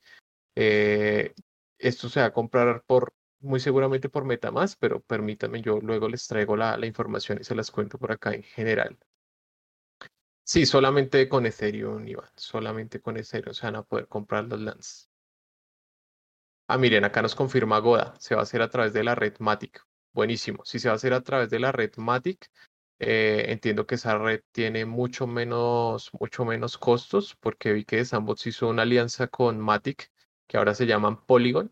eh, esto se va a comprar por muy seguramente por MetaMask, pero permítanme, yo luego les traigo la, la información y se las cuento por acá en general. Sí, solamente con Ethereum, Iván. Solamente con Ethereum se van a poder comprar los lands. Ah, miren, acá nos confirma Goda. Se va a hacer a través de la red Matic. Buenísimo. Si se va a hacer a través de la red Matic, eh, entiendo que esa red tiene mucho menos, mucho menos costos, porque vi que Sandbox hizo una alianza con Matic, que ahora se llaman Polygon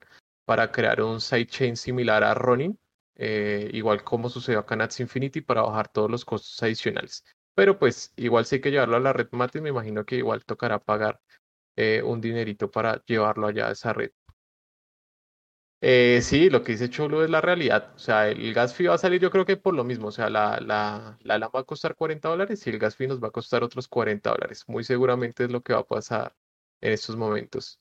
para crear un sidechain similar a Ronin, eh, igual como sucedió acá en Infinity, para bajar todos los costos adicionales. Pero pues igual si hay que llevarlo a la red Matic, me imagino que igual tocará pagar eh, un dinerito para llevarlo allá a esa red. Eh, sí, lo que dice Cholo es la realidad. O sea, el gas fee va a salir yo creo que por lo mismo. O sea, la, la, la LAM va a costar 40 dólares y el gas fee nos va a costar otros 40 dólares. Muy seguramente es lo que va a pasar en estos momentos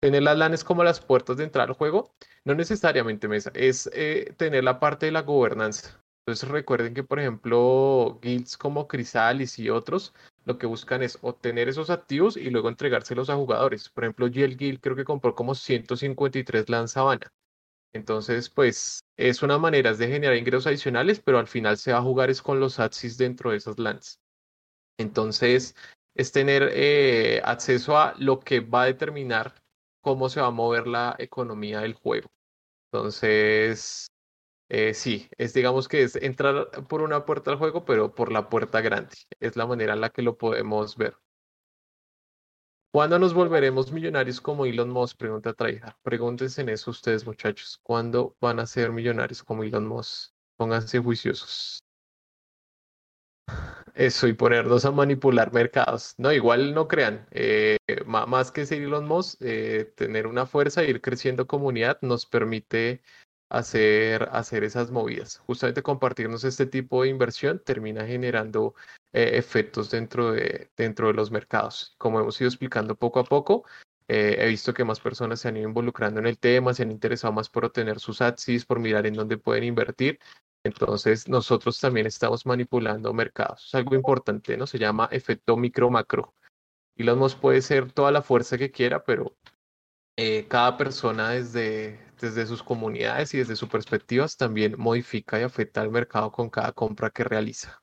tener las LANs como las puertas de entrada al juego, no necesariamente mesa, es eh, tener la parte de la gobernanza. Entonces recuerden que, por ejemplo, guilds como Crisalis y otros, lo que buscan es obtener esos activos y luego entregárselos a jugadores. Por ejemplo, GL Guild creo que compró como 153 LAN Sabana. Entonces, pues es una manera de generar ingresos adicionales, pero al final se va a jugar es con los ATSIS dentro de esas LANs. Entonces, es tener eh, acceso a lo que va a determinar cómo se va a mover la economía del juego. Entonces, eh, sí, es digamos que es entrar por una puerta al juego, pero por la puerta grande. Es la manera en la que lo podemos ver. ¿Cuándo nos volveremos millonarios como Elon Musk? Pregunta Traija. Pregúntense en eso ustedes, muchachos. ¿Cuándo van a ser millonarios como Elon Musk? Pónganse juiciosos. Eso y ponernos a manipular mercados. No, igual no crean. Eh, más que ser Elon Musk, eh, tener una fuerza e ir creciendo comunidad nos permite hacer, hacer esas movidas. Justamente compartirnos este tipo de inversión termina generando eh, efectos dentro de, dentro de los mercados. Como hemos ido explicando poco a poco, he visto que más personas se han ido involucrando en el tema, se han interesado más por obtener sus ATSIs, por mirar en dónde pueden invertir. Entonces, nosotros también estamos manipulando mercados. Es algo importante, ¿no? Se llama efecto micro-macro. Elon Musk puede ser toda la fuerza que quiera, pero eh, cada persona desde, desde sus comunidades y desde sus perspectivas también modifica y afecta al mercado con cada compra que realiza.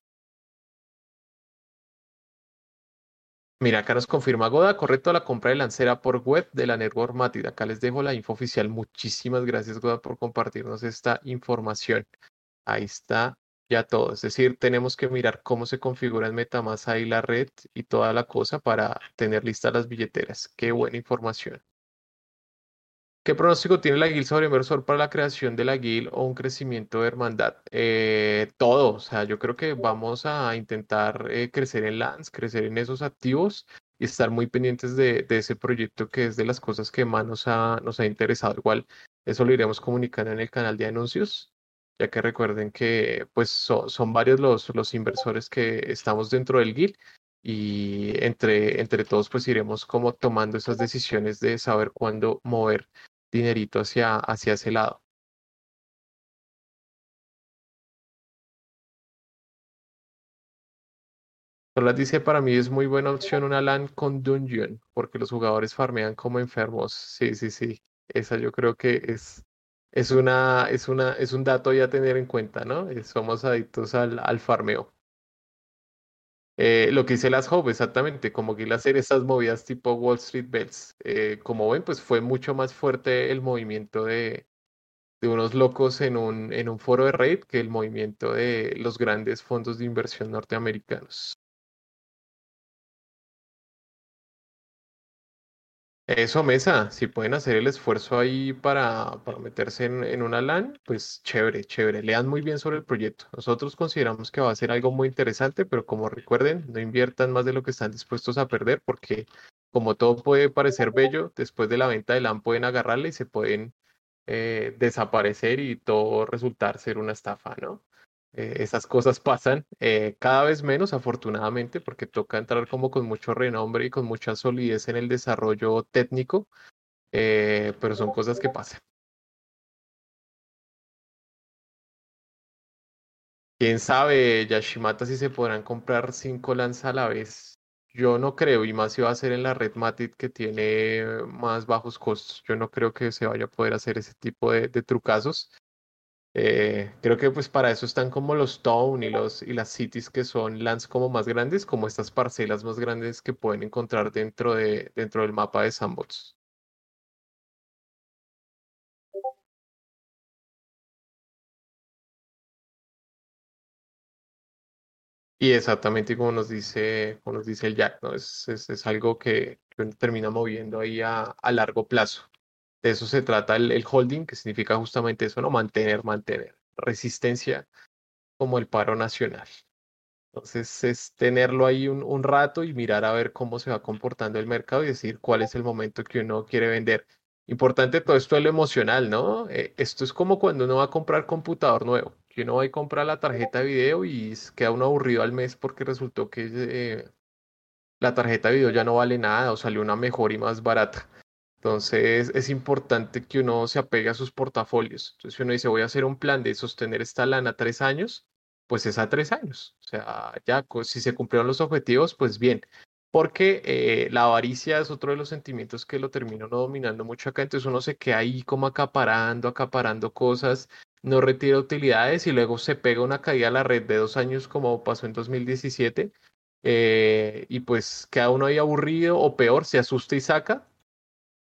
Mira, acá nos confirma Goda, correcto, la compra de Lancera por web de la Network Matid. Acá les dejo la info oficial. Muchísimas gracias, Goda, por compartirnos esta información. Ahí está ya todo. Es decir, tenemos que mirar cómo se configura en Metamask ahí la red y toda la cosa para tener listas las billeteras. Qué buena información. ¿Qué pronóstico tiene la GIL sobre inversor para la creación de la GIL o un crecimiento de hermandad? Eh, todo, o sea, yo creo que vamos a intentar eh, crecer en LANS, crecer en esos activos y estar muy pendientes de, ese proyecto que es de las cosas que más nos ha, nos ha interesado. Igual, eso lo iremos comunicando en el canal de anuncios, ya que recuerden que pues son varios los, los inversores que estamos dentro del GIL y entre, entre todos pues iremos como tomando esas decisiones de saber cuándo mover dinerito hacia, hacia ese lado. Solas dice, para mí es muy buena opción una LAN con Dungeon, porque los jugadores farmean como enfermos. Sí, sí, sí. Esa yo creo que es, es, una, es, una, es un dato ya a tener en cuenta, ¿no? Somos adictos al, al farmeo. Eh, lo que dice las Hope, exactamente, como que hacer esas movidas tipo Wall Street Bells. Eh, como ven, pues fue mucho más fuerte el movimiento de, de unos locos en un, en un foro de Reddit que el movimiento de los grandes fondos de inversión norteamericanos. Eso, Mesa, si pueden hacer el esfuerzo ahí para, para meterse en, en, una LAN, pues chévere, chévere. Lean muy bien sobre el proyecto. Nosotros consideramos que va a ser algo muy interesante, pero como recuerden, no inviertan más de lo que están dispuestos a perder, porque como todo puede parecer bello, después de la venta de LAN pueden agarrarle y se pueden eh, desaparecer y todo resultar ser una estafa, ¿no? Eh, esas cosas pasan eh, cada vez menos, afortunadamente, porque toca entrar como con mucho renombre y con mucha solidez en el desarrollo técnico, eh, pero son cosas que pasan. Quién sabe, Yashimata, si se podrán comprar cinco lanzas a la vez. Yo no creo, y más si va a ser en la red Matit que tiene más bajos costos. Yo no creo que se vaya a poder hacer ese tipo de, de trucazos. Eh, creo que pues para eso están como los town y, los, y las cities que son lands como más grandes, como estas parcelas más grandes que pueden encontrar dentro, de, dentro del mapa de Sandbox. Y exactamente como nos dice, como nos dice el Jack, ¿no? Es, es, es algo que, que, termina moviendo ahí a, a largo plazo. De eso se trata el, holding, que significa justamente eso, ¿no? Mantener, mantener. Resistencia como el paro nacional. Entonces es tenerlo ahí un, rato y mirar a ver cómo se va comportando el mercado y decir cuál es el momento que uno quiere vender. Importante todo esto es lo emocional, ¿no? Eh, esto es como cuando uno va a comprar computador nuevo, que uno va a comprar la tarjeta de video y queda uno aburrido al mes porque resultó que eh, la tarjeta de video ya no vale nada o salió una mejor y más barata. Entonces es importante que uno se apegue a sus portafolios. Entonces si uno dice voy a hacer un plan de sostener esta lana tres años, pues es a tres años. O sea, ya si se cumplieron los objetivos, pues bien. Porque eh, la avaricia es otro de los sentimientos que lo termino no dominando mucho acá. Entonces uno se queda ahí como acaparando, acaparando cosas, no retira utilidades y luego se pega una caída a la red de dos años como pasó en 2017. Eh, y pues queda uno ahí aburrido o peor, se asusta y saca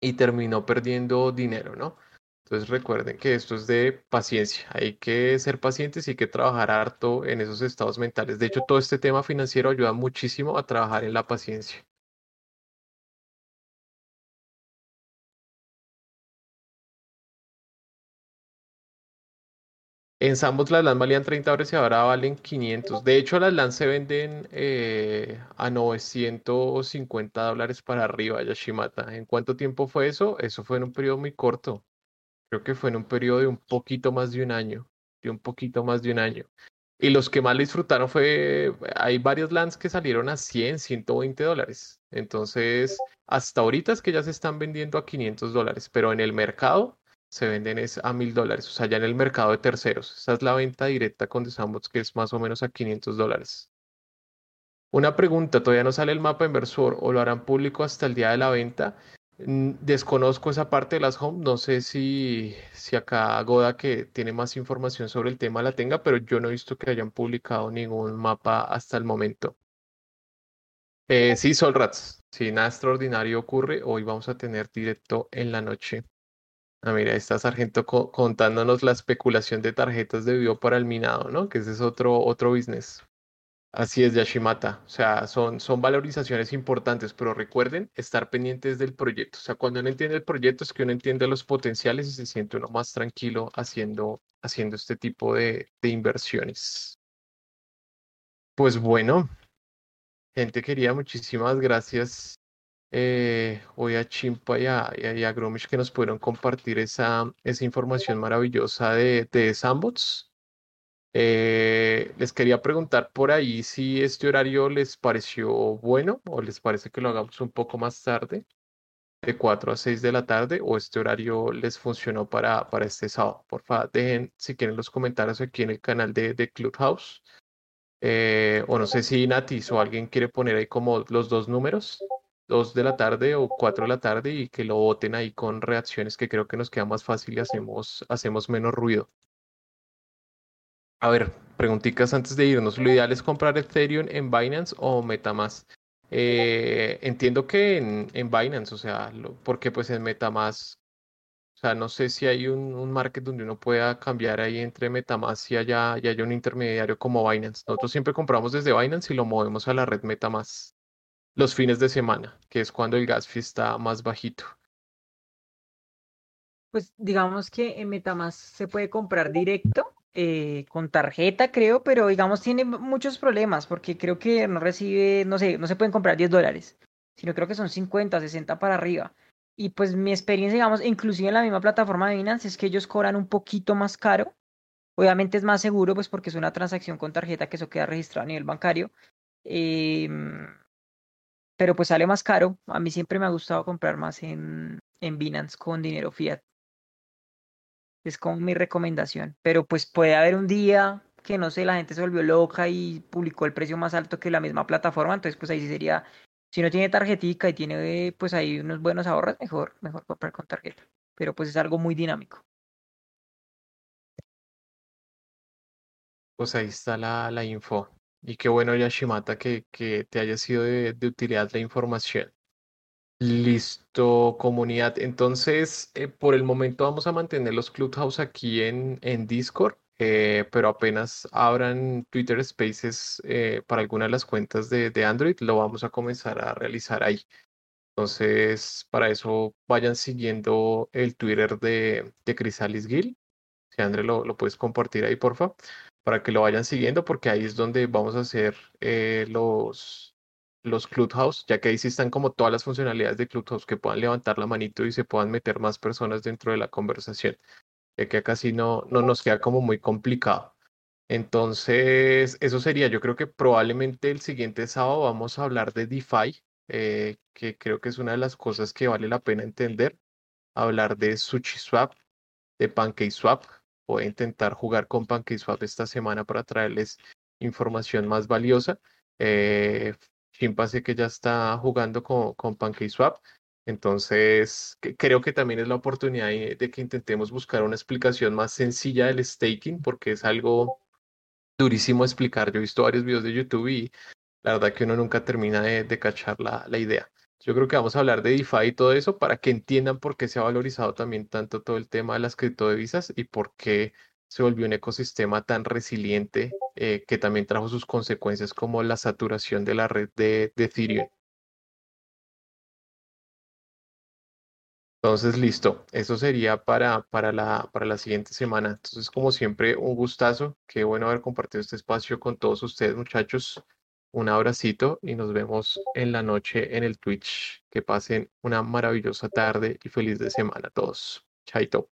y terminó perdiendo dinero, ¿no? Entonces recuerden que esto es de paciencia, hay que ser pacientes y hay que trabajar harto en esos estados mentales. De hecho, todo este tema financiero ayuda muchísimo a trabajar en la paciencia. En Sambos las LAN valían 30 dólares y ahora valen 500. De hecho, las LAN se venden eh, a 950 dólares para arriba, Yashimata. ¿En cuánto tiempo fue eso? Eso fue en un periodo muy corto. Creo que fue en un periodo de un poquito más de un año. De un poquito más de un año. Y los que más disfrutaron fue, hay varios lands que salieron a 100, 120 dólares. Entonces, hasta ahorita es que ya se están vendiendo a 500 dólares, pero en el mercado se venden es a 1000 dólares, o sea, ya en el mercado de terceros. Esa es la venta directa con The Sandbox, que es más o menos a 500 dólares. Una pregunta, ¿todavía no sale el mapa inversor o lo harán público hasta el día de la venta? Mm, desconozco esa parte de las home, no sé si, si acá Goda que tiene más información sobre el tema la tenga, pero yo no he visto que hayan publicado ningún mapa hasta el momento. Eh, sí, Solrats, si nada extraordinario ocurre, hoy vamos a tener directo en la noche. Ah, mira, está Sargento contándonos la especulación de tarjetas de bio para el minado, ¿no? Que ese es otro, otro business. Así es, Yashimata. O sea, son, son valorizaciones importantes, pero recuerden estar pendientes del proyecto. O sea, cuando uno entiende el proyecto es que uno entiende los potenciales y se siente uno más tranquilo haciendo, haciendo este tipo de, de inversiones. Pues bueno, gente querida, muchísimas gracias eh, hoy a Chimpa y a, y a Gromish que nos pudieron compartir esa, esa información maravillosa de, de Sambots. Eh, les quería preguntar por ahí si este horario les pareció bueno o les parece que lo hagamos un poco más tarde, de 4 a 6 de la tarde, o este horario les funcionó para, para este sábado. Por favor, dejen si quieren los comentarios aquí en el canal de, de Clubhouse. Eh, o no sé si Natis o alguien quiere poner ahí como los dos números, 2 de la tarde o 4 de la tarde y que lo voten ahí con reacciones que creo que nos queda más fácil y hacemos, hacemos menos ruido. A ver, preguntitas antes de irnos. ¿Lo ideal es comprar Ethereum en Binance o Metamask? Eh, entiendo que en, en Binance, o sea, porque pues en Metamask, o sea, no sé si hay un, un, market donde uno pueda cambiar ahí entre Metamask y haya, y haya un intermediario como Binance. Nosotros siempre compramos desde Binance y lo movemos a la red Metamask los fines de semana, que es cuando el gas fee está más bajito.
Pues digamos que en Metamask se puede comprar directo eh, con tarjeta, creo, pero digamos tiene muchos problemas porque creo que no recibe, no sé, no se pueden comprar 10 dólares, sino creo que son 50, 60 para arriba. Y pues mi experiencia, digamos, inclusive en la misma plataforma de Binance, es que ellos cobran un poquito más caro. Obviamente es más seguro, pues porque es una transacción con tarjeta que eso queda registrado a nivel bancario. Eh, pero pues sale más caro. A mí siempre me ha gustado comprar más en, en Binance con dinero fiat. Es como mi recomendación. Pero pues puede haber un día que no sé, la gente se volvió loca y publicó el precio más alto que la misma plataforma. Entonces, pues ahí sí sería, si no tiene tarjetica y tiene pues ahí unos buenos ahorros, mejor, mejor comprar con tarjeta. Pero pues es algo muy dinámico.
Pues ahí está la, la info. Y qué bueno, Yashimata, que, que te haya sido de, de, utilidad la información. Listo, comunidad. Entonces, eh, por el momento vamos a mantener los Clubhouse aquí en, en Discord, eh, pero apenas abran Twitter Spaces eh, para alguna de las cuentas de, de, Android, lo vamos a comenzar a realizar ahí. Entonces, para eso vayan siguiendo el Twitter de, de Crisalis Gil. Si André lo, lo puedes compartir ahí, por favor para que lo vayan siguiendo, porque ahí es donde vamos a hacer eh, los, los Clubhouse, ya que ahí sí están como todas las funcionalidades de Clubhouse, que puedan levantar la manito y se puedan meter más personas dentro de la conversación, ya que acá sí no, no nos queda como muy complicado. Entonces, eso sería, yo creo que probablemente el siguiente sábado vamos a hablar de DeFi, eh, que creo que es una de las cosas que vale la pena entender, hablar de SushiSwap, de PancakeSwap, voy a intentar jugar con PancakeSwap esta semana para traerles información más valiosa. Eh, Chimpa sé que ya está jugando con, con PancakeSwap. Entonces, creo que también es la oportunidad de, de, que intentemos buscar una explicación más sencilla del staking, porque es algo durísimo explicar. Yo he visto varios videos de YouTube y la verdad que uno nunca termina de, de cachar la, la idea. Yo creo que vamos a hablar de DeFi y todo eso para que entiendan por qué se ha valorizado también tanto todo el tema de las criptodivisas y por qué se volvió un ecosistema tan resiliente eh, que también trajo sus consecuencias como la saturación de la red de, de Ethereum. Entonces, listo. Eso sería para, para, la, para la siguiente semana. Entonces, como siempre, un gustazo. Qué bueno haber compartido este espacio con todos ustedes, muchachos. Un abracito y nos vemos en la noche en el Twitch. Que pasen una maravillosa tarde y feliz de semana a todos. Chaito.